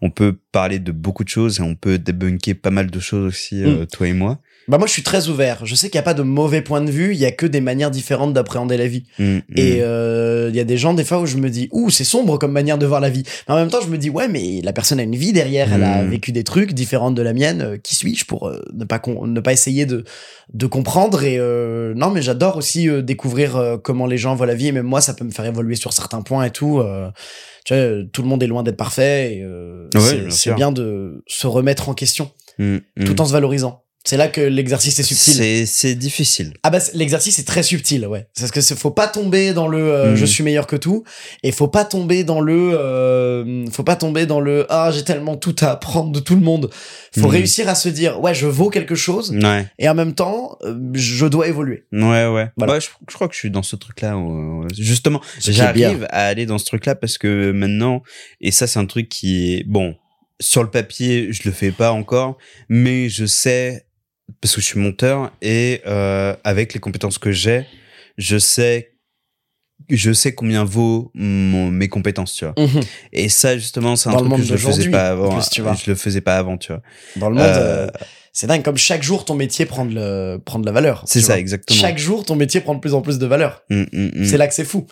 on peut parler de beaucoup de choses et on peut débunker pas mal de choses aussi, euh, toi et moi. Bah moi je suis très ouvert. Je sais qu'il y a pas de mauvais point de vue, il y a que des manières différentes d'appréhender la vie. Mm, mm. Et euh, il y a des gens des fois où je me dis ouh c'est sombre comme manière de voir la vie. Mais en même temps je me dis ouais mais la personne a une vie derrière, elle a Mm. vécu des trucs différentes de la mienne. Euh, qui suis-je pour euh, ne pas ne pas essayer de de comprendre? Et non mais j'adore aussi découvrir comment les gens voient la vie et même moi ça peut me faire évoluer sur certains points et tout. tu vois, tout le monde est loin d'être parfait Ouais, c'est- bien de se remettre en question tout en se valorisant. C'est là que l'exercice est subtil. C'est difficile. Ah bah l'exercice est très subtil, ouais. C'est Parce que faut pas tomber dans le euh, Mm. je suis meilleur que tout et faut pas tomber dans le euh, faut pas tomber dans le ah j'ai tellement tout à apprendre de tout le monde. Faut Mm. réussir à se dire ouais je vaux quelque chose Ouais. et en même temps euh, je dois évoluer. Ouais, ouais. Voilà. Je, je crois que je suis dans ce truc-là. euh, justement, j'arrive à aller dans ce truc-là parce que maintenant, et ça, c'est un truc qui est bon. Sur le papier, je le fais pas encore, mais je sais parce que je suis monteur et euh, avec les compétences que j'ai, je sais, je sais combien vaut mon, mes compétences, tu vois. Et ça, justement, c'est un Dans truc que je faisais d'aujourd'hui, pas avant. plus, tu vois. Je le faisais pas avant, tu vois. Dans le monde Euh, euh, c'est dingue comme chaque jour ton métier prend de, le, prend de la valeur. c'est ça, vois. exactement. Chaque jour ton métier prend de plus en plus de valeur. Mm, mm, mm. C'est là que c'est fou.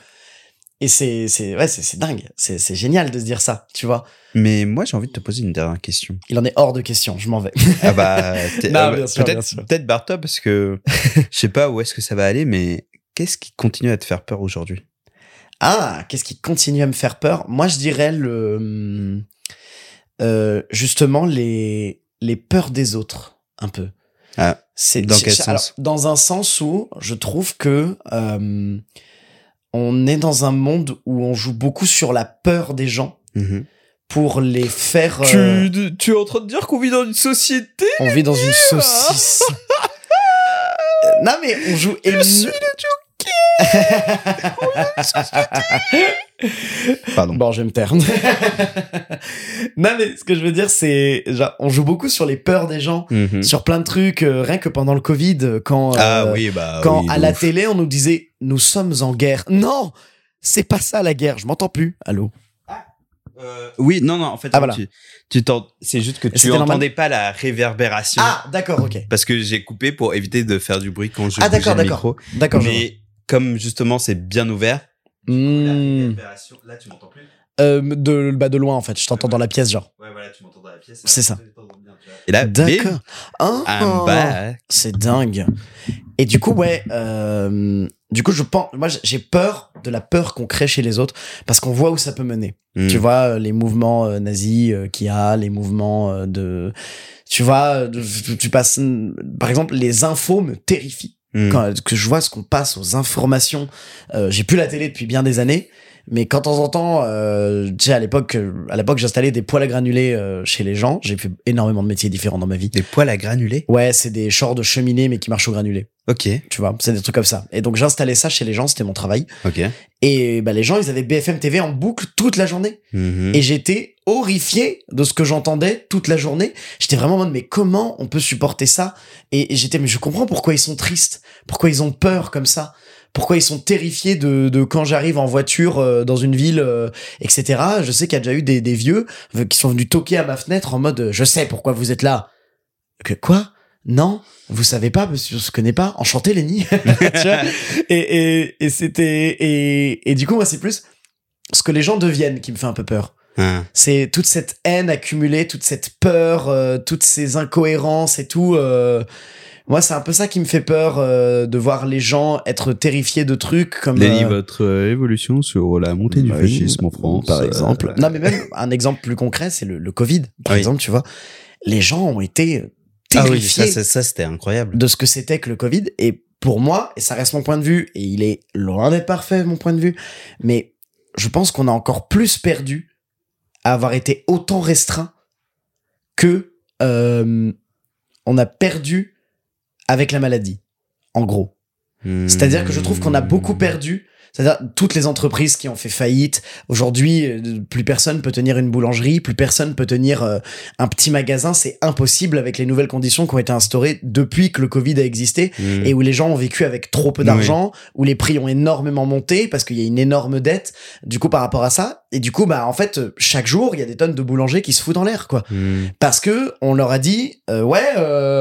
Et c'est c'est ouais c'est c'est dingue. C'est c'est génial de se dire ça, tu vois. Mais moi, j'ai envie de te poser une dernière question. Il en est hors de question, je m'en vais. Ah bah, Non, euh, bien sûr, bien peut-être, peut-être barre-toi parce que je sais pas où est-ce que ça va aller, mais qu'est-ce qui continue à te faire peur aujourd'hui? Ah, qu'est-ce qui continue à me faire peur? Moi, je dirais le euh, justement les les peurs des autres, un peu. Ah, C'est dans quel sens? alors, Dans un sens où je trouve que euh, on est dans un monde où on joue beaucoup sur la peur des gens Mhm. pour les faire. euh, tu es en train de dire qu'on vit dans une société on vit dans une saucisse. Euh, non mais on joue. et- Pardon. Bon, je vais me taire. non, mais ce que je veux dire, c'est, on joue beaucoup sur les peurs des gens, Mhm. sur plein de trucs, euh, rien que pendant le Covid, euh, quand, Ah euh, oui, bah quand oui, à la télé, on nous disait, nous sommes en guerre. Non! C'est pas ça la guerre, je m'entends plus. Allô? Euh, oui, non, non, en fait, Ah, voilà. tu, tu c'est juste que tu C'était normal entendais pas la réverbération. Ah, d'accord, ok. Parce que j'ai coupé pour éviter de faire du bruit quand je Ah, bougeais d'accord, le d'accord. micro. D'accord, je Mais comme justement c'est bien ouvert, Hmm. réverbération, là tu m'entends plus. Euh, de, bah, de loin, en fait. Je t'entends dans la pièce, genre. Ouais, voilà, tu m'entends dans la pièce. C'est ça. Et là, D'accord. Ah. C'est dingue. Et du coup, ouais, euh, du coup, je pense, moi, j'ai peur de la peur qu'on crée chez les autres parce qu'on voit où ça peut mener. Mm. Tu vois, euh, les mouvements euh, nazis euh, qu'il y a, les mouvements euh, de, tu vois, de- tu passes, par exemple, les infos me terrifient. Quand que je vois ce qu'on passe aux informations, euh, j'ai plus la télé depuis bien des années. Mais quand de temps en temps, euh, tu sais, à l'époque, euh, à l'époque, j'installais des poêles à granulés euh, chez les gens. J'ai fait énormément de métiers différents dans ma vie. Des poils à granulés? Ouais, c'est des shorts de cheminée, mais qui marchent au granulé. Ok, Tu vois, c'est des trucs comme ça. Et donc, j'installais ça chez les gens, c'était mon travail. ok. Et bah, les gens, ils avaient BFM TV en boucle toute la journée. Mhm. Et j'étais horrifié de ce que j'entendais toute la journée. J'étais vraiment en mode, mais comment on peut supporter ça? Et, j'étais, mais je comprends pourquoi ils sont tristes, pourquoi ils ont peur comme ça, pourquoi ils sont terrifiés de, de quand j'arrive en voiture euh, dans une ville, euh, etc. Je sais qu'il y a déjà eu des, vieux euh, qui sont venus toquer à ma fenêtre en mode, je sais pourquoi vous êtes là. Que quoi? Non, vous savez pas, parce que je se connais pas. Enchanté, Lenny. Et et, et c'était et, et du coup moi c'est plus ce que les gens deviennent qui me fait un peu peur. Ah. C'est toute cette haine accumulée, toute cette peur, euh, toutes ces incohérences et tout. euh, moi, c'est un peu ça qui me fait peur euh, de voir les gens être terrifiés de trucs comme. Euh, votre euh, évolution sur la montée du oui, fascisme en France. par euh, exemple. Non, mais même un exemple plus concret, c'est le, le Covid. Par Oui. exemple, tu vois, les gens ont été Ah oui, terrifiés ça, ça, ça, c'était incroyable. de ce que c'était que le Covid. Et pour moi, et ça reste mon point de vue, et il est loin d'être parfait, mon point de vue, mais je pense qu'on a encore plus perdu avoir été autant restreint que euh, on a perdu avec la maladie, en gros. C'est-à-dire que je trouve qu'on a beaucoup perdu. C'est-à-dire toutes les entreprises qui ont fait faillite. Aujourd'hui, euh, plus personne peut tenir une boulangerie, plus personne peut tenir euh, un petit magasin. C'est impossible avec les nouvelles conditions qui ont été instaurées depuis que le Covid a existé Mm. et où les gens ont vécu avec trop peu d'argent, où les prix ont énormément monté parce qu'il y a une énorme dette. Du coup, par rapport à ça, et du coup, bah en fait, chaque jour, il y a des tonnes de boulangers qui se foutent en l'air, quoi Mm. parce que on leur a dit euh, ouais euh,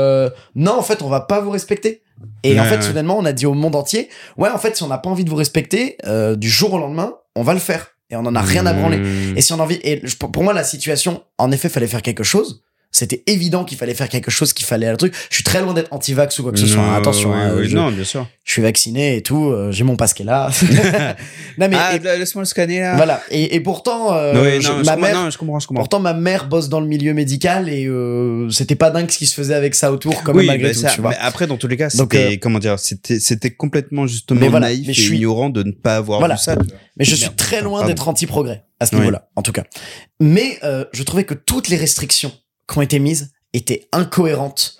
non en fait on va pas vous respecter et en fait ouais. soudainement on a dit au monde entier ouais en fait si on n'a pas envie de vous respecter euh, du jour au lendemain on va le faire et on en a rien à branler Mm. et si on a envie et pour moi la situation en effet fallait faire quelque chose C'était évident qu'il fallait faire quelque chose, qu'il fallait un truc. Je suis très loin d'être anti-vax ou quoi que ce soit. hein. Non, Attention, oui, hein, oui, je, non, bien sûr. je suis vacciné et tout. euh, J'ai mon passe qui est là. non mais ah, laisse-moi le scanner là. voilà. Et, et pourtant, euh, Oui, je- non, je ma mère, non, je comprends, je comprends. pourtant ma mère bosse dans le milieu médical et euh, c'était pas dingue ce qui se faisait avec ça autour, quand même malgré bah, tout. ça, tu vois. mais après, dans tous les cas, c'était, euh, comment dire, c'était, c'était complètement justement Mais voilà, naïf mais et je suis- ignorant de ne pas avoir Voilà. vu ça. Mais je suis très loin d'être anti-progrès à ce niveau-là, en tout cas. Mais euh, je trouvais que toutes les restrictions qui ont été mises étaient incohérentes,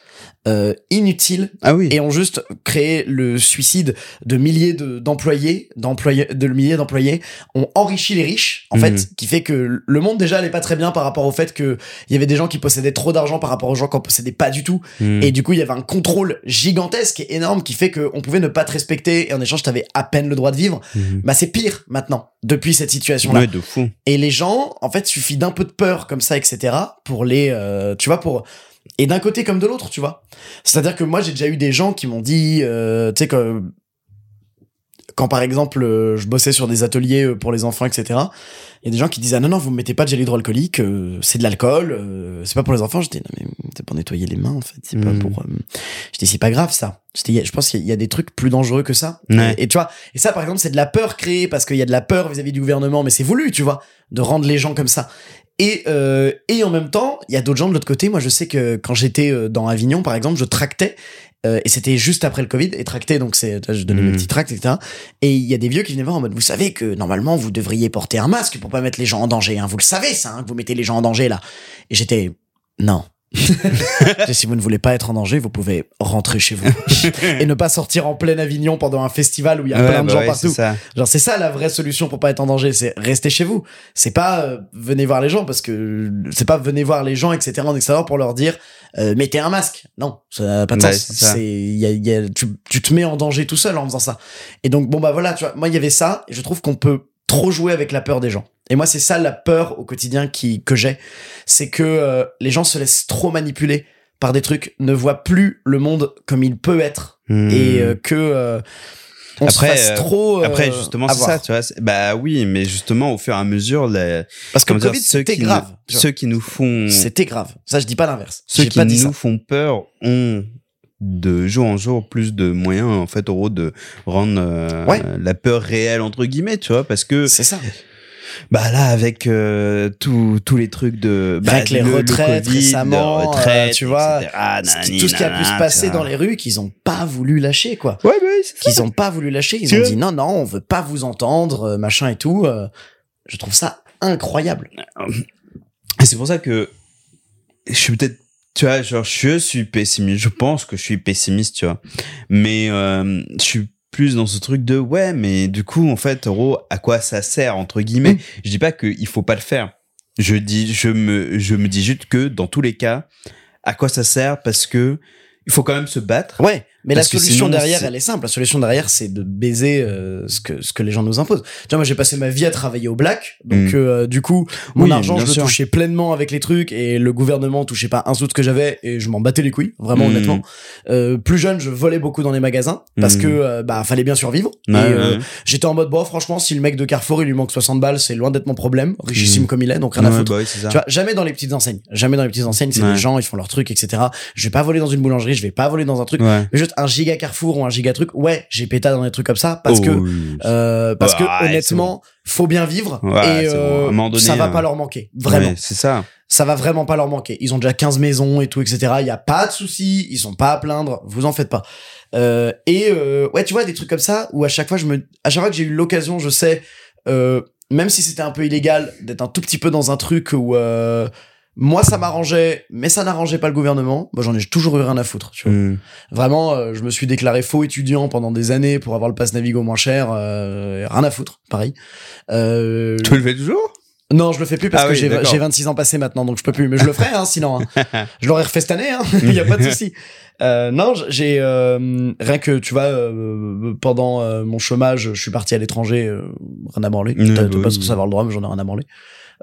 euh, inutiles Ah oui. et ont juste créé le suicide de milliers de- d'employés, d'employés, de milliers d'employés, ont enrichi les riches, en Mhm. fait, qui fait que le monde déjà allait pas très bien par rapport au fait que il y avait des gens qui possédaient trop d'argent par rapport aux gens qui en possédaient pas du tout, Hmm. et du coup il y avait un contrôle gigantesque et énorme qui fait qu'on pouvait ne pas te respecter et en échange t'avais à peine le droit de vivre. Mhm. Bah c'est pire maintenant depuis cette situation-là. Ouais, de fou. Et les gens, en fait, suffit d'un peu de peur comme ça, etc. pour les, euh, tu vois, pour et d'un côté comme de l'autre, tu vois. C'est-à-dire que moi, j'ai déjà eu des gens qui m'ont dit, euh, tu sais, que quand par exemple, euh, je bossais sur des ateliers euh, pour les enfants, etc. Il y a des gens qui disaient ah non non, vous mettez pas de gel hydroalcoolique, euh, c'est de l'alcool, euh, c'est pas pour les enfants. J'étais non mais c'est pour nettoyer les mains en fait, c'est pas Mm. pour. euh, J'étais c'est pas grave ça. J'étais je pense qu'il y a- des trucs plus dangereux que ça. Ouais. Et, et tu vois, et ça par exemple c'est de la peur créée parce qu'il y a de la peur vis-à-vis du gouvernement, mais c'est voulu, tu vois, de rendre les gens comme ça. Et, euh, et en même temps, il y a d'autres gens de l'autre côté. Moi, je sais que quand j'étais euh, dans Avignon, par exemple, je tractais, euh, et c'était juste après le Covid, et tracter, donc c'est, je donnais mes Mhm. petits tracts, etc. Et il y a des vieux qui venaient voir en mode, vous savez que normalement, vous devriez porter un masque pour pas mettre les gens en danger. Hein. Vous le savez, ça, hein, que vous mettez les gens en danger, là. Et j'étais, non. Si vous ne voulez pas être en danger, vous pouvez rentrer chez vous et ne pas sortir en plein Avignon pendant un festival où il y a Ouais, plein de bah gens ouais, partout. ça. Genre c'est ça la vraie solution pour pas être en danger, c'est rester chez vous. C'est pas euh, venez voir les gens parce que c'est pas venez voir les gens etc en extérieur pour leur dire euh, mettez un masque. Non, ça n'a pas de Ouais, sens. c'est y a, y a- tu, tu te mets en danger tout seul en faisant ça. Et donc bon bah voilà, tu vois, moi il y avait ça et je trouve qu'on peut trop jouer avec la peur des gens. Et moi c'est ça la peur au quotidien qui que j'ai, c'est que euh, les gens se laissent trop manipuler par des trucs, ne voient plus le monde comme il peut être Hmm. et euh, que euh, on Après, se fasse euh, trop Après, justement, c'est ça, tu vois. Bah oui, mais justement, au fur et à mesure, les, Parce que le dire, Covid, ceux c'était qui grave. nous- ceux qui nous font, C'était grave. Ça, je dis pas l'inverse. ceux qui pas dit nous ça. font peur ont de jour en jour plus de moyens en fait au de rendre euh, Ouais. la peur réelle entre guillemets tu vois parce que C'est ça. Bah là avec euh, tous tous les trucs de bah, Avec les le- le retraites Covid, récemment, retraites, euh, tu vois, nanani, tout ce qui a pu se passer dans les rues qu'ils ont pas voulu lâcher, quoi. ouais bah oui Qu'ils ont pas voulu lâcher. Ils Tu ont dit non, non, on veut pas vous entendre, euh, machin et tout. euh. Je trouve ça incroyable. Et c'est pour ça que je suis peut-être, tu vois, genre, je suis pessimiste. Je pense que je suis pessimiste, tu vois. Mais euh, je suis plus dans ce truc de ouais, mais du coup, en fait, gros, à quoi ça sert entre guillemets? Mm. Je dis pas qu'il faut pas le faire. Je dis, je me, je me dis juste que dans tous les cas, à quoi ça sert? Parce que il faut quand même se battre. Ouais, mais Parce la solution sinon, derrière, elle est simple. La solution derrière, c'est de baiser euh, ce que ce que les gens nous imposent. Tu vois, moi, j'ai passé ma vie à travailler au black, donc Mm. euh, du coup, mon Oui, argent, je le sûr. touchais pleinement avec les trucs, et le gouvernement touchait pas un sou de ce que j'avais, et je m'en battais les couilles, vraiment Mm. honnêtement. Euh, plus jeune, je volais beaucoup dans les magasins parce Mm. que euh, bah fallait bien survivre. Et euh, ouais. j'étais en mode bon, franchement, si le mec de Carrefour il lui manque 60 balles, c'est loin d'être mon problème, richissime Mm. comme il est, donc rien à foutre. bah. Tu vois, jamais dans les petites enseignes. Jamais dans les petites enseignes, c'est Ouais. des gens, ils font leurs trucs, etc. Je vais pas voler dans une boulangerie, je vais pas voler dans un truc. Ouais. Mais juste un giga Carrefour ou un giga truc, ouais, j'ai péta dans des trucs comme ça parce Oh, que oui. euh, parce que c'est honnêtement, faut bien vivre Ouais, et bon. euh, donné, ça va euh, pas leur manquer, vraiment. Ouais, c'est ça. Ça va vraiment pas leur manquer. Ils ont déjà 15 maisons et tout, etc. Il y a pas de soucis, ils sont pas à plaindre, vous en faites pas. Euh, et euh, ouais, tu vois des trucs comme ça où à chaque fois je me, à chaque fois que j'ai eu l'occasion, je sais, euh, même si c'était un peu illégal, d'être un tout petit peu dans un truc où euh, moi ça m'arrangeait, mais ça n'arrangeait pas le gouvernement. Moi j'en ai toujours eu rien à foutre. Tu vois. Mm. Vraiment, euh, je me suis déclaré faux étudiant pendant des années pour avoir le pass Navigo moins cher. euh, rien à foutre, pareil. Euh, Tu le fais toujours? Non, je le fais plus parce Ah que oui, j'ai d'accord. j'ai 26 ans passés maintenant, donc je peux plus. Mais je le ferai, hein, sinon. hein. Je l'aurais refait cette année, hein. Il y a pas de souci. Euh, non, j'ai euh, rien que tu vois euh, pendant euh, mon chômage, je suis parti à l'étranger, euh, rien à branler. T'as- bah pas oui. ce que ça avoir le droit, mais j'en ai rien à branler.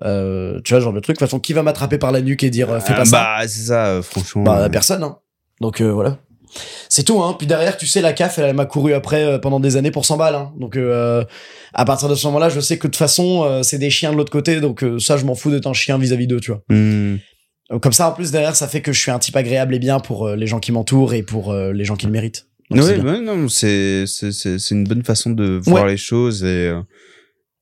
Euh, tu vois, genre le truc. De toute façon, qui va m'attraper par la nuque et dire euh, fais pas Ah, ça Bah, c'est ça, euh, franchement. Bah euh, personne. Hein. Donc euh, voilà. C'est tout, hein. Puis derrière, tu sais, la CAF, elle, elle m'a couru après euh, pendant des années pour 100 balles. Hein. Donc, euh, à partir de ce moment-là, je sais que de toute façon, euh, c'est des chiens de l'autre côté. Donc, euh, ça, je m'en fous d'être un chien vis-à-vis d'eux, tu vois. hmm. Comme ça, en plus, derrière, ça fait que je suis un type agréable et bien pour euh, les gens qui m'entourent et pour euh, les gens qui le méritent. Donc, Oui, ouais, non, c'est c'est c'est c'est une bonne façon de voir Ouais. les choses et euh,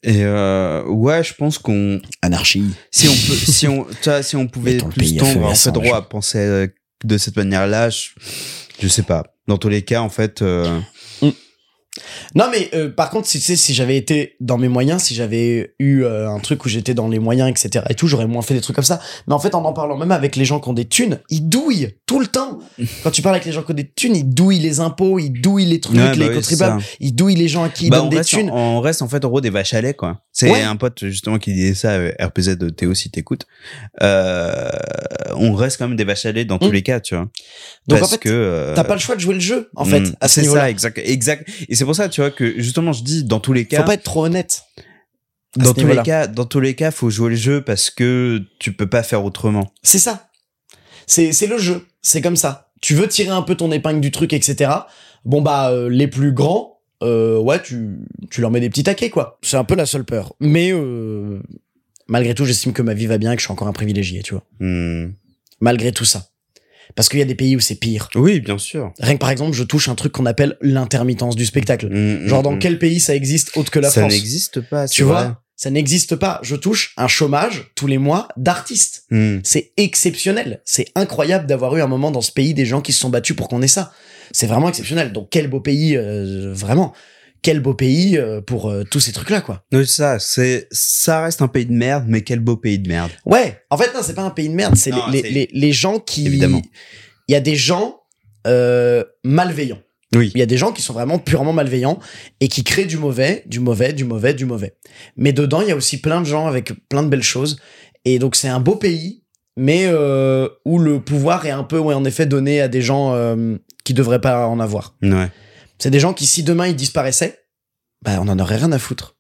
et euh, ouais, je pense qu'on Anarchie. si on peut si on tu vois, si on pouvait plus tendre en fait droit à penser euh, de cette manière-là, je, je sais pas. Dans tous les cas, en fait, euh, Non, mais euh, par contre, si tu sais, si j'avais été dans mes moyens, si j'avais eu euh, un truc où j'étais dans les moyens, etc. et tout, j'aurais moins fait des trucs comme ça. Mais en fait, en en parlant même avec les gens qui ont des thunes, ils douillent tout le temps. Quand tu parles avec les gens qui ont des thunes, ils douillent les impôts, ils douillent les trucs, ouais, bah les c'est contribuables, ils douillent les gens à qui ils Bah, donnent on des reste, thunes. en- on reste en fait en gros des vaches à lait quoi. C'est Ouais. un pote justement qui disait ça, euh, RPZ de Théo si t'écoutes. Euh, on reste quand même des vaches à lait dans tous Mm. les cas, tu vois. Donc Parce en fait, que t'as pas le choix de jouer le jeu, en fait, mm, à ce niveau-là. exact, exact. Et c'est pour ça, tu vois, que justement je dis dans tous les cas, Faut pas être trop honnête. dans tous les cas, dans tous les cas, faut jouer le jeu parce que tu peux pas faire autrement. C'est ça. C'est c'est le jeu. C'est comme ça. Tu veux tirer un peu ton épingle du truc, etc. Bon bah euh, les plus grands, euh, ouais, tu tu leur mets des petits taquets quoi. C'est un peu la seule peur. Mais euh, malgré tout, j'estime que ma vie va bien, et que je suis encore un privilégié, tu vois. Hmm. Malgré tout ça. Parce qu'il y a des pays où c'est pire. Oui, bien sûr. Rien que par exemple, je touche un truc qu'on appelle l'intermittence du spectacle. Hmm, Genre hmm, dans hmm. quel pays ça existe autre que la ça France n'existe pas, Tu vois Ça n'existe pas. Je touche un chômage tous les mois d'artistes. C'est exceptionnel. C'est incroyable d'avoir eu un moment dans ce pays des gens qui se sont battus pour qu'on ait ça. C'est vraiment exceptionnel. Donc quel beau pays, euh, vraiment. Quel beau pays euh, pour euh, tous ces trucs-là, quoi. Oui, ça, c'est, ça reste un pays de merde, mais quel beau pays de merde. Ouais, en fait, non, c'est pas un pays de merde. C'est Non, les, c'est- les, les gens qui... Évidemment. Il y a des gens euh, malveillants. Oui. Il y a des gens qui sont vraiment purement malveillants et qui créent du mauvais, du mauvais, du mauvais, du mauvais. Mais dedans, il y a aussi plein de gens avec plein de belles choses. Et donc, c'est un beau pays, mais euh, où le pouvoir est un peu, ouais, en effet, donné à des gens euh, qui devraient pas en avoir. Ouais. C'est des gens qui, si demain ils disparaissaient, bah, on en aurait rien à foutre.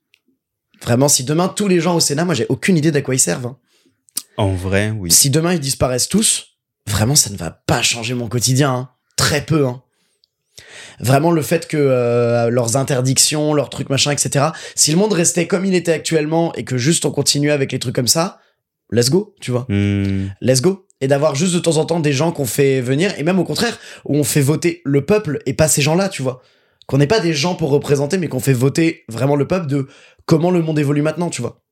Vraiment, si demain tous les gens au Sénat, moi j'ai aucune idée d'à quoi ils servent. hein. En vrai, oui. Si demain ils disparaissent tous, vraiment ça ne va pas changer mon quotidien. hein. Très peu. Hein. Vraiment le fait que euh, leurs interdictions, leurs trucs machin, etc. Si le monde restait comme il était actuellement et que juste on continuait avec les trucs comme ça, let's go, tu vois. Hmm. Let's go. Et d'avoir juste de temps en temps des gens qu'on fait venir, et même au contraire, où on fait voter le peuple et pas ces gens-là, tu vois. Qu'on n'est pas des gens pour représenter, mais qu'on fait voter vraiment le peuple de comment le monde évolue maintenant, tu vois.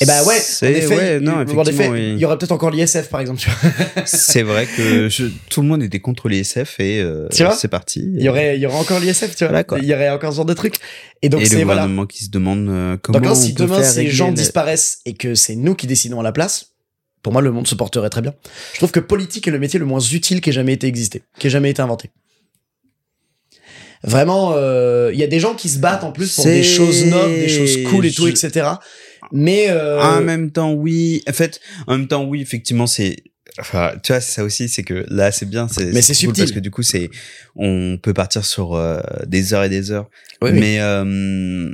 Et bah ouais, en C'est, effet, ouais, en effet, oui. il y aurait peut-être encore l'ISF, par exemple, tu vois. C'est vrai que je, tout le monde était contre les SF et euh, c'est parti. Il y aurait, il y aurait encore l'ISF, tu vois. Quoi. Il y aurait encore ce genre de truc. Et donc le c'est voilà. gouvernement qui se demande euh, comment Donc là, on si demain ces gens disparaissent et que c'est nous qui décidons à la place, pour moi, le monde se porterait très bien. Je trouve que politique est le métier le moins utile qui ait jamais été existé, qui ait jamais été inventé. Vraiment, euh, il y a des gens qui se battent en plus pour des choses nobles, des choses cool et tout, etc. Mais euh, En même temps, oui. En fait, en même temps, oui, effectivement, c'est. Enfin, tu vois, ça aussi, c'est que là, c'est bien, c'est. Mais c'est cool subtil. parce que du coup, c'est, on peut partir sur euh, des heures et des heures. oui, oui. Mais euh,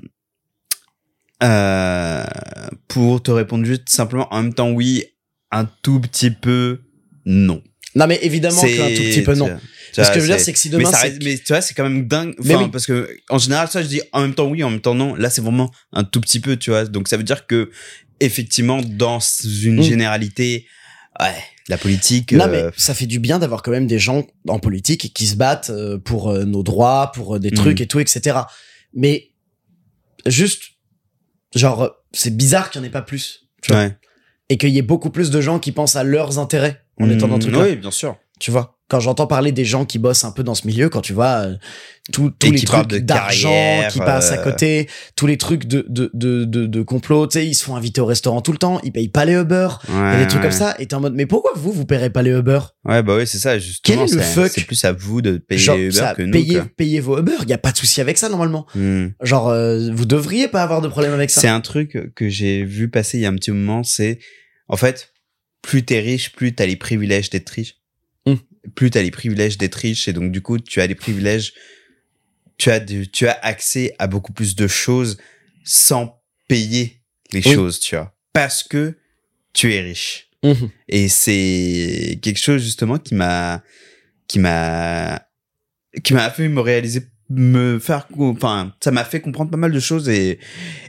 euh, pour te répondre juste simplement, en même temps, oui, un tout petit peu, non. non, mais évidemment C'est- qu'un tout petit peu non. Parce que je veux dire, c'est que si mais, demain ça c'est- reste- mais tu vois, c'est quand même dingue. Mais Enfin, oui. parce que en général, ça, je dis en même temps oui, en même temps non. Là, c'est vraiment un tout petit peu, tu vois. Donc, ça veut dire que effectivement, dans une Mm. généralité, ouais, la politique. Non, euh, mais ça fait du bien d'avoir quand même des gens en politique qui se battent euh, pour euh, nos droits, pour euh, des Mhm. trucs et tout, etc. Mais juste, genre, euh, c'est bizarre qu'il n'y en ait pas plus. Tu vois. ouais. Et qu'il y ait beaucoup plus de gens qui pensent à leurs intérêts en étant dans le Mm, truc-là. Oui, bien sûr. Tu vois, quand j'entends parler des gens qui bossent un peu dans ce milieu, quand tu vois euh, tous tous Et les trucs d'argent qui passent à euh, côté, tous les trucs de de de de, de complot, tu sais, ils se font inviter au restaurant tout le temps, ils payent pas les Uber, a des trucs comme ça, et t'es en mode mais pourquoi vous vous paierez pas les Uber? Ouais, bah oui, c'est ça, justement. Quel est le fuck C'est plus à vous de payer Genre Uber ça, que nous. payez quoi. payez vos Uber, il y a pas de souci avec ça normalement. Mm. Genre euh, vous devriez pas avoir de problème avec ça. C'est un truc que j'ai vu passer il y a un petit moment, c'est en fait, plus t'es riche, plus t'as les privilèges d'être riche. Plus t'as les privilèges d'être riche et donc du coup, tu as les privilèges, tu as tu as accès à beaucoup plus de choses sans payer les Oui. choses, tu vois, parce que tu es riche. Mhm. Et c'est quelque chose justement qui m'a qui m'a qui m'a fait me réaliser me faire enfin ça m'a fait comprendre pas mal de choses et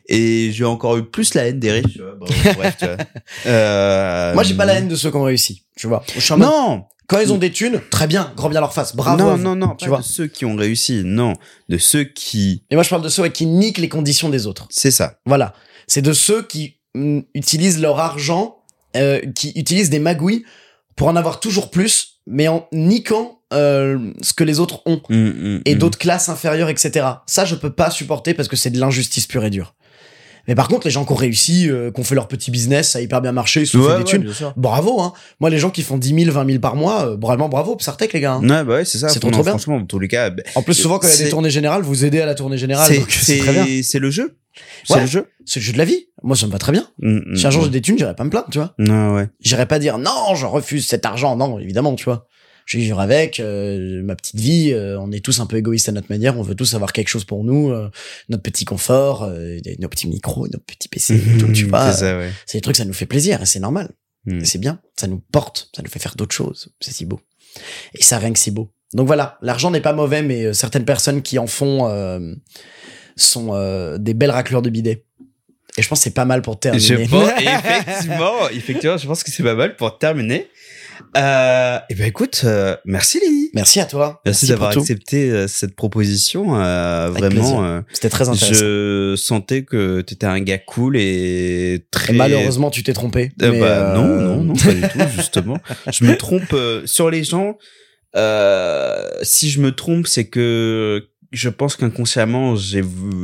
et j'ai encore eu plus la haine des riches tu vois. Bon, bref, tu vois. Euh, Moi, j'ai pas la haine de ceux qui ont réussi, tu vois. Non quand ils ont des thunes, très bien, grand bien leur face, bravo. à non vous, non non tu pas vois. de ceux qui ont réussi non de ceux qui Et moi, je parle de ceux ouais, qui niquent les conditions des autres. c'est ça Voilà. C'est de ceux qui mm, utilisent leur argent, euh, qui utilisent des magouilles pour en avoir toujours plus, mais en niquant euh, ce que les autres ont. Mm, mm, Et mm. d'autres classes inférieures, etc. Ça, je peux pas supporter parce que c'est de l'injustice pure et dure. Mais par contre, les gens qui ont réussi, euh, qui ont fait leur petit business, ça a hyper bien marché, ils se sont Ouais, fait des ouais, thunes. Bravo, hein. Moi, les gens qui font 10 000, 20 000 par mois, euh, vraiment bravo, Sartek, les gars. hein. Ouais, bah ouais, c'est ça. C'est trop, trop bien. Franchement, dans tous les cas, bah, En plus, souvent, quand il y a des tournées générales, vous aidez à la tournée générale. c'est C'est très bien. c'est c'est le jeu. C'est Ouais. le jeu. C'est le jeu de la vie. Moi, ça me va très bien. Mm, mm, Si un jour mm. j'ai des thunes, j'irai pas me plaindre, tu vois. Non, ouais. J'irai pas dire non, je refuse cet argent. Non, évidemment, tu vois. Je vais vivre avec euh, ma petite vie. euh, on est tous un peu égoïstes à notre manière. On veut tous avoir quelque chose pour nous, euh, notre petit confort, euh, nos petits micros, nos petits PC, tout, tu vois. C'est ouais. C'est des trucs, ça nous fait plaisir et c'est normal. Mm. Et C'est bien. Ça nous porte. Ça nous fait faire d'autres choses. C'est si beau. Et ça rien que si beau. Donc voilà, l'argent n'est pas mauvais, mais euh, certaines personnes qui en font euh, sont euh, des belles raclures de bidet. Et je pense que c'est pas mal pour terminer. Je pense, effectivement, effectivement, je pense que c'est pas mal pour terminer. Euh, et ben écoute, euh, merci Lily. Merci à toi. Merci, d'avoir accepté euh, cette proposition. Euh, vraiment, euh, C'était très intéressant. je sentais que tu étais un gars cool et très. Et malheureusement, tu t'es trompé. Euh, mais, bah, euh, Non, non, non, pas du tout, justement. Je me trompe euh, sur les gens. Euh, si je me trompe, c'est que je pense qu'inconsciemment, j'ai,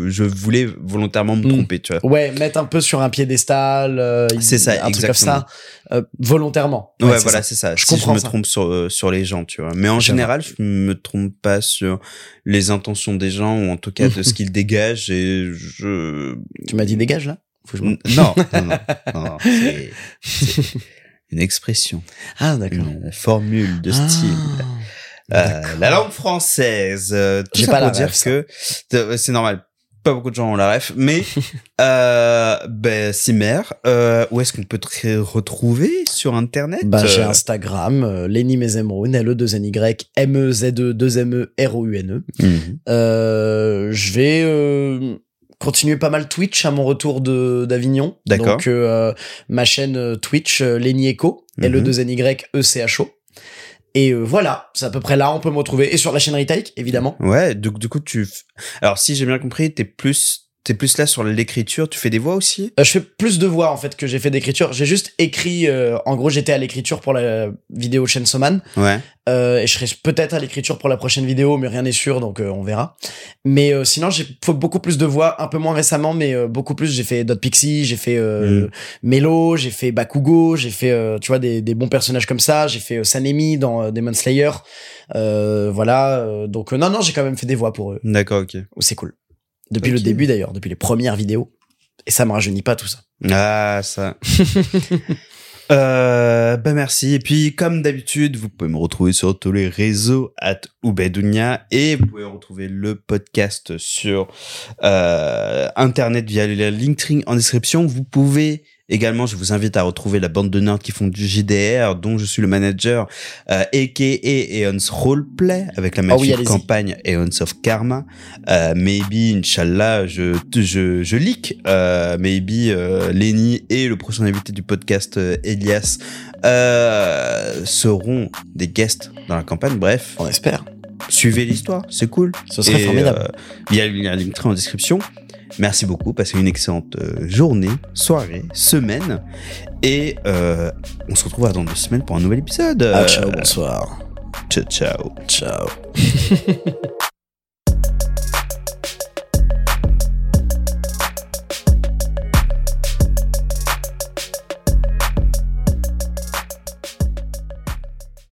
je voulais volontairement me Mm. tromper, tu vois. Ouais, mettre un peu sur un piédestal. euh, C'est ça, un truc comme ça. euh, volontairement. Ouais, c'est voilà, c'est ça. Je si je comprends me ça. trompe sur, euh, sur les gens, tu vois. Mais en général, je me trompe pas sur les intentions des gens ou en tout cas de ce qu'ils dégagent et je, Tu m'as dit dégage là? Faut que je non, non, non, non, non, c'est, c'est une expression, Ah, d'accord. une formule de style. Ah, Euh, la langue française. euh, tout J'ai ça pas pour la dire ref, que c'est normal. Pas beaucoup de gens ont la ref, mais euh, ben Simer, euh, où est-ce qu'on peut te retrouver sur internet Bah, j'ai Euh, Instagram, euh, Lenny Mezemroun, L-E-2-N-Y, M-E-Z-E-2-M-E-R-O-U-N-E. mhm. Euh, je vais euh, continuer pas mal Twitch à mon retour de d'Avignon. D'accord. Donc euh, ma chaîne euh, Twitch euh, Lenny Echo, Mhm. L-E-2-N-Y-E-C-H-O. Et euh, voilà, c'est à peu près là on peut me retrouver et sur la chaîne Retake évidemment. Ouais, donc du coup tu. Alors si j'ai bien compris, t'es plus t'es plus là sur l'écriture. Tu fais des voix aussi? Euh, je fais plus de voix en fait que j'ai fait d'écriture. J'ai juste écrit. euh, en gros, j'étais à l'écriture pour la vidéo Chainsaw Man. Ouais. Euh, et je serai peut-être à l'écriture pour la prochaine vidéo, mais rien n'est sûr, donc euh, on verra. Mais euh, sinon, j'ai fait beaucoup plus de voix, un peu moins récemment, mais euh, beaucoup plus. J'ai fait Dot Pixie, j'ai fait euh, Mm. Melo, j'ai fait Bakugo, j'ai fait, euh, tu vois, des, des bons personnages comme ça. J'ai fait Sanemi dans Demon Slayer. Euh, voilà. donc non, non, j'ai quand même fait des voix pour eux. D'accord, ok. C'est cool. Depuis le début d'ailleurs, depuis les premières vidéos. Et ça me rajeunit pas tout ça. Ah ça. Euh, bah merci. Et puis, comme d'habitude, vous pouvez me retrouver sur tous les réseaux at Ubedounia et vous pouvez retrouver le podcast sur euh, Internet via le Linktree en description. Vous pouvez également, je vous invite à retrouver la bande de nerds qui font du JDR, dont je suis le manager, euh, aka Eons Roleplay, avec la Ah oui, magnifique allez-y. campagne Eons of Karma. Euh, maybe, Inch'Allah, je, je, je leak, euh, maybe euh, Lenny et le prochain invité du podcast, euh, Elias, euh, seront des guests dans la campagne. Bref, On espère. Suivez l'histoire, c'est cool. Ce serait Et, formidable. il y a le lien Linktree en description. Merci beaucoup, passez une excellente euh, journée, soirée, semaine. Et euh, on se retrouve dans deux semaines pour un nouvel épisode. Ah, ciao, bonsoir. ciao, ciao. Ciao.